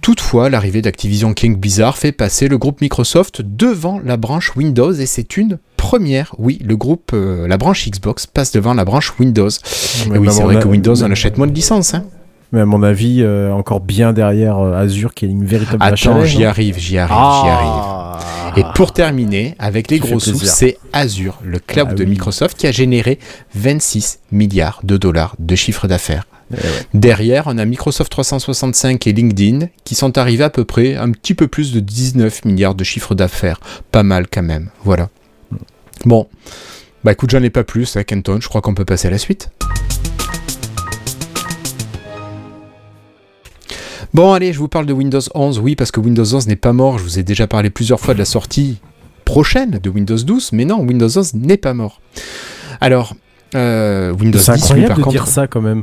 Toutefois, l'arrivée d'Activision King Blizzard fait passer le groupe Microsoft devant la branche Windows et c'est une première. Oui, le groupe, euh, la branche Xbox passe devant la branche Windows. Et Mais oui, à c'est mon vrai a- que Windows en achète moins de licences. Hein. Mais à mon avis, euh, encore bien derrière euh, Azure, qui est une véritable Attends, j'y arrive, j'y arrive, j'y arrive. Et pour terminer, avec les gros sous, c'est Azure, le cloud Ah de oui. Microsoft, qui a généré 26 milliards de dollars de chiffre d'affaires. Ouais. Derrière, on a Microsoft 365 et LinkedIn qui sont arrivés à peu près un petit peu plus de 19 milliards de chiffre d'affaires. Pas mal quand même. Voilà. Bon. Bah écoute, j'en ai pas plus, à Kenton. Je crois qu'on peut passer à la suite. Bon, allez, je vous parle de Windows 11. Oui, parce que Windows 11 n'est pas mort. Je vous ai déjà parlé plusieurs fois de la sortie prochaine de Windows 12, mais non, Windows 11 n'est pas mort. Alors, euh, Windows 10, C'est lui, incroyable par de contre, dire ça quand même.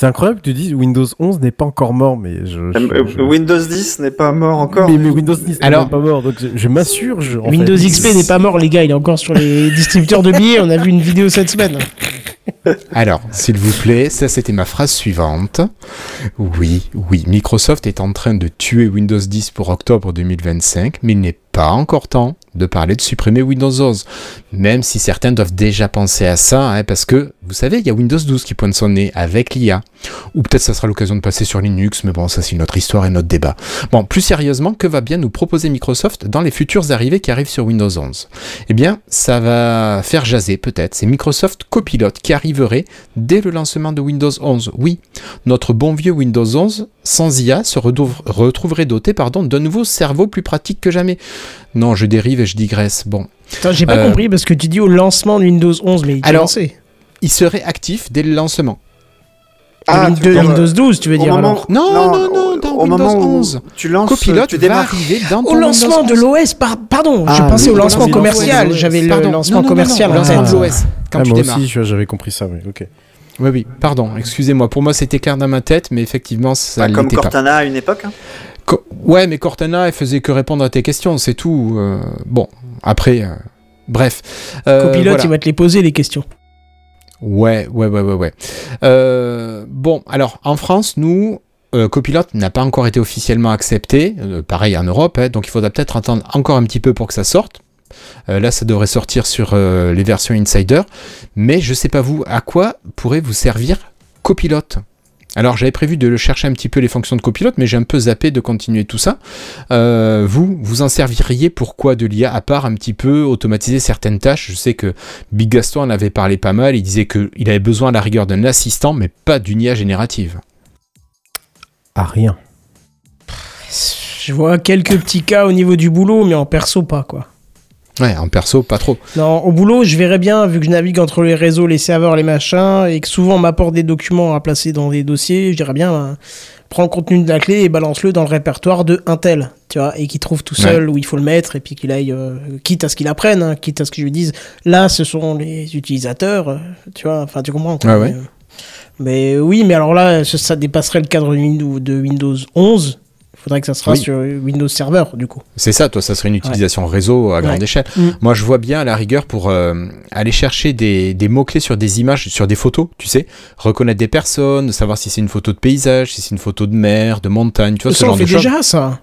C'est incroyable que tu dises Windows 11 n'est pas encore mort, mais je. je- Euh, je- Windows 10 n'est pas mort encore. Mais, mais Windows 10 n'est pas mort, donc je, je m'assure. Windows fait, XP n'est pas mort, les gars, il est encore sur les distributeurs de billets. On a vu une vidéo cette semaine. Alors, s'il vous plaît, ça c'était ma phrase suivante. Oui, oui, Microsoft est en train de tuer Windows 10 pour octobre 2025, mais il n'est pas encore temps de parler de supprimer Windows 11. Même si certains doivent déjà penser à ça, hein, parce que, vous savez, il y a Windows 12 qui pointe son nez avec l'IA. Ou peut-être ça sera l'occasion de passer sur Linux, mais bon, ça c'est une autre histoire et notre débat. Bon, plus sérieusement, que va bien nous proposer Microsoft dans les futures arrivées qui arrivent sur Windows 11 Eh bien, ça va faire jaser peut-être. C'est Microsoft Copilot qui arriverait dès le lancement de Windows 11. Oui, notre bon vieux Windows 11 sans IA se retrouve- retrouverait doté pardon, d'un nouveau cerveau plus pratique que jamais. Non, je dérive et je digresse. Bon, Attends, j'ai pas Euh, compris parce que tu dis au lancement de Windows 11, mais il est Alors, lancé. il serait actif dès le lancement. Ah, de tu veux dire, Windows 12, tu veux dire moment- alors Non, non, non, au- dans au Windows moment où 11. Tu lances, Copilot tu va démarres. arriver dans ton Au lancement Windows de 11. l'OS, par- pardon, je Ah, pensais oui, au lancement commercial. J'avais le Pardon, lancement non, non, non, commercial non, en lancement tête. de l'OS. Quand Ah, tu moi démarres. aussi, j'avais compris ça, oui. Ok. Oui, oui, pardon, excusez-moi. Pour moi, c'était clair dans ma tête, mais effectivement, ça Bah, comme l'était pas. Cortana à une époque. hein. Co- ouais, mais Cortana, elle faisait que répondre à tes questions, c'est tout. euh, bon, après, euh, bref. Euh, Copilote, voilà. il va te les poser les questions. Ouais, ouais, ouais, ouais, ouais. Bon, alors, en France, nous, euh, Copilot n'a pas encore été officiellement accepté, pareil en Europe, hein, donc il faudra peut-être attendre encore un petit peu pour que ça sorte. Euh, là, ça devrait sortir sur euh, les versions Insider, mais je sais pas vous, à quoi pourrait vous servir Copilot alors j'avais prévu de le chercher un petit peu les fonctions de Copilot, mais j'ai un peu zappé de continuer tout ça. Euh, vous, vous en serviriez pourquoi de l'IA à part un petit peu automatiser certaines tâches? Je sais que Big Gaston en avait parlé pas mal, il disait qu'il avait besoin à la rigueur d'un assistant, mais pas d'une IA générative. Ah, rien. Je vois quelques petits cas au niveau du boulot, mais en perso pas quoi. Ouais, en perso, pas trop. Non, au boulot, je verrais bien, vu que je navigue entre les réseaux, les serveurs, les machins, et que souvent on m'apporte des documents à placer dans des dossiers, je dirais bien, ben, prends le contenu de la clé et balance-le dans le répertoire de un tel, tu vois, et qu'il trouve tout seul où il faut le mettre, et puis qu'il aille, euh, quitte à ce qu'il apprenne, hein, quitte à ce que je lui dise, là, ce sont les utilisateurs, euh, tu vois, enfin, tu comprends. quoi. Ouais. Mais, euh, mais oui, mais alors là, ça, ça dépasserait le cadre de Windows 11. Il faudrait que ça sera Oui. sur Windows Server, du coup. C'est ça, toi, ça serait une utilisation réseau à grande Ouais. échelle. Mm. Moi, je vois bien à la rigueur pour euh, aller chercher des, des mots-clés sur des images, sur des photos, tu sais, reconnaître des personnes, savoir si c'est une photo de paysage, si c'est une photo de mer, de montagne, tu vois, ce ça, on genre fait de choses. déjà ça.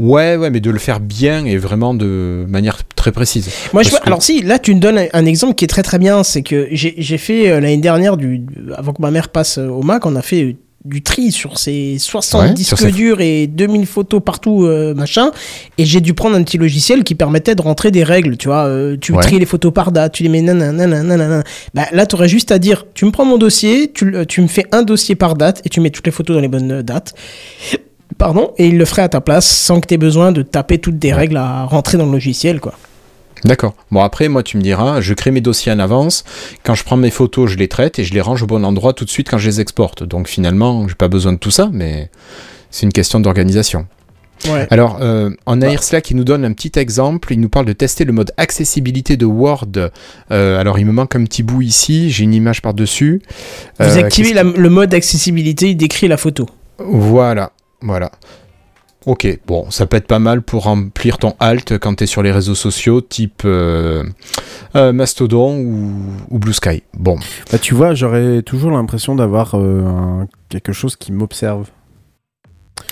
Ouais, ouais, mais de le faire bien et vraiment de manière très précise. Moi, je Parce vois- que- alors si, là, tu me donnes un, un exemple qui est très très bien, c'est que j'ai fait euh, l'année dernière, du, avant que ma mère passe au Mac, on a fait du tri sur ces 60 Ouais, disques ces- durs et 2000 photos partout, euh, machin, et j'ai dû prendre un petit logiciel qui permettait de rentrer des règles, tu vois, euh, tu Ouais. tries les photos par date, tu les mets nanana, nanana. Bah, là, tu aurais juste à dire, tu me prends mon dossier, tu me fais un dossier par date, et tu mets toutes les photos dans les bonnes euh, dates. Pardon, et il le ferait à ta place sans que tu aies besoin de taper toutes des règles à rentrer dans le logiciel, quoi. D'accord. Bon, après, moi, tu me diras, je crée mes dossiers en avance. Quand je prends mes photos, je les traite et je les range au bon endroit tout de suite quand je les exporte. Donc finalement, j'ai pas besoin de tout ça, mais c'est une question d'organisation. Ouais. Alors, euh, on a Irsla qui nous donne un petit exemple. Il nous parle de tester le mode accessibilité de Word. Euh, alors, il me manque un petit bout ici. J'ai une image par-dessus. Vous Euh, activez la- le mode accessibilité, il décrit la photo. Voilà, voilà. Ok, bon, ça peut être pas mal pour remplir ton alt quand tu es sur les réseaux sociaux, type euh, euh, Mastodon ou, ou Blue Sky. Bon, Bah, tu vois, j'aurais toujours l'impression d'avoir euh, un- quelque chose qui m'observe.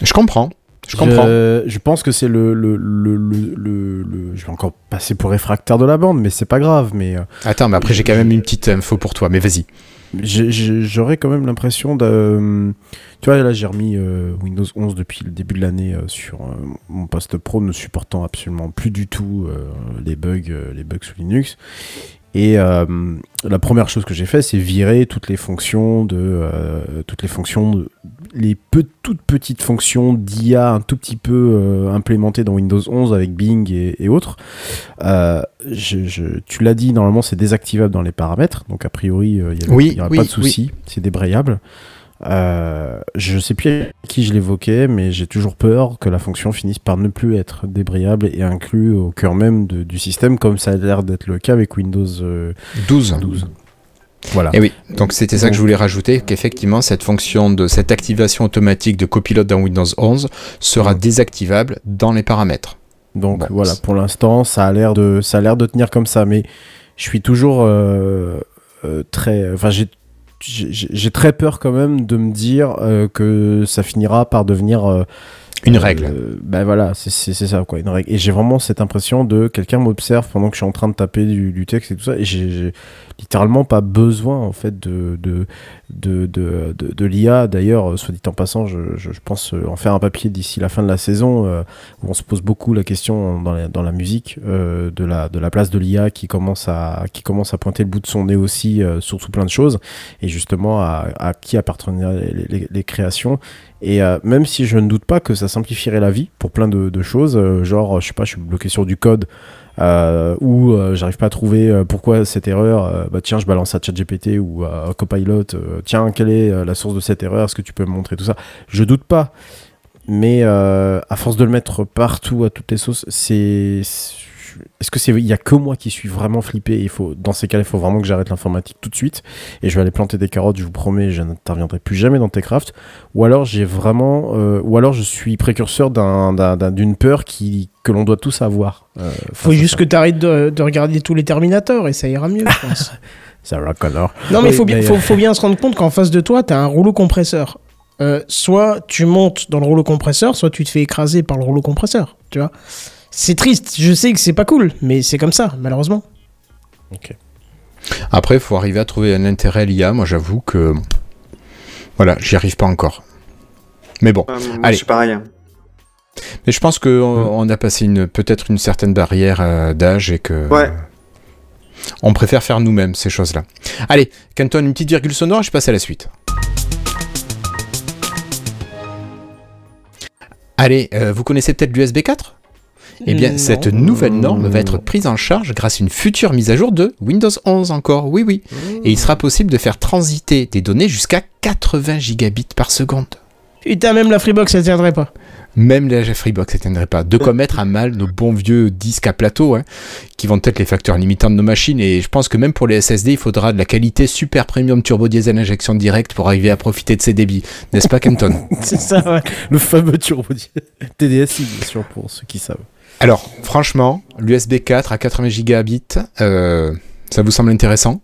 je comprends. Je comprends. Je, je pense que c'est le, le, le, le, le- le- Je vais encore passer pour réfractaire de la bande, mais c'est pas grave. Mais Attends, mais après j'ai quand même une petite info pour toi, mais vas-y. j'aurais quand même l'impression de. Tu vois, là, j'ai remis euh, Windows 11 depuis le début de l'année euh, sur euh, mon poste pro, ne supportant absolument plus du tout les bugs, les bugs sous Linux. Et la première chose que j'ai fait, c'est virer toutes les fonctions de toutes les fonctions, de- les peu- toutes petites fonctions d'IA un tout petit peu implémentées dans Windows 11 avec Bing et, et autres. Je- je- tu l'as dit, normalement c'est désactivable dans les paramètres, donc a priori il n'y aura oui, pas de souci, c'est débrayable. Euh, je sais plus à qui je l'évoquais, mais j'ai toujours peur que la fonction finisse par ne plus être débrayable et inclus au cœur même de- du système, comme ça a l'air d'être le cas avec Windows euh, 12. 12. Voilà. Et oui, donc c'était ça que je voulais rajouter, qu'effectivement cette fonction de cette activation automatique de copilote dans Windows 11 sera désactivable dans les paramètres. Donc Bon, voilà, pour l'instant, ça a l'air de, ça a l'air de tenir comme ça, mais je suis toujours euh, euh, très, enfin j'ai, j'ai très peur quand même de me dire euh, que ça finira par devenir euh, Une Euh, règle. ben voilà, c'est- ça quoi, une règle. Et j'ai vraiment cette impression de quelqu'un m'observe pendant que je suis en train de taper du, du texte et tout ça, et j'ai j'ai littéralement pas besoin en fait de de de de, de, l'IA. D'ailleurs, euh, soit dit en passant, je, je, pense euh, en faire un papier d'ici la fin de la saison euh, où on se pose beaucoup la question dans la, dans la musique de la de la place de l'IA qui commence à qui commence à pointer le bout de son nez aussi sur plein de choses et justement à, à qui appartenaient les, créations et même si je ne doute pas que ça simplifierait la vie pour plein de, de choses, genre, je sais pas, je suis bloqué sur du code euh, ou euh, j'arrive pas à trouver euh, pourquoi cette erreur, euh, bah tiens, je balance à ChatGPT ou à Copilot, tiens, quelle est la source de cette erreur, est-ce que tu peux me montrer tout ça? Je doute pas, mais à force de le mettre partout à toutes les sauces, c'est. Est-ce que c'est il y a que moi qui suis vraiment flippé Il faut dans ces cas-là, il faut vraiment que j'arrête l'informatique tout de suite et je vais aller planter des carottes. Je vous promets, je n'interviendrai plus jamais dans Techcraft. Ou alors j'ai vraiment, euh, ou alors je suis précurseur d'un- d'un- d'un- d'une peur qui que l'on doit tous avoir. euh, Faut juste que tu arrêtes de, de regarder tous les Terminators et ça ira mieux, je pense. Sarah Connor. Non, mais il Oui, faut, bien- mais, faut, euh, faut bien se rendre compte qu'en face de toi, tu as un rouleau compresseur. Euh, soit tu montes dans le rouleau compresseur, soit tu te fais écraser par le rouleau compresseur. Tu vois C'est triste, je sais que c'est pas cool, mais c'est comme ça, malheureusement. Après, il faut arriver à trouver un intérêt à l'IA. Moi, j'avoue que. Voilà, j'y arrive pas encore. Mais bon, Euh, moi, allez. je suis pareil. Mais je pense qu'on on a passé une peut-être une certaine barrière euh, d'âge et que. Ouais. On préfère faire nous-mêmes ces choses-là. Allez, Canton, une petite virgule sonore et je passe à la suite. Allez, euh, vous connaissez peut-être l'USB 4 Eh bien, Non. cette nouvelle norme va être prise en charge grâce à une future mise à jour de Windows 11 encore, oui oui. Et il sera possible de faire transiter des données jusqu'à 80 gigabits par seconde. Putain, même la Freebox, elle tiendrait pas. Même la Freebox n'atteindrait pas. De quoi mettre à mal nos bons vieux disques à plateau, hein, qui vont être les facteurs limitants de nos machines. Et je pense que même pour les SSD, il faudra de la qualité super premium turbo diesel injection directe pour arriver à profiter de ces débits. N'est-ce pas, Kenton? C'est ça, ouais. Le fameux turbo TDSI, bien sûr, pour ceux qui savent. Alors, franchement, l'USB 4 à 80 gigabits, euh, ça vous semble intéressant?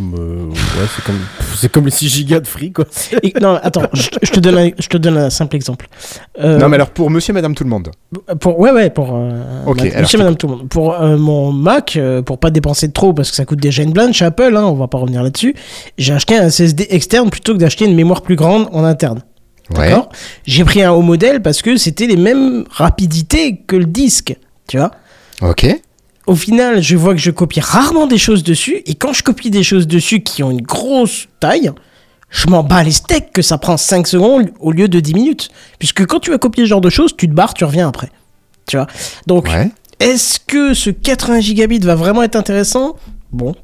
Euh, ouais, c'est comme, c'est comme les 6 gigas de free, quoi. Et- non, attends, je, je te donne un, je te donne un simple exemple. Euh, Non, mais alors pour monsieur et madame tout le monde. Pour, ouais, ouais, pour. euh, Ok, ma- alors, monsieur, madame, tout le monde. Pour euh, mon Mac, euh, pour pas dépenser trop, parce que ça coûte déjà une blinde chez Apple, hein, on va pas revenir là-dessus, j'ai acheté un SSD externe plutôt que d'acheter une mémoire plus grande en interne. Ouais. J'ai pris un haut modèle parce que c'était les mêmes rapidités que le disque, tu vois Ok. au final, je vois que je copie rarement des choses dessus, et quand je copie des choses dessus qui ont une grosse taille, je m'en bats les steaks que ça prend 5 secondes au lieu de 10 minutes. Puisque quand tu vas copier ce genre de choses, tu te barres, tu reviens après. Tu vois Donc, Ouais. est-ce que ce 80 gigabits va vraiment être intéressant? Bon.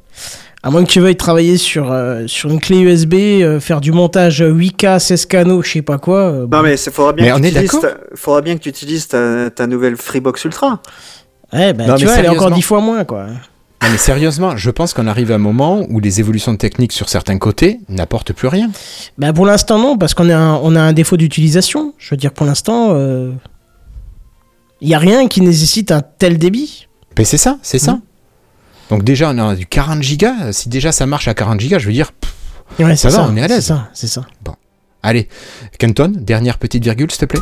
À moins que tu veuilles travailler sur, euh, sur une clé USB, euh, faire du montage 8K, 16 canaux, je sais pas quoi. euh, bon. Non, mais il faudra bien, Mais que on tu est utilises d'accord ta- faudra bien que tu utilises ta, ta nouvelle Freebox Ultra. Ouais, bah, Non, tu vois, elle est encore sérieusement. 10 fois moins, quoi. Non, mais sérieusement, je pense qu'on arrive à un moment où les évolutions techniques sur certains côtés n'apportent plus rien. Bah pour l'instant non, parce qu'on a un, on a un défaut d'utilisation. Je veux dire, pour l'instant, il n'y a rien qui nécessite un tel débit. Mais c'est ça, c'est ça. Mhm. Donc déjà, on a du 40 gigas. Si déjà ça marche à 40 gigas, je veux dire, pff, Ouais, Ça c'est va, ça, on est à c'est l'aise. ça, c'est ça. allez. Kenton, dernière petite virgule, s'il te plaît.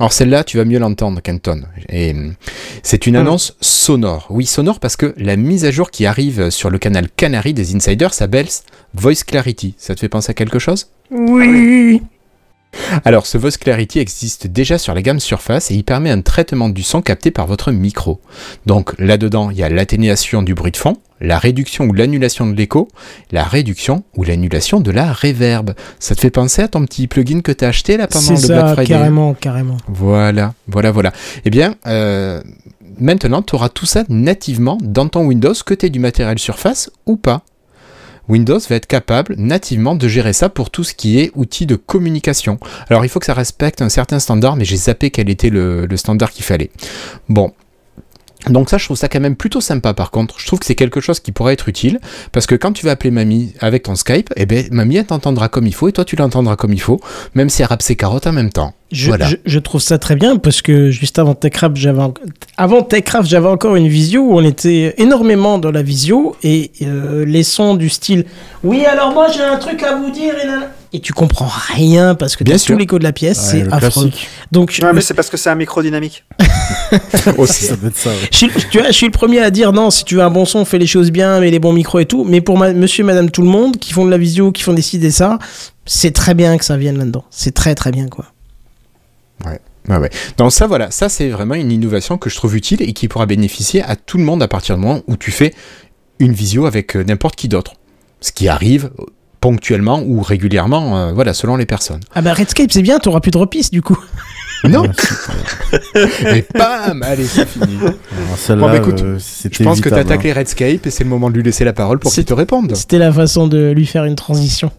Alors celle-là, tu vas mieux l'entendre, Kenton. Et hum, c'est une annonce sonore. Oui, sonore parce que la mise à jour qui arrive sur le canal Canary des Insiders s'appelle Voice Clarity. Ça te fait penser à quelque chose? Oui. Alors, ce Voice Clarity existe déjà sur la gamme Surface et il permet un traitement du son capté par votre micro. Donc là-dedans, il y a l'atténuation du bruit de fond, la réduction ou l'annulation de l'écho, la réduction ou l'annulation de la reverb. Ça te fait penser à ton petit plugin que tu as acheté là pendant le Black Friday? carrément, carrément. Voilà, voilà, voilà. Eh bien, euh, maintenant, tu auras tout ça nativement dans ton Windows, que tu aies du matériel Surface ou pas. Windows va être capable nativement de gérer ça pour tout ce qui est outils de communication. Alors il faut que ça respecte un certain standard, mais j'ai zappé quel était le, le standard qu'il fallait. Bon, Donc ça, je trouve ça quand même plutôt sympa par contre. Je trouve que c'est quelque chose qui pourrait être utile parce que quand tu vas appeler mamie avec ton Skype, eh ben mamie elle t'entendra comme il faut et toi tu l'entendras comme il faut, même si elle rappe ses carottes en même temps. Je, voilà. je, je trouve ça très bien parce que juste avant TechCraft, j'avais en- avant TechCraft, j'avais encore une visio où on était énormément dans la visio et euh, les sons du style Oui, alors moi j'ai un truc à vous dire et, là- et tu comprends rien parce que sûr. tous l'écho de la pièce, Ouais, c'est affreux. classique. Donc Ouais, mais c'est parce que c'est un micro dynamique. Aussi. Ça doit être ça, ouais. Je suis, tu vois, je suis le premier à dire non, si tu veux un bon son, fais les choses bien, mets les bons micros et tout. Mais pour ma- monsieur et madame tout le monde qui font de la visio, qui font décider ça, c'est très bien que ça vienne là-dedans. C'est très très bien quoi. Ouais, ouais. Donc ça, voilà, ça c'est vraiment une innovation que je trouve utile et qui pourra bénéficier à tout le monde à partir du moment où tu fais une visio avec euh, n'importe qui d'autre. Ce qui arrive ponctuellement ou régulièrement, euh, voilà, selon les personnes. Ah bah Redscape c'est bien, t'auras plus de repiste du coup. Non Et bam Allez, c'est fini. Bon, bah, écoute, euh, Je pense que tu évitable, attaqué Redscape et c'est le moment de lui laisser la parole pour qu'il te réponde. C'était la façon de lui faire une transition.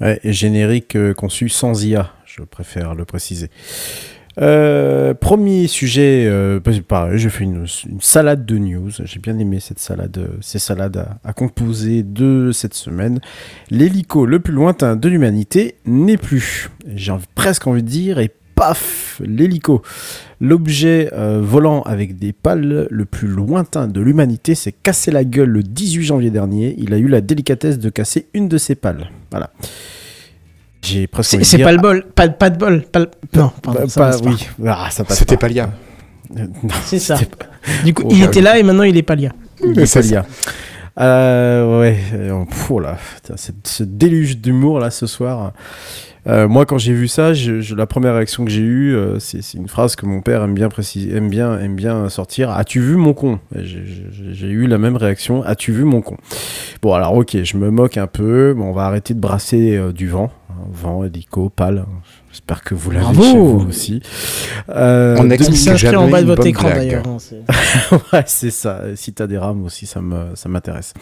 Ouais, générique euh, conçu sans IA, je préfère le préciser. Euh, premier sujet, euh, bah, pareil, j'ai fait une, salade de news. J'ai bien aimé cette salade, euh, ces salades à, composer de cette semaine. L'hélico le plus lointain de l'humanité n'est plus. J'ai presque envie de dire, et paf, l'hélico. L'objet euh, volant avec des pales le plus lointain de l'humanité s'est cassé la gueule le 18 janvier dernier. Il a eu la délicatesse de casser une de ses pales. Voilà. J'ai presque C'est pas le bol, pas, pas de bol. Pas le- Non, pardon, Bah, ça pas- pas. oui. Ah, ça passe C'était pas. pas l'IA. Euh, C'est ça. pas- Du coup, Oh, il bah était oui. là et maintenant il est pas lié. Il est C'est pas lié. Euh, ouais, pff, oh là, ce déluge d'humour là ce soir. Euh, moi, quand j'ai vu ça, je, je- la première réaction que j'ai eue, euh, c'est c'est une phrase que mon père aime bien préciser, aime bien, aime bien sortir. As-tu vu mon con? J'ai- J'ai j'ai eu la même réaction. As-tu vu mon con? Bon, alors ok, je me moque un peu. Bon, on va arrêter de brasser euh, du vent, hein, vent, hélico, pale. J'espère que vous l'avez Bravo. chez vous aussi. Euh, On deux- explique C'est inscrit en bas de votre écran blague. d'ailleurs. hein, c'est- ouais, c'est ça. Si t'as des rames aussi, ça me, ça m'intéresse.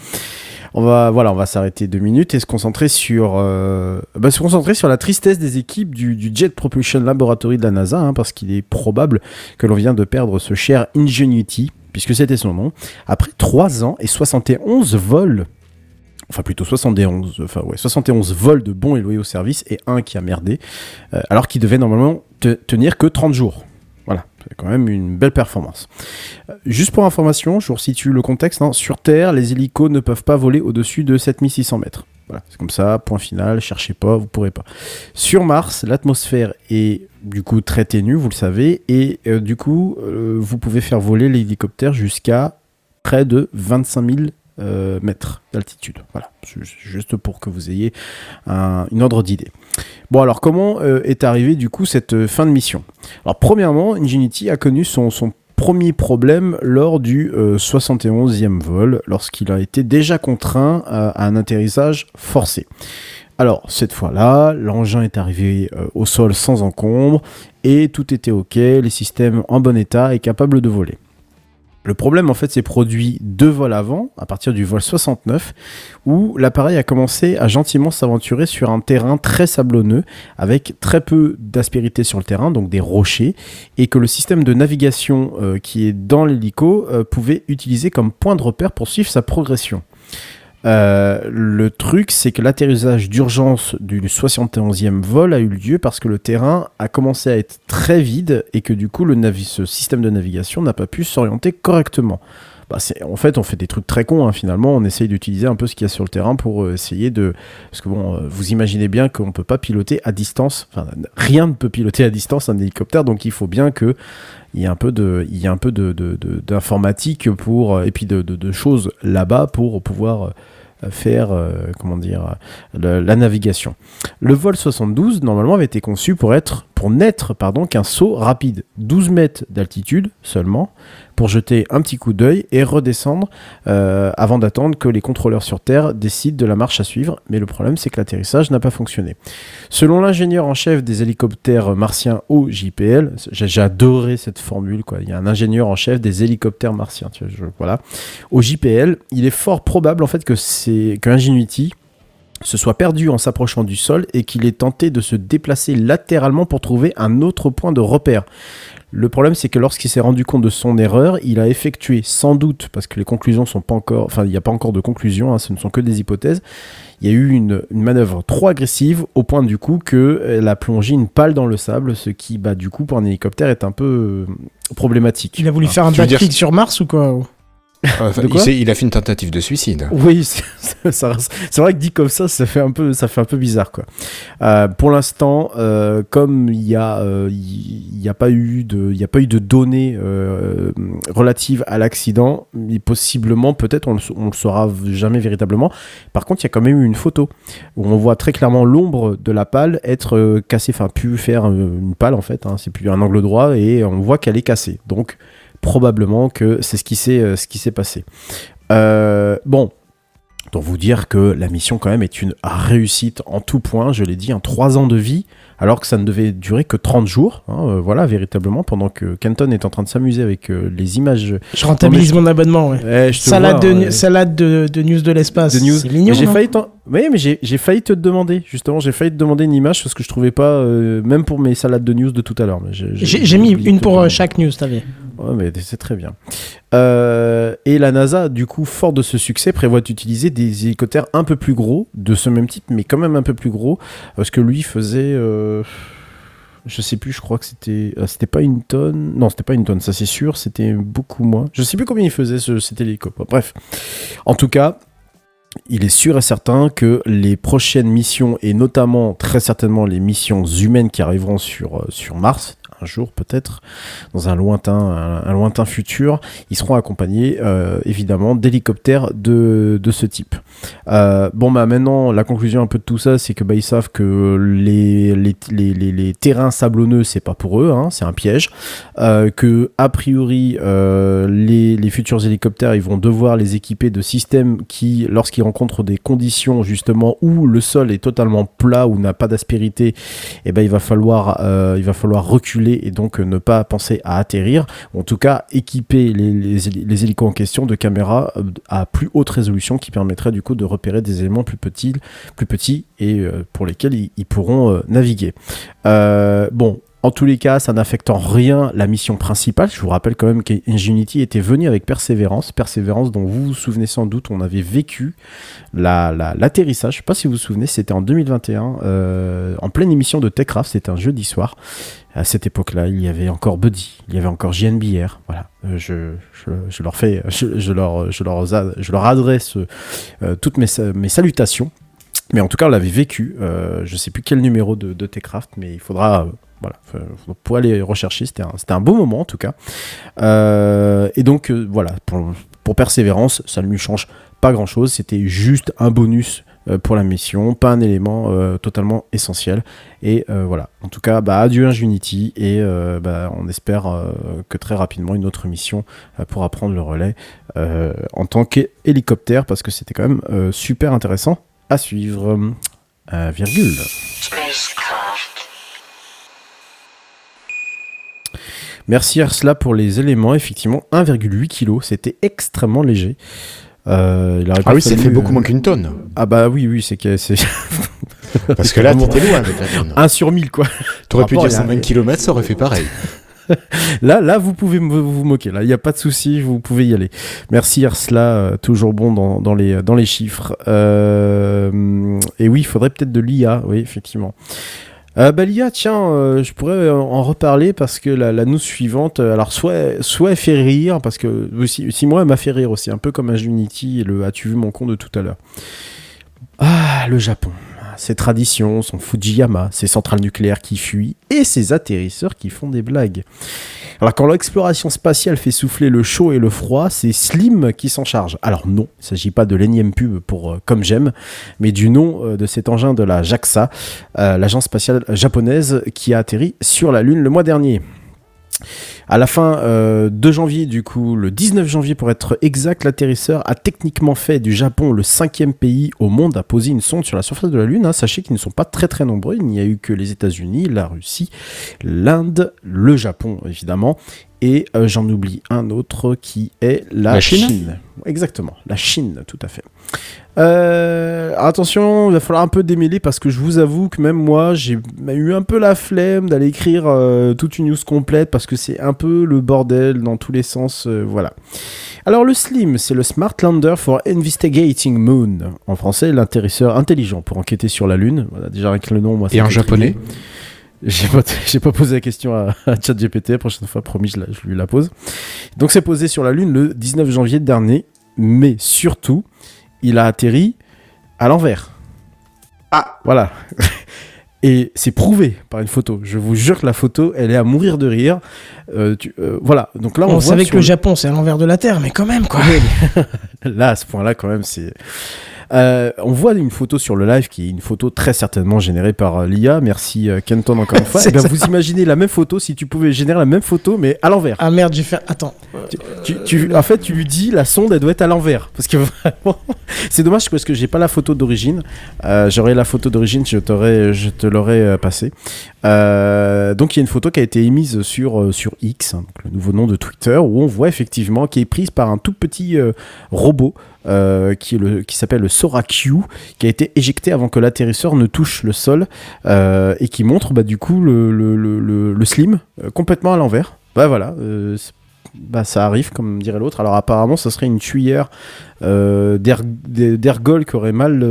On va, s'arrêter deux minutes et se concentrer sur, euh, bah, se concentrer sur la tristesse des équipes du, Jet Propulsion Laboratory de la NASA, hein, parce qu'il est probable que l'on vient de perdre ce cher Ingenuity, puisque c'était son nom, après 3 ans et 71 vols. Enfin, plutôt 71, enfin, ouais, 71 vols de bons et loyaux services et un qui a merdé, euh, alors qu'il devait normalement te- tenir que 30 jours. C'est quand même une belle performance. Euh, Juste pour information, je vous resitue le contexte. hein. Sur Terre, les hélicos ne peuvent pas voler au-dessus de 7600 mètres. Voilà, c'est comme ça, point final, cherchez pas, vous pourrez pas. Sur Mars, l'atmosphère est du coup très ténue, vous le savez, et euh, du coup, euh, vous pouvez faire voler l'hélicoptère jusqu'à près de 25 000 euh, mètres d'altitude. Voilà, ju- juste pour que vous ayez un- une ordre d'idée. Bon, alors comment euh, est arrivée du coup cette euh, fin de mission? Alors, premièrement, Ingenuity a connu son, premier problème lors du euh, 71e vol, lorsqu'il a été déjà contraint à, un atterrissage forcé. Alors, cette fois-là, l'engin est arrivé au sol sans encombre et tout était OK, les systèmes en bon état et capables de voler. Le problème, en fait, s'est produit deux vols avant, à partir du vol 69, où l'appareil a commencé à gentiment s'aventurer sur un terrain très sablonneux, avec très peu d'aspérité sur le terrain, donc des rochers, et que le système de navigation euh, qui est dans l'hélico euh, pouvait utiliser comme point de repère pour suivre sa progression. Euh, le truc, c'est que l'atterrissage d'urgence du 71e vol a eu lieu parce que le terrain a commencé à être très vide et que du coup, le ce système de navigation n'a pas pu s'orienter correctement. Bah, en fait, on fait des trucs très cons. hein, finalement, on essaye d'utiliser un peu ce qu'il y a sur le terrain pour euh, essayer de. Parce que bon, euh, vous imaginez bien qu'on peut pas piloter à distance. Enfin, rien ne peut piloter à distance un hélicoptère, donc il faut bien que il y ait un peu de, il y un peu d'informatique pour et puis de, choses là-bas pour pouvoir faire euh, comment dire la navigation. Le vol 72 normalement avait été conçu pour être pour n'être pardon qu'un saut rapide, 12 mètres d'altitude seulement, pour jeter un petit coup d'œil et redescendre euh, avant d'attendre que les contrôleurs sur Terre décident de la marche à suivre. Mais le problème, c'est que l'atterrissage n'a pas fonctionné. Selon l'ingénieur en chef des hélicoptères martiens au JPL, j'ai adoré cette formule, quoi. Il y a un ingénieur en chef des hélicoptères martiens, tu vois. Au JPL, il est fort probable en fait que c'est que Ingenuity se soit perdu en s'approchant du sol et qu'il ait tenté de se déplacer latéralement pour trouver un autre point de repère. Le problème, c'est que lorsqu'il s'est rendu compte de son erreur, il a effectué, sans doute, parce que les conclusions sont pas encore, enfin, il n'y a pas encore de conclusion, hein, ce ne sont que des hypothèses. Il y a eu une, une manœuvre trop agressive au point du coup qu'elle a plongé une pale dans le sable, ce qui, bah, du coup, pour un hélicoptère est un peu euh, problématique. Il a voulu faire un veux dire- backflip sur Mars ou quoi Enfin, De il, a fait une tentative de suicide. Oui, c'est vrai que dit comme ça, ça fait un peu, ça fait un peu bizarre quoi. Euh, pour l'instant, euh, comme il y a, euh, y, a pas eu de, y a pas eu de données euh, relatives à l'accident, possiblement, peut-être, on, on le saura jamais véritablement. Par contre, il y a quand même eu une photo où on voit très clairement l'ombre de la pale être cassée, enfin pu faire une pale en fait. hein, c'est plus un angle droit et on voit qu'elle est cassée. Donc probablement que c'est ce qui s'est, euh, passé. Euh, bon, pour vous dire que la mission quand même est une réussite en tout point, je l'ai dit, en 3 ans de vie, alors que ça ne devait durer que 30 jours, hein, euh, voilà, véritablement, pendant que Kenton est en train de s'amuser avec euh, les images. Je rentabilise Non, mais mon abonnement, ouais. Je Salade, vois, de, salade de, de news de l'espace. C'est mignon. J'ai failli, oui, mais j'ai failli te demander, justement, j'ai failli te demander une image parce que je trouvais pas, euh, même pour mes salades de news de tout à l'heure. j'ai- mis une pour euh, chaque news, t'avais. Ouais, mais c'est très bien. Euh, et la NASA, du coup, fort de ce succès, prévoit d'utiliser des hélicoptères un peu plus gros, de ce même type, mais quand même un peu plus gros, parce que lui faisait. euh, je sais plus, je crois que c'était. euh, C'était pas une tonne. Non, c'était pas une tonne, ça c'est sûr, c'était beaucoup moins. Je sais plus combien il faisait ce, cet hélicoptère. Bref. En tout cas. Il est sûr et certain que les prochaines missions, et notamment très certainement les missions humaines qui arriveront sur, euh, sur Mars, un jour peut-être, dans un lointain, un, lointain futur, ils seront accompagnés euh, évidemment d'hélicoptères de, de ce type. Euh, bon bah maintenant la conclusion un peu de tout ça c'est que bah, ils savent que les, les, les, terrains sablonneux c'est pas pour eux, hein, c'est un piège. Euh, que a priori les, les futurs hélicoptères ils vont devoir les équiper de systèmes qui lorsqu'ils rencontrent des conditions justement où le sol est totalement plat ou n'a pas d'aspérité et ben il va falloir il va falloir reculer et donc euh, ne pas penser à atterrir en tout cas équiper les, les, héli- les hélicos en question de caméras euh, à plus haute résolution qui permettraient du coup de repérer des éléments plus petits et euh, pour lesquels ils, pourront naviguer. Bon en tous les cas, ça n'affecte en rien la mission principale. Je vous rappelle quand même qu'Ingenuity était venu avec Persévérance. Persévérance dont vous vous souvenez sans doute, on avait vécu la- la- l'atterrissage. Je ne sais pas si vous vous souvenez, c'était en 2021, euh, en pleine émission de Techcraft. C'était un jeudi soir. À cette époque-là, il y avait encore Buddy, il y avait encore JNBR. Voilà, Euh, je, leur fais, je, leur, je leur, adresse euh, toutes mes, sa- mes salutations. Mais en tout cas, on l'avait vécu. Euh, je sais plus quel numéro de, de Techcraft, mais il faudra, voilà, faut- pour aller rechercher. C'était un, beau moment en tout cas. Euh, et donc euh, voilà, pour, Persévérance, ça ne lui change pas grand-chose. C'était juste un bonus euh, pour la mission, pas un élément totalement essentiel. Et voilà. En tout cas, bah, adieu Ingenuity et bah, on espère que très rapidement une autre mission pourra prendre le relais en tant qu'hélicoptère parce que c'était quand même super intéressant à suivre. Virgule. Merci Arsla pour les éléments. Effectivement, 1,8 kg, c'était extrêmement léger. Euh, il Ah oui, ça fait beaucoup euh, moins qu'une tonne. Ah bah oui, oui, c'est que c'est. Parce que là, t'étais loin avec la tonne. 1 sur 1000 quoi. T'aurais pu dire il y a- 120 km, ça aurait fait pareil. Là, là, vous pouvez vous moquer. Là, il n'y a pas de souci, vous pouvez y aller. Merci Arsla, euh, toujours bon dans, dans les, dans les chiffres. Euh, et oui, il faudrait peut-être de l'IA, oui, effectivement. Euh, bah, l'IA, tiens, euh, je pourrais en en reparler parce que la, la suivante, euh, alors soit, soit fait rire, parce que aussi, si moi elle m'a fait rire aussi, un peu comme Unity et le As-tu vu mon con de tout à l'heure. Ah, le Japon. Ses traditions, son Fujiyama, ses centrales nucléaires qui fuient et ses atterrisseurs qui font des blagues. Alors quand l'exploration spatiale fait souffler le chaud et le froid, c'est Slim qui s'en charge. Alors non, il ne s'agit pas de l'énième pub pour euh, Comme j'aime, mais du nom euh, de cet engin de la JAXA, euh, l'agence spatiale japonaise qui a atterri sur la Lune le mois dernier. À la fin euh, de janvier, du coup, le 19 janvier pour être exact, l'atterrisseur a techniquement fait du Japon le cinquième pays au monde à poser une sonde sur la surface de la Lune. hein. Sachez qu'ils ne sont pas très très nombreux. Il n'y a eu que les États-Unis, la Russie, l'Inde, le Japon évidemment. Et euh, j'en oublie un autre qui est la, La Chine Exactement, la Chine, tout à fait. Euh, attention, il va falloir un peu démêler parce que je vous avoue que même moi, j'ai eu un peu la flemme d'aller écrire euh, toute une news complète parce que c'est un peu le bordel dans tous les sens. euh, voilà. Alors le SLIM, c'est le Smart Lander for Investigating Moon. En français, l'intéresseur intelligent pour enquêter sur la Lune. Voilà, déjà avec le nom, moi. ça Et en japonais. J'ai pas, j'ai pas posé la question à, à ChatGPT, la prochaine fois, promis, je, la- je lui la pose. Donc c'est posé sur la Lune le 19 janvier dernier, mais surtout, il a atterri à l'envers. Ah Voilà. Et c'est prouvé par une photo. Je vous jure que la photo, elle est à mourir de rire. Euh, tu- euh, voilà. Donc là, on, On, voit savait que le Japon, c'est à l'envers de la Terre, mais quand même, quoi. là, à ce point-là, quand même, c'est. Euh, on voit une photo sur le live qui est une photo très certainement générée par euh, l'IA. Merci euh, Kenton encore une fois. C'est Eh bien, vous imaginez la même photo si tu pouvais générer la même photo mais à l'envers. Ah merde, j'ai fait. Attends. Tu, tu- tu- en fait, tu lui dis la sonde elle doit être à l'envers parce que vraiment, c'est dommage parce que j'ai pas la photo d'origine. Euh, J'aurais la photo d'origine, je t'aurais, je te l'aurais passé. Euh, donc il y a une photo qui a été émise sur sur X, hein, donc le nouveau nom de Twitter, où on voit effectivement qui est prise par un tout petit robot. Euh, qui, est le, s'appelle le Sora Q, qui a été éjecté avant que l'atterrisseur ne touche le sol euh, et qui montre bah, du coup le, le, le, le- slim euh, complètement à l'envers. Bah voilà, bah, ça arrive, comme dirait l'autre. Alors apparemment, ça serait une tuyère d'er- d'er- d'ergol qui aurait mal...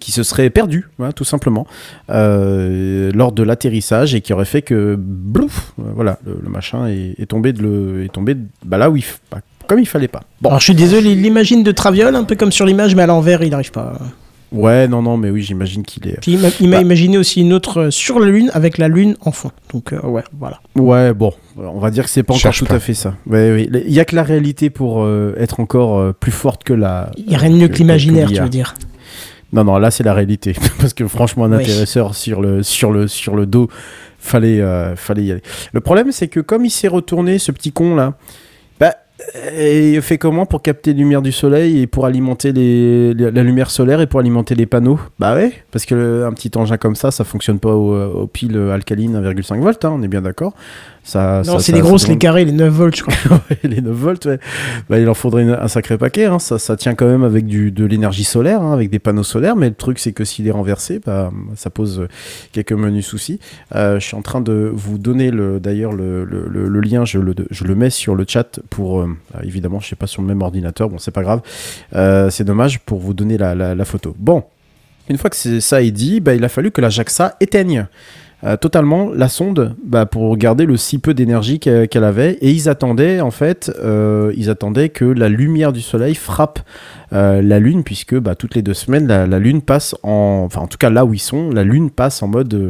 qui se serait perdue, voilà, tout simplement, lors de l'atterrissage et qui aurait fait que, blouf, voilà, le, machin est, tombé, de le, est tombé bah, là où il, bah, comme il fallait pas. Bon, Alors je suis désolé, il l'imagine de Traviole, un peu comme sur l'image, mais à l'envers, il n'arrive pas. ouais, non, non, mais oui, j'imagine qu'il est. Puis il m'a il m'a Bah. imaginé aussi une autre euh, sur la Lune avec la Lune en fond. Donc euh, ouais, voilà. Ouais, bon, on va dire que c'est pas encore tout pas. à fait ça. Ouais, oui. Il y a que la réalité pour euh, être encore euh, plus forte que la. Il n'y a rien de mieux que l'imaginaire, tu veux dire. Non, non, là c'est la réalité. Parce que franchement, un Oui. intéresseur sur le, sur le, sur le dos, fallait, euh, fallait y aller. Le problème, c'est que comme il s'est retourné, ce petit con là, euh, il fait comment pour capter la lumière du soleil et pour alimenter la lumière solaire et pour alimenter les panneaux? Bah ouais, parce que un petit engin comme ça, ça fonctionne pas au, au pile alcaline 1,5 volts, hein, on est bien d'accord. Ça, Non, c'est les grosses, ça les carrés, les 9 volts, je crois. Les 9 volts, ouais. Bah, il en faudrait une- un sacré paquet. hein. Ça, ça tient quand même avec du, de l'énergie solaire, hein, avec des panneaux solaires. Mais le truc, c'est que s'il est renversé, bah, ça pose euh, quelques menus soucis. Euh, je suis en train de vous donner le, d'ailleurs le, le- le- le lien. Je le, je le mets sur le chat pour, euh, euh, évidemment, je sais pas sur le même ordinateur. Bon, c'est pas grave. Euh, c'est dommage pour vous donner la, la- la photo. Bon. Une fois que ça est dit, bah, il a fallu que la JAXA éteigne euh, totalement la sonde bah, pour garder le si peu d'énergie qu'elle avait. Et ils attendaient en fait euh, ils attendaient que la lumière du soleil frappe euh, la lune puisque bah, toutes les deux semaines la, la lune passe en enfin en tout cas là où ils sont la lune passe en mode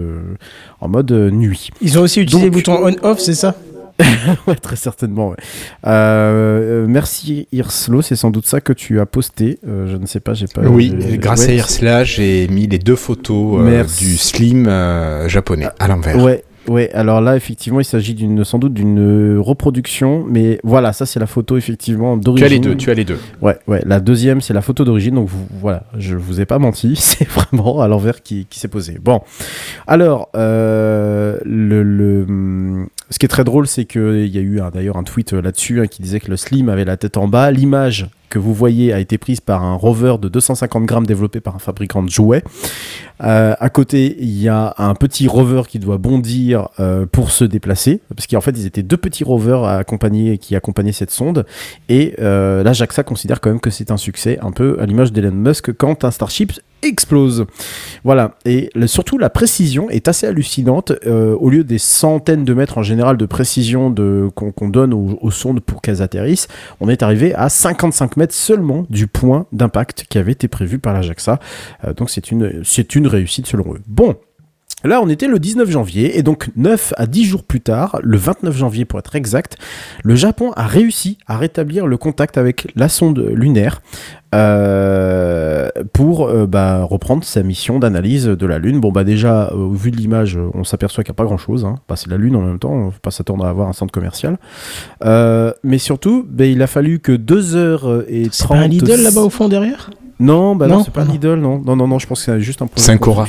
en mode nuit. Ils ont aussi utilisé Donc- le bouton on-off, c'est ça? ouais, très certainement. ouais. Euh, euh, merci Irslo, c'est sans doute ça que tu as posté. Euh, je ne sais pas, j'ai pas. Oui, grâce ouais, à Irsla, j'ai mis les deux photos euh, du slim japonais à l'envers. Ouais, ouais. Alors là, effectivement, il s'agit d'une, sans doute d'une euh, reproduction, mais voilà, ça c'est la photo effectivement Tu d'origine. as les deux, tu as les deux. Ouais, ouais. La deuxième, c'est la photo d'origine. Donc vous- voilà, je vous ai pas menti, c'est vraiment à l'envers qui, qui s'est posé. Bon, alors euh, le, le, ce qui est très drôle, c'est que il y a eu d'ailleurs un tweet euh, là-dessus hein, qui disait que le Slim avait la tête en bas. L'image que vous voyez a été prise par un rover de 250 grammes développé par un fabricant de jouets. Euh, à côté, il y a un petit rover qui doit bondir euh, pour se déplacer, parce qu'en fait, ils étaient deux petits rovers à accompagner, qui accompagnaient cette sonde. Et euh, là, JAXA considère quand même que c'est un succès, un peu à l'image d'Elon Musk quand un Starship explose. Voilà, et surtout la précision est assez hallucinante. Euh, au lieu des centaines de mètres en général de précision qu'on, donne aux, aux sondes pour qu'elles atterrissent, on est arrivé à 55 mètres seulement du point d'impact qui avait été prévu par la JAXA. Euh, donc c'est une, c'est une réussite selon eux. Bon. Là, on était le 19 janvier, et donc 9 à 10 jours plus tard, le 29 janvier pour être exact, le Japon a réussi à rétablir le contact avec la sonde lunaire euh, pour euh, bah, reprendre sa mission d'analyse de la Lune. Bon, bah déjà, euh, au vu de l'image, on s'aperçoit qu'il n'y a pas grand-chose. Hein. Bah, c'est la Lune en même temps, on ne faut pas s'attendre à avoir un centre commercial. Euh, mais surtout, bah, il a fallu que 2 heures et 30... C'est pas un Lidl là-bas au fond derrière? Non, bah non, Non, c'est pas. Lidl, non. Non, non, non, je pense que c'est juste un projet C'est un Cora.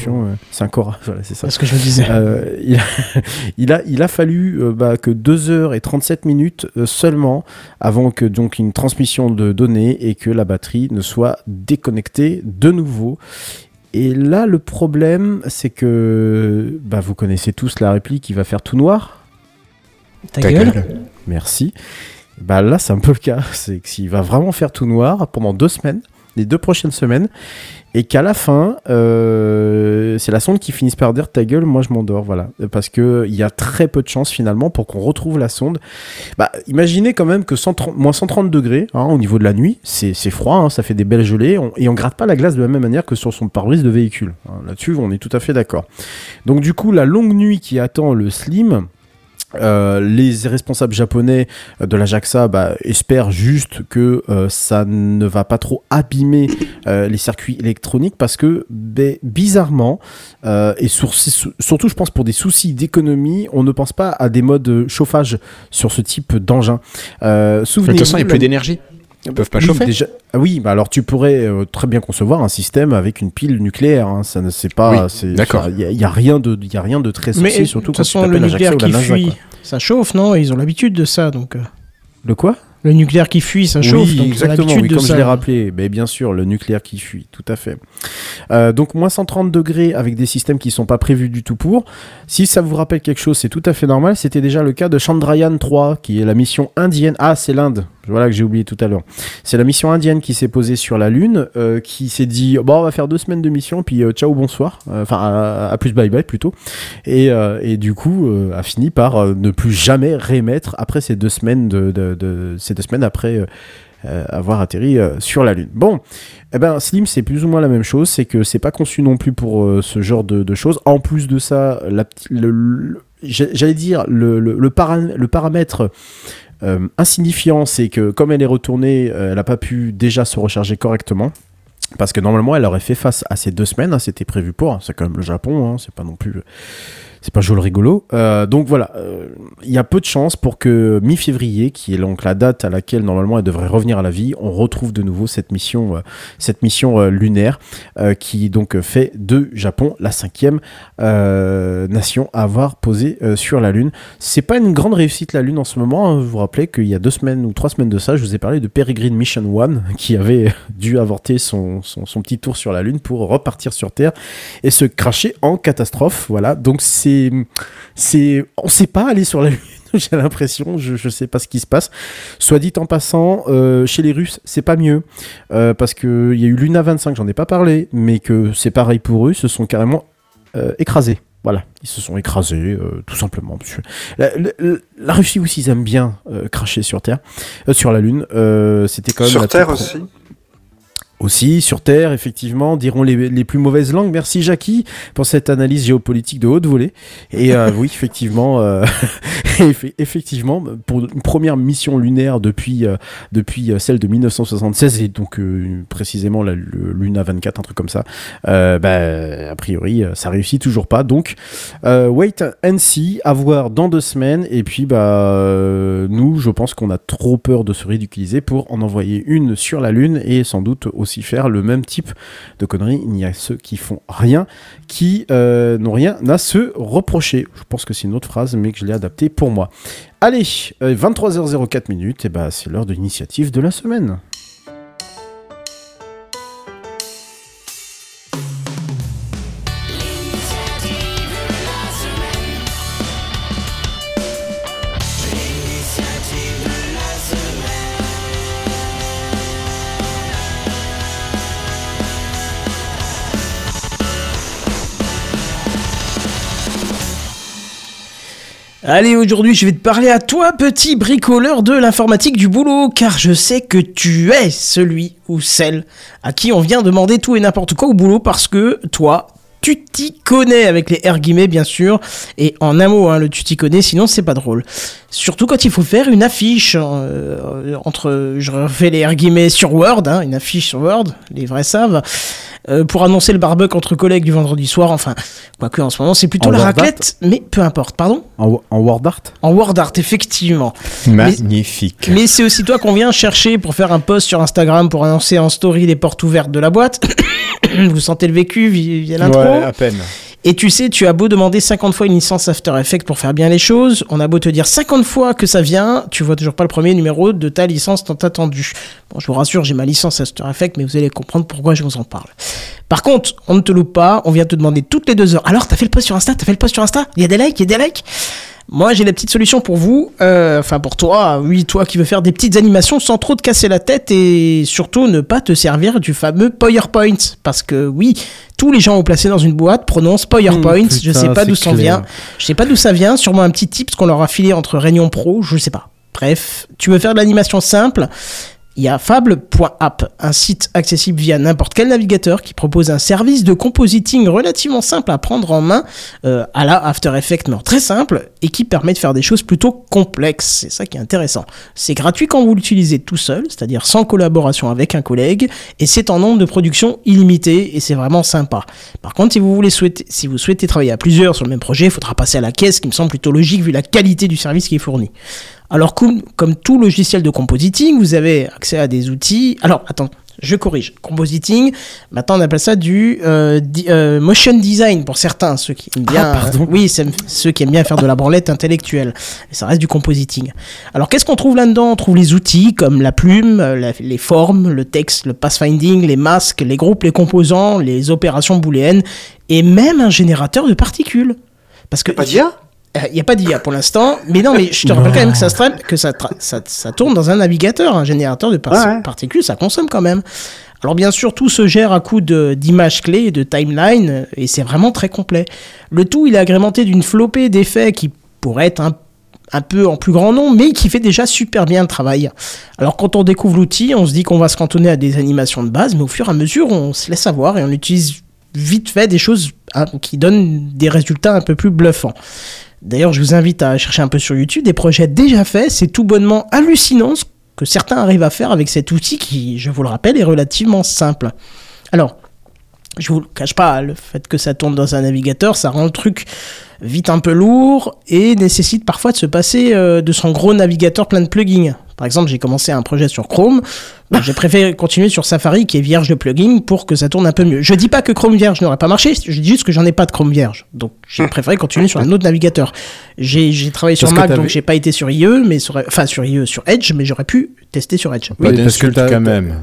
C'est un Cora, voilà, c'est ça. C'est ce que je me disais. Euh, il, a, il, a, il a fallu euh, bah, que 2 heures et 37 minutes euh, seulement avant que donc une transmission de données et que la batterie ne soit déconnectée de nouveau. Et là, le problème, c'est que bah, vous connaissez tous la réplique qui va faire tout noir. Ta, Ta gueule. gueule. Merci. Bah là, c'est un peu le cas. C'est que s'il va vraiment faire tout noir pendant deux semaines, les deux prochaines semaines, et qu'à la fin, euh, c'est la sonde qui finisse par dire ta gueule, moi je m'endors, voilà. Parce que il y a très peu de chances finalement pour qu'on retrouve la sonde. Bah, imaginez quand même que 130, moins 130 degrés hein, au niveau de la nuit, c'est froid, hein, ça fait des belles gelées, et on gratte pas la glace de la même manière que sur son pare-brise de véhicule. hein. Là-dessus, on est tout à fait d'accord. Donc du coup, la longue nuit qui attend le Slim. Euh, les responsables japonais euh, de la JAXA bah, espèrent juste que euh, ça ne va pas trop abîmer euh, les circuits électroniques parce que ben, bizarrement et sur- surtout je pense pour des soucis d'économie on ne pense pas à des modes de chauffage sur ce type d'engin. De toute façon, il n'y a plus d'énergie. Ils peuvent pas oui, chauffer. déjà- ah oui, bah alors tu pourrais euh, très bien concevoir un système avec une pile nucléaire. hein, ça ne c'est pas. Oui, d'accord. Il y, a- il y a rien de, il y a rien de très sorcier, de surtout toute quand tu façon, le nucléaire ou la qui NASA, fuit, quoi. ça chauffe, non? Ils ont l'habitude de ça, donc. euh, Le quoi? Le nucléaire qui fuit, ça chauffe, oui, donc exactement, l'habitude oui, de comme ça. je l'ai rappelé. Mais bien sûr, le nucléaire qui fuit, tout à fait. Euh, donc moins 130 degrés avec des systèmes qui sont pas prévus du tout pour. Si ça vous rappelle quelque chose, c'est tout à fait normal. C'était déjà le cas de Chandrayaan 3, qui est la mission indienne. Ah, c'est l'Inde. Voilà que j'ai oublié tout à l'heure. C'est la mission indienne qui s'est posée sur la Lune, euh, qui s'est dit bon, on va faire deux semaines de mission, puis euh, ciao, bonsoir. Euh, Enfin, à, plus bye bye plutôt. Et, euh, et du coup, a fini par ne plus jamais réémettre après ces deux semaines de, de- ces deux semaines après. avoir atterri sur la Lune. Bon, eh ben Slim, c'est plus ou moins la même chose, c'est que c'est pas conçu non plus pour ce genre de, choses. En plus de ça, j'allais dire le, le, le paramètre euh, insignifiant, c'est que comme elle est retournée, euh, elle n'a pas pu déjà se recharger correctement. Parce que normalement, elle aurait fait face à ces deux semaines, hein, c'était prévu pour. hein, c'est quand même le Japon, hein, c'est pas non plus. C'est pas joli rigolo. Euh, donc voilà, euh, il y a peu de chances pour que mi-février, qui est donc la date à laquelle normalement elle devrait revenir à la vie, on retrouve de nouveau cette mission, euh, lunaire qui donc fait de Japon la cinquième nation à avoir posé sur la Lune. C'est pas une grande réussite la Lune en ce moment. hein. Vous vous rappelez qu'il y a deux semaines ou trois semaines de ça, je vous ai parlé de Peregrine Mission One qui avait dû avorter son, son, son petit tour sur la Lune pour repartir sur Terre et se cracher en catastrophe. Voilà, donc c'est c'est on sait pas aller sur la Lune. J'ai l'impression, je, je sais pas ce qui se passe. Soit dit en passant, euh, chez les Russes, c'est pas mieux. Euh, parce qu'il y a eu Luna 25, j'en ai pas parlé, mais que c'est pareil pour eux, ils se sont carrément euh, écrasés. Voilà, ils se sont écrasés, euh, tout simplement. La, la- la Russie aussi, ils aiment bien euh, cracher sur Terre, euh, sur la Lune. C'était quand même Sur la Terre aussi. Aussi, sur Terre, effectivement, diront les, les plus mauvaises langues. Merci Jackie pour cette analyse géopolitique de haute volée. Et euh, oui, effectivement, euh, effe- effectivement, pour une première mission lunaire depuis, euh, depuis celle de 1976, et donc précisément la, Luna 24, un truc comme ça, bah, a priori, ça réussit toujours pas. Donc, wait and see, à voir dans deux semaines. Et puis, bah, nous, je pense qu'on a trop peur de se ridiculiser pour en envoyer une sur la Lune et sans doute aussi faire le même type de conneries. Il y a ceux qui font rien, qui euh, n'ont rien à se reprocher. Je pense que c'est une autre phrase, mais que je l'ai adaptée pour moi. Allez, euh, 23h04 minutes, et bah, c'est l'heure de l'initiative de la semaine. Allez, aujourd'hui, je vais te parler à toi, petit bricoleur de l'informatique du boulot, car je sais que tu es celui ou celle à qui on vient demander tout et n'importe quoi au boulot parce que toi, tu t'y connais avec les R guillemets, bien sûr. Et en un mot, hein, le tu t'y connais, sinon c'est pas drôle. Surtout quand il faut faire une affiche euh, entre, je refais les R guillemets sur Word, hein, une affiche sur Word, les vrais savent, euh, pour annoncer le barbecue entre collègues du vendredi soir. Enfin, quoique en ce moment c'est plutôt En la raclette, mais peu importe. Pardon En, en word art En Word Art, effectivement. Magnifique. Mais c'est aussi toi qu'on vient chercher pour faire un post sur Instagram pour annoncer en story les portes ouvertes de la boîte. Vous sentez le vécu vi- via l'intro Ouais, à peine. Et tu sais, tu as beau demander 50 fois une licence After Effects pour faire bien les choses, on a beau te dire 50 fois que ça vient, tu vois toujours pas le premier numéro de ta licence tant attendue. Bon, je vous rassure, j'ai ma licence After Effects, mais vous allez comprendre pourquoi je vous en parle. Par contre, on ne te loupe pas, on vient te demander toutes les deux heures. Alors, t'as fait le post sur Insta T'as fait le post sur Insta? Il y a des likes Il y a des likes? Moi, j'ai la petite solution pour vous, euh, enfin pour toi, oui, toi qui veux faire des petites animations sans trop te casser la tête et surtout ne pas te servir du fameux PowerPoint. Parce que oui, tous les gens au placés dans une boîte prononcent PowerPoint, Mmh, je sais pas d'où ça vient. Je sais pas d'où ça vient, sûrement un petit tips qu'on leur a filé entre réunions pro, je sais pas. Bref, tu veux faire de l'animation simple? Il y a Fable.app, un site accessible via n'importe quel navigateur qui propose un service de compositing relativement simple à prendre en main euh, à la After Effects, mais très simple, et qui permet de faire des choses plutôt complexes. C'est ça qui est intéressant. C'est gratuit quand vous l'utilisez tout seul, c'est-à-dire sans collaboration avec un collègue, et c'est en nombre de production illimité, et c'est vraiment sympa. Par contre, si vous, voulez si vous souhaitez travailler à plusieurs sur le même projet, il faudra passer à la caisse, qui me semble plutôt logique vu la qualité du service qui est fourni. Alors, comme, comme tout logiciel de compositing, vous avez accès à des outils. Alors, attends, je corrige. Compositing, maintenant on appelle ça du euh, di- euh, motion design pour certains, ceux qui aiment bien. Ah, pardon. oui, ceux qui aiment bien faire de la branlette intellectuelle. Et ça reste du compositing. Alors, qu'est-ce qu'on trouve là-dedans? On trouve les outils comme la plume, euh, la- les formes, le texte, le pathfinding, les masques, les groupes, les composants, les opérations booléennes et même un générateur de particules. Parce que Pas d'IA? Il n'y a pas d'IA pour l'instant, mais non, mais je te rappelle quand même que ça, se tra- que ça, tra- ça, ça tourne dans un navigateur, un générateur de par- Ouais, ouais. particules, ça consomme quand même. Alors bien sûr, tout se gère à coup de- d'images clés et de timeline, euh, et c'est vraiment très complet. Le tout, il est agrémenté d'une flopée d'effets qui pourraient être un, un peu en plus grand nombre, mais qui fait déjà super bien le travail. Alors quand on découvre l'outil, on se dit qu'on va se cantonner à des animations de base, mais au fur et à mesure, on se laisse avoir et on utilise vite fait des choses hein, qui donnent des résultats un peu plus bluffants. D'ailleurs, je vous invite à chercher un peu sur YouTube des projets déjà faits. C'est tout bonnement hallucinant ce que certains arrivent à faire avec cet outil qui, je vous le rappelle, est relativement simple. Alors, je vous cache pas, le fait que ça tourne dans un navigateur, ça rend le truc vite un peu lourd et nécessite parfois de se passer euh, de son gros navigateur plein de plugins. Par exemple, j'ai commencé un projet sur Chrome, j'ai préféré continuer sur Safari qui est vierge de plugins pour que ça tourne un peu mieux. Je dis pas que Chrome vierge n'aurait pas marché, je dis juste que j'en ai pas de Chrome vierge. Donc j'ai préféré continuer sur un autre navigateur. J'ai travaillé sur Parce Mac, donc j'ai pas été sur IE, mais sur, enfin sur IE, sur Edge, mais j'aurais pu tester sur Edge. Pas Oui, parce que d'insulte t'as- quand même.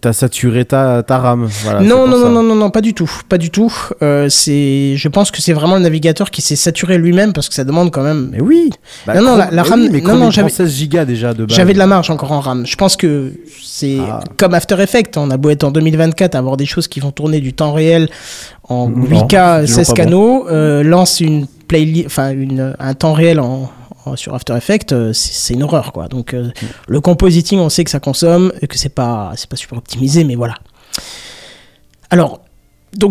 T'as saturé ta, ta RAM. Voilà, non, non, non, non, non, non, pas du tout, pas du tout. Euh, c'est, je pense que c'est vraiment le navigateur qui s'est saturé lui-même parce que ça demande quand même. Mais oui. Bah, non, non, la, RAM. oui, mais non, non, j'avais, prend 16 gigas déjà de base. j'avais de la marge encore en RAM. Je pense que c'est Ah. comme After Effects. On a beau être en 2024, avoir des choses qui vont tourner du temps réel en Non, 8K, toujours 16 pas bon. canaux, euh, lance une playlist, enfin un temps réel en- sur After Effects, euh, c'est une horreur quoi. Donc euh, le compositing, on sait que ça consomme, et que c'est pas, pas super optimisé, mais voilà. Alors,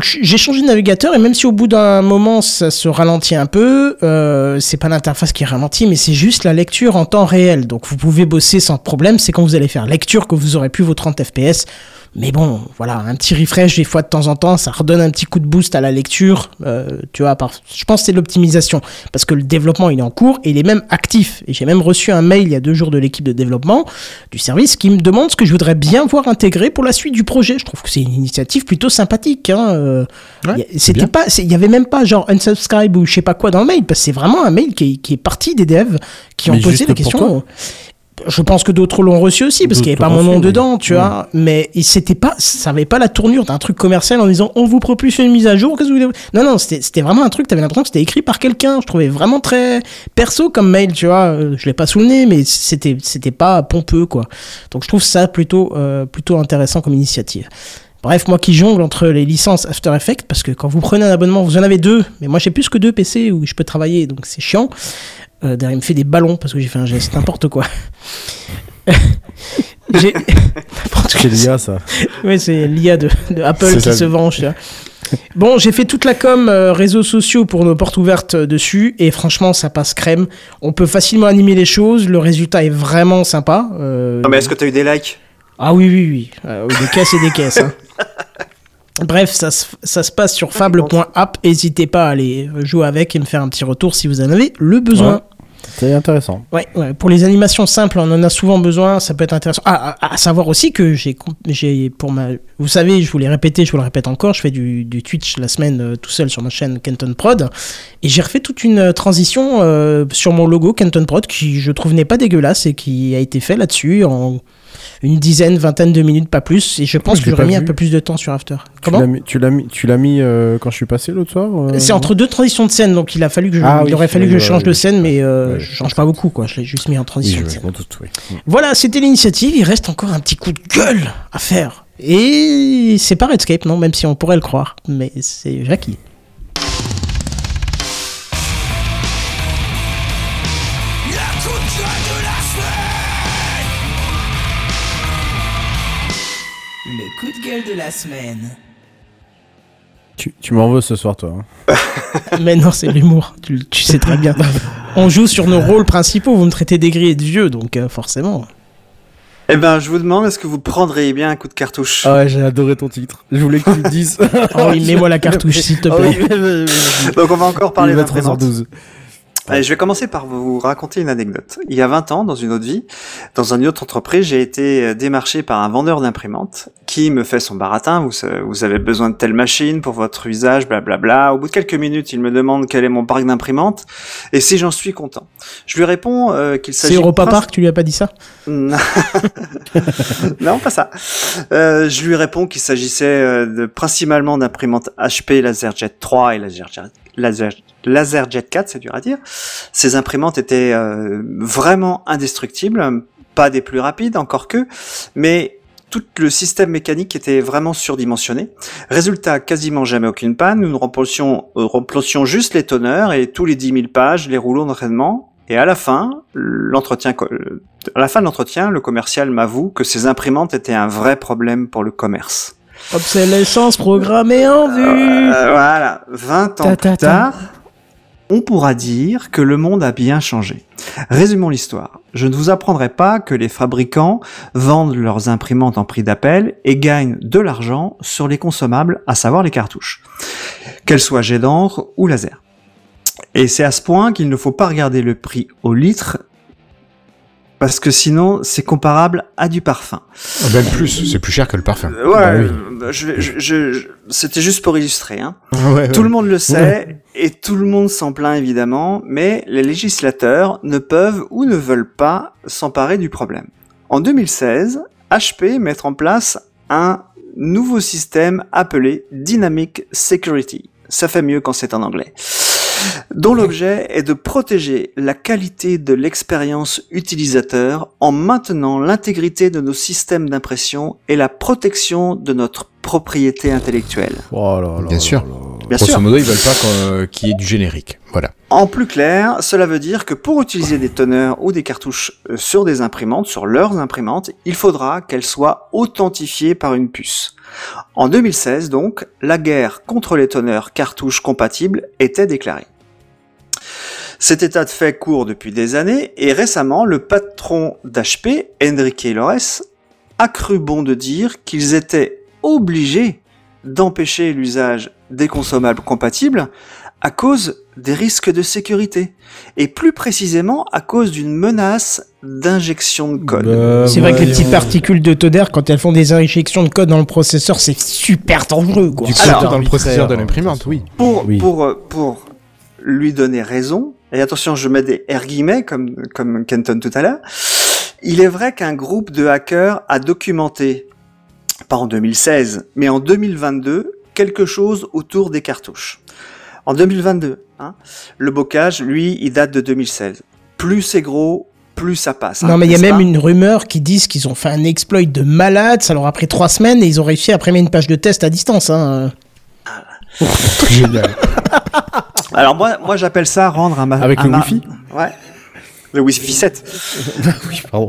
j'ai changé de navigateur et même si au bout d'un moment ça se ralentit un peu, euh, c'est pas l'interface qui ralentit, mais c'est juste la lecture en temps réel. Donc vous pouvez bosser sans problème. C'est quand vous allez faire lecture que vous aurez plus vos 30 FPS. Mais bon, voilà, un petit refresh des fois de temps en temps, ça redonne un petit coup de boost à la lecture. Euh, tu vois, par- je pense que c'est l'optimisation parce que le développement il est en cours et il est même actif. Et j'ai même reçu un mail il y a deux jours de l'équipe de développement du service qui me demande ce que je voudrais bien voir intégré pour la suite du projet. Je trouve que c'est une initiative plutôt sympathique. Hein. euh, Ouais, C'était pas, il y avait même pas genre unsubscribe ou je sais pas quoi dans le mail parce que c'est vraiment un mail qui est, qui est parti des devs qui ont posé juste la question. Je pense que d'autres l'ont reçu aussi parce qu'il n'y avait pas mon nom dedans, tu Ouais. vois. Mais c'était pas, ça avait pas la tournure d'un truc commercial en disant on vous propulse une mise à jour. Que vous Non, non, c'était c'était vraiment un truc. T'avais l'impression que c'était écrit par quelqu'un. Je trouvais vraiment très perso comme mail, tu vois. Euh, Je l'ai pas sous le nez, mais c'était c'était pas pompeux quoi. Donc je trouve ça plutôt euh, plutôt intéressant comme initiative. Bref, moi qui jongle entre les licences After Effects, parce que quand vous prenez un abonnement, vous en avez deux, mais moi j'ai plus que deux PC où je peux travailler, donc c'est chiant. Euh, derrière, il me fait des ballons parce que j'ai fait un geste, n'importe quoi. j'ai... n'importe. C'est l'IA, ça. Oui, c'est l'IA de, de Apple C'est qui ça. se venge. tu. Bon, j'ai fait toute la com euh, réseaux sociaux pour nos portes ouvertes euh, dessus et franchement, ça passe crème. On peut facilement animer les choses, le résultat est vraiment sympa. euh, Non, mais est-ce que t'as eu des likes? Ah oui, oui, oui. Euh, oui, des caisses et des caisses. hein. Bref, ça, se- ça se passe sur fable.app. N'hésitez pas à aller jouer avec et me faire un petit retour si vous en avez le besoin. Ouais. C'est intéressant. Ouais, ouais, pour les animations simples, on en a souvent besoin, ça peut être intéressant. Ah, à, à savoir aussi que j'ai, pour ma, vous savez, je vous l'ai répété, je vous le répète encore, je fais du, du Twitch la semaine euh, tout seul sur ma chaîne Kenton Prod, et j'ai refait toute une euh, transition euh, sur mon logo Kenton Prod qui je trouve n'est pas dégueulasse et qui a été fait là-dessus en une dizaine, vingtaine de minutes, pas plus, et je pense que j'aurais mis un peu plus de temps sur After. Tu Comment l'as mis, tu l'as mis, tu l'as mis euh, quand je suis passé l'autre soir euh, c'est entre deux transitions de scène, donc il a fallu que je, Ah il oui, aurait fallu que je change de scène, mais euh, Ouais, je change pas beaucoup, quoi. Je l'ai juste mis en transition je de scène. m'en doute, oui. Voilà, c'était l'initiative. Il reste encore un petit coup de gueule à faire. Et c'est pas Redscape, non, même si on pourrait le croire. Mais c'est Jackie. Gueule de la semaine. Tu, tu m'en veux ce soir, toi. hein. mais non, c'est l'humour. Tu, le- tu sais très bien. On joue sur nos rôles principaux. Vous me traitez d'aigri et de vieux, donc euh, forcément. Eh ben, je vous demande, est-ce que vous prendriez bien un coup de cartouche? Ah ouais, j'ai adoré ton titre. Je voulais que tu le dises. Oh oui, mets-moi la cartouche, s'il te Ah plaît. oui, mais- mais- mais- Donc, on va encore parler Il va d'imprimante. 3h12. Allez, je vais commencer par vous raconter une anecdote. Il y a 20 ans, dans une autre vie, dans une autre entreprise, j'ai été euh, démarché par un vendeur d'imprimantes qui me fait son baratin. Vous, avez besoin de telle machine pour votre usage, blablabla. Au bout de quelques minutes, il me demande quel est mon parc d'imprimantes et si j'en suis content. Je lui réponds euh, qu'il C'est s'agit... Europa princi- Park, tu lui as pas dit ça? Non, pas ça. Euh, je lui réponds qu'il s'agissait de, principalement d'imprimantes HP LaserJet 3 et LaserJet, Laser, LaserJet 4, c'est dur à dire. Ces imprimantes étaient euh, vraiment indestructibles, pas des plus rapides, encore que, mais tout le système mécanique était vraiment surdimensionné. Résultat, quasiment jamais aucune panne. Nous remplacions, euh, remplacions juste les tonneurs et tous les 10 000 pages, les rouleaux d'entraînement. Et à la fin, l'entretien, euh, à la fin de l'entretien, le commercial m'avoue que ces imprimantes étaient un vrai problème pour le commerce. Obsolescence programmée en vue. Euh, voilà, 20 ans Ta, ta, plus ta. tard, on pourra dire que le monde a bien changé. Résumons l'histoire. Je ne vous apprendrai pas que les fabricants vendent leurs imprimantes en prix d'appel et gagnent de l'argent sur les consommables, à savoir les cartouches, qu'elles soient jet d'encre ou laser. Et c'est à ce point qu'il ne faut pas regarder le prix au litre, parce que sinon c'est comparable à du parfum. Même plus, c'est plus cher que le parfum. Euh, ouais, Bah oui. euh, je, je- je- je- c'était juste pour illustrer. Hein. Ouais, Tout ouais. le monde le sait et tout le monde s'en plaint évidemment, mais les législateurs ne peuvent ou ne veulent pas s'emparer du problème. En 2016, HP met en place un nouveau système appelé Dynamic Security. Ça fait mieux quand c'est en anglais. Dont l'objet est de protéger la qualité de l'expérience utilisateur en maintenant l'intégrité de nos systèmes d'impression et la protection de notre propriété intellectuelle. Oh là là Bien là sûr. Bien Grosso sûr. modo, ils veulent pas euh, qu'il y ait du générique. Voilà. En plus clair, cela veut dire que pour utiliser des teneurs ou des cartouches euh, sur des imprimantes, sur leurs imprimantes, il faudra qu'elles soient authentifiées par une puce. En 2016 donc, la guerre contre les teneurs cartouches compatibles était déclarée. Cet état de fait court depuis des années et récemment, le patron d'HP, Enrique Lores, a cru bon de dire qu'ils étaient obligés d'empêcher l'usage des consommables compatibles à cause des risques de sécurité et plus précisément à cause d'une menace d'injection de code. Bah, C'est vrai que les petites particules de tonnerre, quand elles font des injections de code dans le processeur, c'est super dangereux. Quoi. Du coup, Alors, dans le processeur de l'imprimante, oui. Pour, Oui. pour, euh, pour lui donner raison, et attention, je mets des R guillemets comme, comme Kenton tout à l'heure, il est vrai qu'un groupe de hackers a documenté, pas en 2016, mais en 2022, quelque chose autour des cartouches. En 2022, hein, le bocage, lui, il date de 2016. Plus c'est gros, plus ça passe. Non, hein, mais il y a même une rumeur qui disent qu'ils ont fait un exploit de malade. Ça leur a pris trois semaines et ils ont réussi à imprimer une page de test à distance. Hein. Génial. Alors moi, moi j'appelle ça rendre un ma- Avec un le Wi-Fi Ouais. Le Wi-Fi 7. oui, pardon.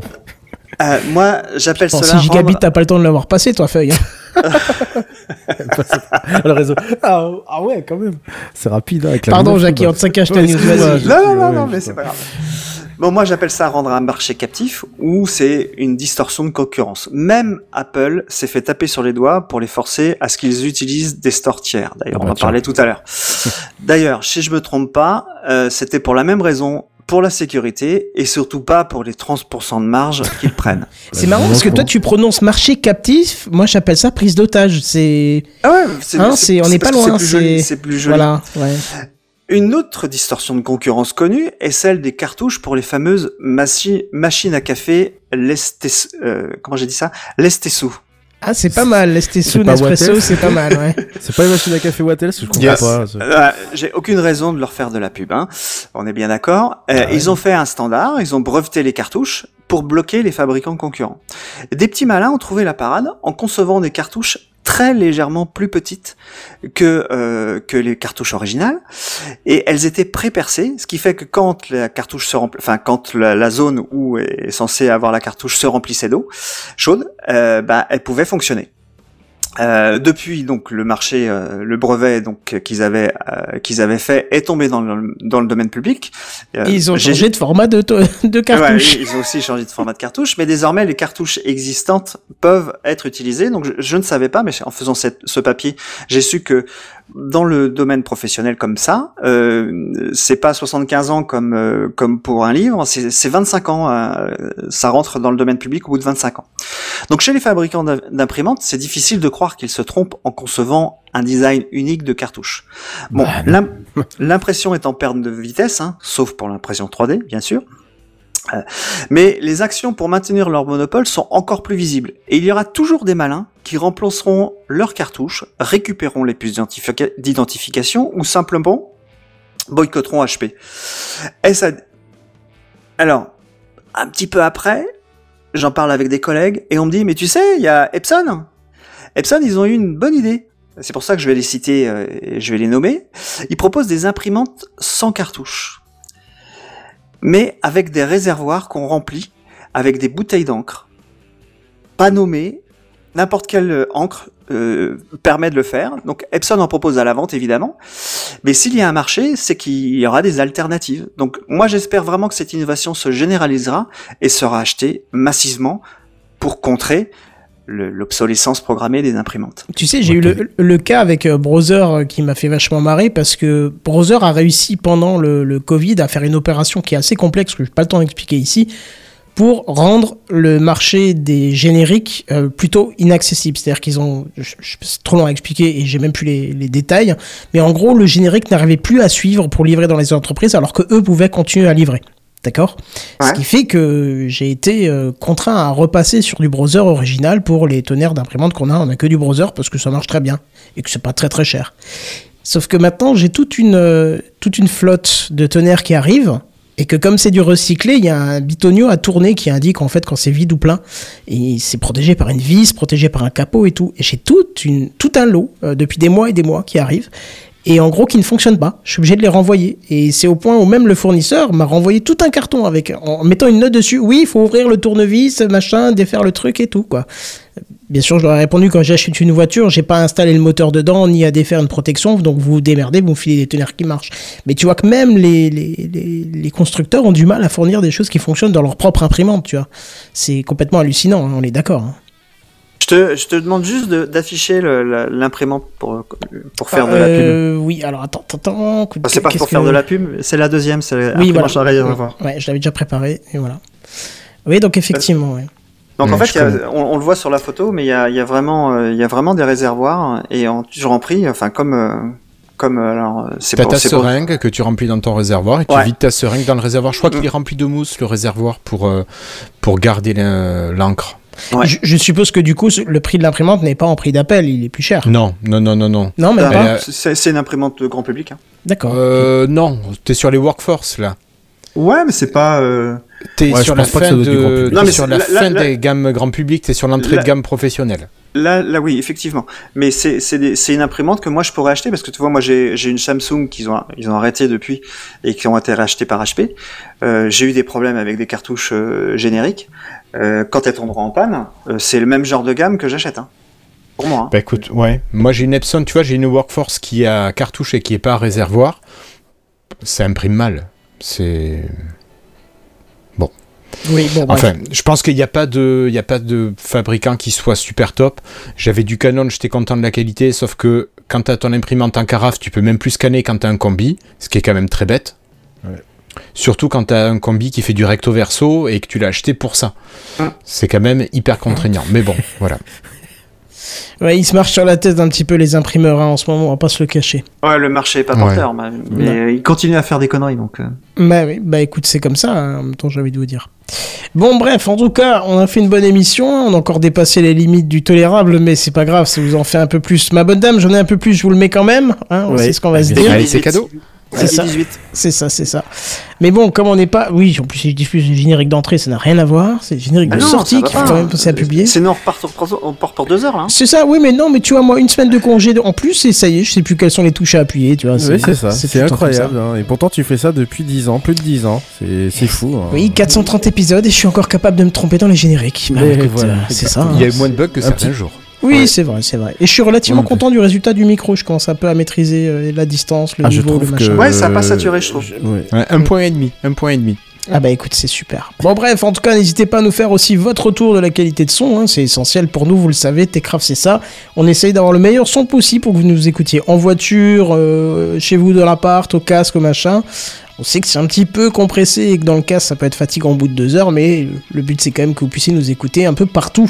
Euh, moi, j'appelle cela 6 gigabits, rendre... t'as pas le temps de l'avoir passé, toi, feuille. Le réseau. Ah, ah ouais, quand même. C'est rapide hein, avec la Pardon, Jackie, on te cache ta news, Non, non, non, non, mais c'est pas. grave. Bon, moi, j'appelle ça rendre un marché captif ou c'est une distorsion de concurrence. Même Apple s'est fait taper sur les doigts pour les forcer à ce qu'ils utilisent des stores tiers. D'ailleurs, Ah on bah en parlait tout à l'heure. D'ailleurs, si je me trompe pas, euh, c'était pour la même raison, pour la sécurité et surtout pas pour les 30% de marge qu'ils prennent. C'est marrant parce que toi, tu prononces marché captif. Moi, j'appelle ça prise d'otage. C'est. Ah ouais, c'est, Hein, c'est- on n'est pas loin. C'est plus plus joli. Voilà. Ouais. Une autre distorsion de concurrence connue est celle des cartouches pour les fameuses machi- machines à café Lestes, euh, comment j'ai dit ça? Lestesu. Ah, c'est pas mal. Pas Nespresso, c'est pas mal. Ouais. C'est pas une machine à café Wattel, parce que je comprends Yes. pas. Euh, j'ai aucune raison de leur faire de la pub. Hein. On est bien d'accord. Euh, Ils ont fait un standard, ils ont breveté les cartouches pour bloquer les fabricants concurrents. Des petits malins ont trouvé la parade en concevant des cartouches très légèrement plus petites que euh, que les cartouches originales et elles étaient pré-percées, ce qui fait que quand la cartouche se enfin quand la, la zone où est censée avoir la cartouche se remplissait d'eau chaude, euh, bah, elle pouvait fonctionner. Euh, depuis donc le marché, euh, le brevet donc qu'ils avaient euh, qu'ils avaient fait est tombé dans le, dans le domaine public. Euh, ils ont changé de format de, de Ouais, cartouche. ils ont aussi changé de format de cartouche, mais désormais les cartouches existantes peuvent être utilisées. Donc je, je ne savais pas, mais en faisant cette- ce papier, j'ai su que dans le domaine professionnel comme ça, euh, c'est pas 75 ans comme euh, comme pour un livre, c'est c'est 25 ans. euh, ça rentre dans le domaine public au bout de 25 ans. Donc chez les fabricants d'im- d'imprimantes, c'est difficile de croire qu'ils se trompent en concevant un design unique de cartouche. Bon, Bah, l'im- l'impression est en perte de vitesse, hein, sauf pour l'impression 3D, bien sûr. Euh, mais les actions pour maintenir leur monopole sont encore plus visibles. Et il y aura toujours des malins qui remplaceront leurs cartouches, récupéreront les puces d'identifica- d'identification ou simplement boycotteront HP. Est-ce à- Alors, un petit peu après, j'en parle avec des collègues et on me dit, mais tu sais, il y a Epson. Epson, ils ont eu une bonne idée. C'est pour ça que je vais les citer euh, et je vais les nommer. Ils proposent des imprimantes sans cartouche mais avec des réservoirs qu'on remplit avec des bouteilles d'encre, pas nommées, n'importe quelle encre euh, permet de le faire. Donc Epson en propose à la vente évidemment, mais s'il y a un marché, c'est qu'il y aura des alternatives. Donc moi j'espère vraiment que cette innovation se généralisera et sera achetée massivement pour contrer l'obsolescence programmée des imprimantes. Tu sais, j'ai eu le, le cas avec euh, Browser euh, qui m'a fait vachement marrer parce que Browser a réussi pendant le, le Covid à faire une opération qui est assez complexe, que je n'ai pas le temps d'expliquer ici, pour rendre le marché des génériques euh, plutôt inaccessible. C'est-à-dire qu'ils ont, c'est trop long à expliquer et j'ai même plus les, les détails, mais en gros, le générique n'arrivait plus à suivre pour livrer dans les entreprises alors que eux pouvaient continuer à livrer. D'accord? Ce qui fait que j'ai été euh, contraint à repasser sur du browser original pour les tonnerres d'imprimante qu'on a. On a que du browser parce que ça marche très bien et que c'est pas très très cher. Sauf que maintenant, j'ai toute une, euh, toute une flotte de tonnerres qui arrivent. Et que comme c'est du recyclé, il y a un bitonio à tourner qui indique en fait quand c'est vide ou plein. Et c'est protégé par une vis, protégé par un capot et tout. Et j'ai tout un lot euh, depuis des mois et des mois qui arrive. Et en gros qui ne fonctionne pas. Je suis obligé de les renvoyer. Et c'est au point où même le fournisseur m'a renvoyé tout un carton avec en mettant une note dessus. Oui, il faut ouvrir le tournevis, machin, défaire le truc et tout quoi. Bien sûr, je leur ai répondu quand j'achète une voiture, j'ai pas installé le moteur dedans ni à défaire une protection, donc vous vous démerdez, vous me filez des tonnerres qui marchent. Mais tu vois que même les, les, les, les constructeurs ont du mal à fournir des choses qui fonctionnent dans leur propre imprimante, tu vois. C'est complètement hallucinant, hein, on est d'accord. hein. Je te, je te demande juste de- d'afficher l'imprimante pour, pour faire de la pub. Euh, Oui, alors attends, attends, attends. Enfin, c'est pas qu'est-ce pour faire que- de la pub, c'est la deuxième, c'est Oui, voilà. réservoir. Ouais, je l'avais déjà préparé, et voilà. Oui, donc effectivement, ouais. Donc en fait, je y a- on, on le voit sur la photo, mais il y a, il y a vraiment, euh, il y a vraiment des réservoirs et en, je remplis, enfin comme, euh, comme euh, alors, euh, c'est ta c'est pour- seringue que tu remplis dans ton réservoir et tu Ouais. vides ta seringue dans le réservoir. Je crois Mm. qu'il est rempli de mousse, le réservoir, pour, euh, pour garder l'encre. Ouais. Je, je suppose que du coup, le prix de l'imprimante n'est pas en prix d'appel, il est plus cher. Non, non, non, non, non. Non. Elle a- c'est c'est une imprimante grand public. hein. D'accord. Euh, non, t'es sur les workforce là. Ouais, mais c'est pas. euh, T'es Ouais, sur la fin de, Non, mais sur la fin des gammes grand public, t'es sur l'entrée de gamme professionnelle. Là, là, oui, effectivement. Mais c'est c'est des- c'est une imprimante que moi je pourrais acheter parce que tu vois, moi j'ai j'ai une Samsung qu'ils ont ils ont arrêté depuis et qui ont été rachetées par HP. Euh, j'ai eu des problèmes avec des cartouches euh, génériques. Euh, quand elles tomberont en panne, euh, c'est le même genre de gamme que j'achète. Hein. Pour moi. hein. Bah écoute, ouais. Moi j'ai une Epson, tu vois, j'ai une Workforce qui a cartouche et qui est pas réservoir. Ça imprime mal. C'est. Oui, bon, bref. Enfin, je pense qu'il n'y a pas de, il y a pas de fabricant qui soit super top. J'avais du Canon, j'étais content de la qualité, sauf que quand t'as ton imprimante en carafe, tu peux même plus scanner quand t'as un combi, ce qui est quand même très bête. Ouais. Surtout quand t'as un combi qui fait du recto verso et que tu l'as acheté pour ça. Hum. C'est quand même hyper contraignant. Mais bon, voilà. Ouais, ils se marchent sur la tête un petit peu les imprimeurs hein, en ce moment, on va pas se le cacher. Ouais, le marché est pas Ouais. porteur, mais, mais ils continuent à faire des conneries donc. euh. Bah oui, bah écoute, c'est comme ça, hein, en même temps j'ai envie de vous dire. Bon bref, en tout cas, on a fait une bonne émission, on a encore dépassé les limites du tolérable, mais c'est pas grave, ça vous en fait un peu plus. Ma bonne dame, j'en ai un peu plus, je vous le mets quand même, hein, on Ouais. sait ce qu'on va se dire. Allez, c'est cadeau. C'est ça. 18. C'est ça, c'est ça. Mais bon, comme on n'est pas... Oui, en plus, si je diffuse le générique d'entrée, ça n'a rien à voir, c'est le générique Ah de non, sortie qu'il faut quand même penser à publier. Sinon on repart, pour- on repart pour deux heures hein. C'est ça, oui, mais non, mais tu vois, moi, une semaine de congé en plus, et ça y est, je sais plus quelles sont les touches à appuyer, tu vois. Oui, c'est ça. C'est incroyable. hein. Et pourtant, tu fais ça depuis 10 ans, plus de 10 ans. C'est c'est fou. hein. Oui, 430 épisodes, et je suis encore capable de me tromper dans les génériques. Bah, voilà, euh, c'est ça. hein. Il y a eu moins de bugs que certains jours. Oui, Ouais. c'est vrai, c'est vrai. Et je suis relativement Ouais, content du résultat du micro. Je commence un peu à maîtriser euh, la distance, le Ah, je niveau, le trouve machin. que. Ouais, ça a pas saturé, je trouve. ouais. Ouais, un point et demi. Un point et demi. Ah bah écoute, c'est super. Bon bref, en tout cas, n'hésitez pas à nous faire aussi votre retour de la qualité de son. hein, c'est essentiel pour nous, vous le savez. Techcraft, c'est ça. On essaye d'avoir le meilleur son possible pour que vous nous écoutiez en voiture, euh, chez vous dans l'appart, au casque, au machin. On sait que c'est un petit peu compressé et que dans le casque, ça peut être fatigant au bout de deux heures, mais le but, c'est quand même que vous puissiez nous écouter un peu partout.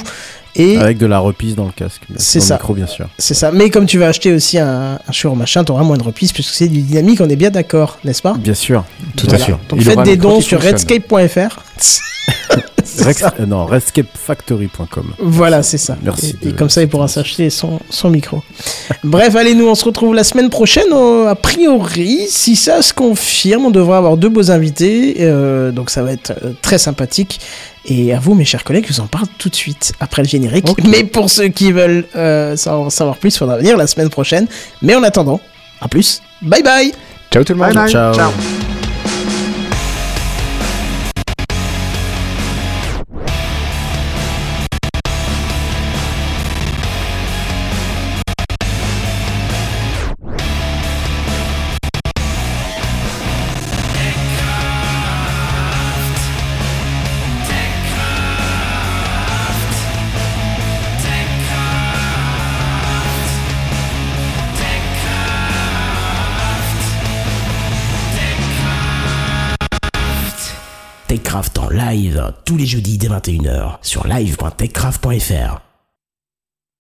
Et Avec de la reprise dans le casque. C'est le ça. micro, bien sûr. c'est ça. Mais comme tu vas acheter aussi un, un Shure machin, t'auras moins de reprise puisque c'est du dynamique, on est bien d'accord, n'est-ce pas? Bien sûr. Tout Voilà. à fait. Donc Il faites des dons sur redscape.fr. C'est Rex- ça. euh, non, rescapefactory.com. Voilà, c'est ça. Merci Et, comme ça, il pourra s'acheter son, son micro. Bref, allez, nous, on se retrouve la semaine prochaine. euh, a priori, si ça se confirme, on devrait avoir deux beaux invités. euh, donc, ça va être euh, très sympathique. Et à vous, mes chers collègues, je vous en parle tout de suite après le générique. Mais pour ceux qui veulent euh, en savoir plus, il faudra venir la semaine prochaine. Mais en attendant, à plus. Bye bye. Ciao tout le monde. Bye bye. Ciao. Ciao. En live tous les jeudis dès 21h sur live.techcraft.fr.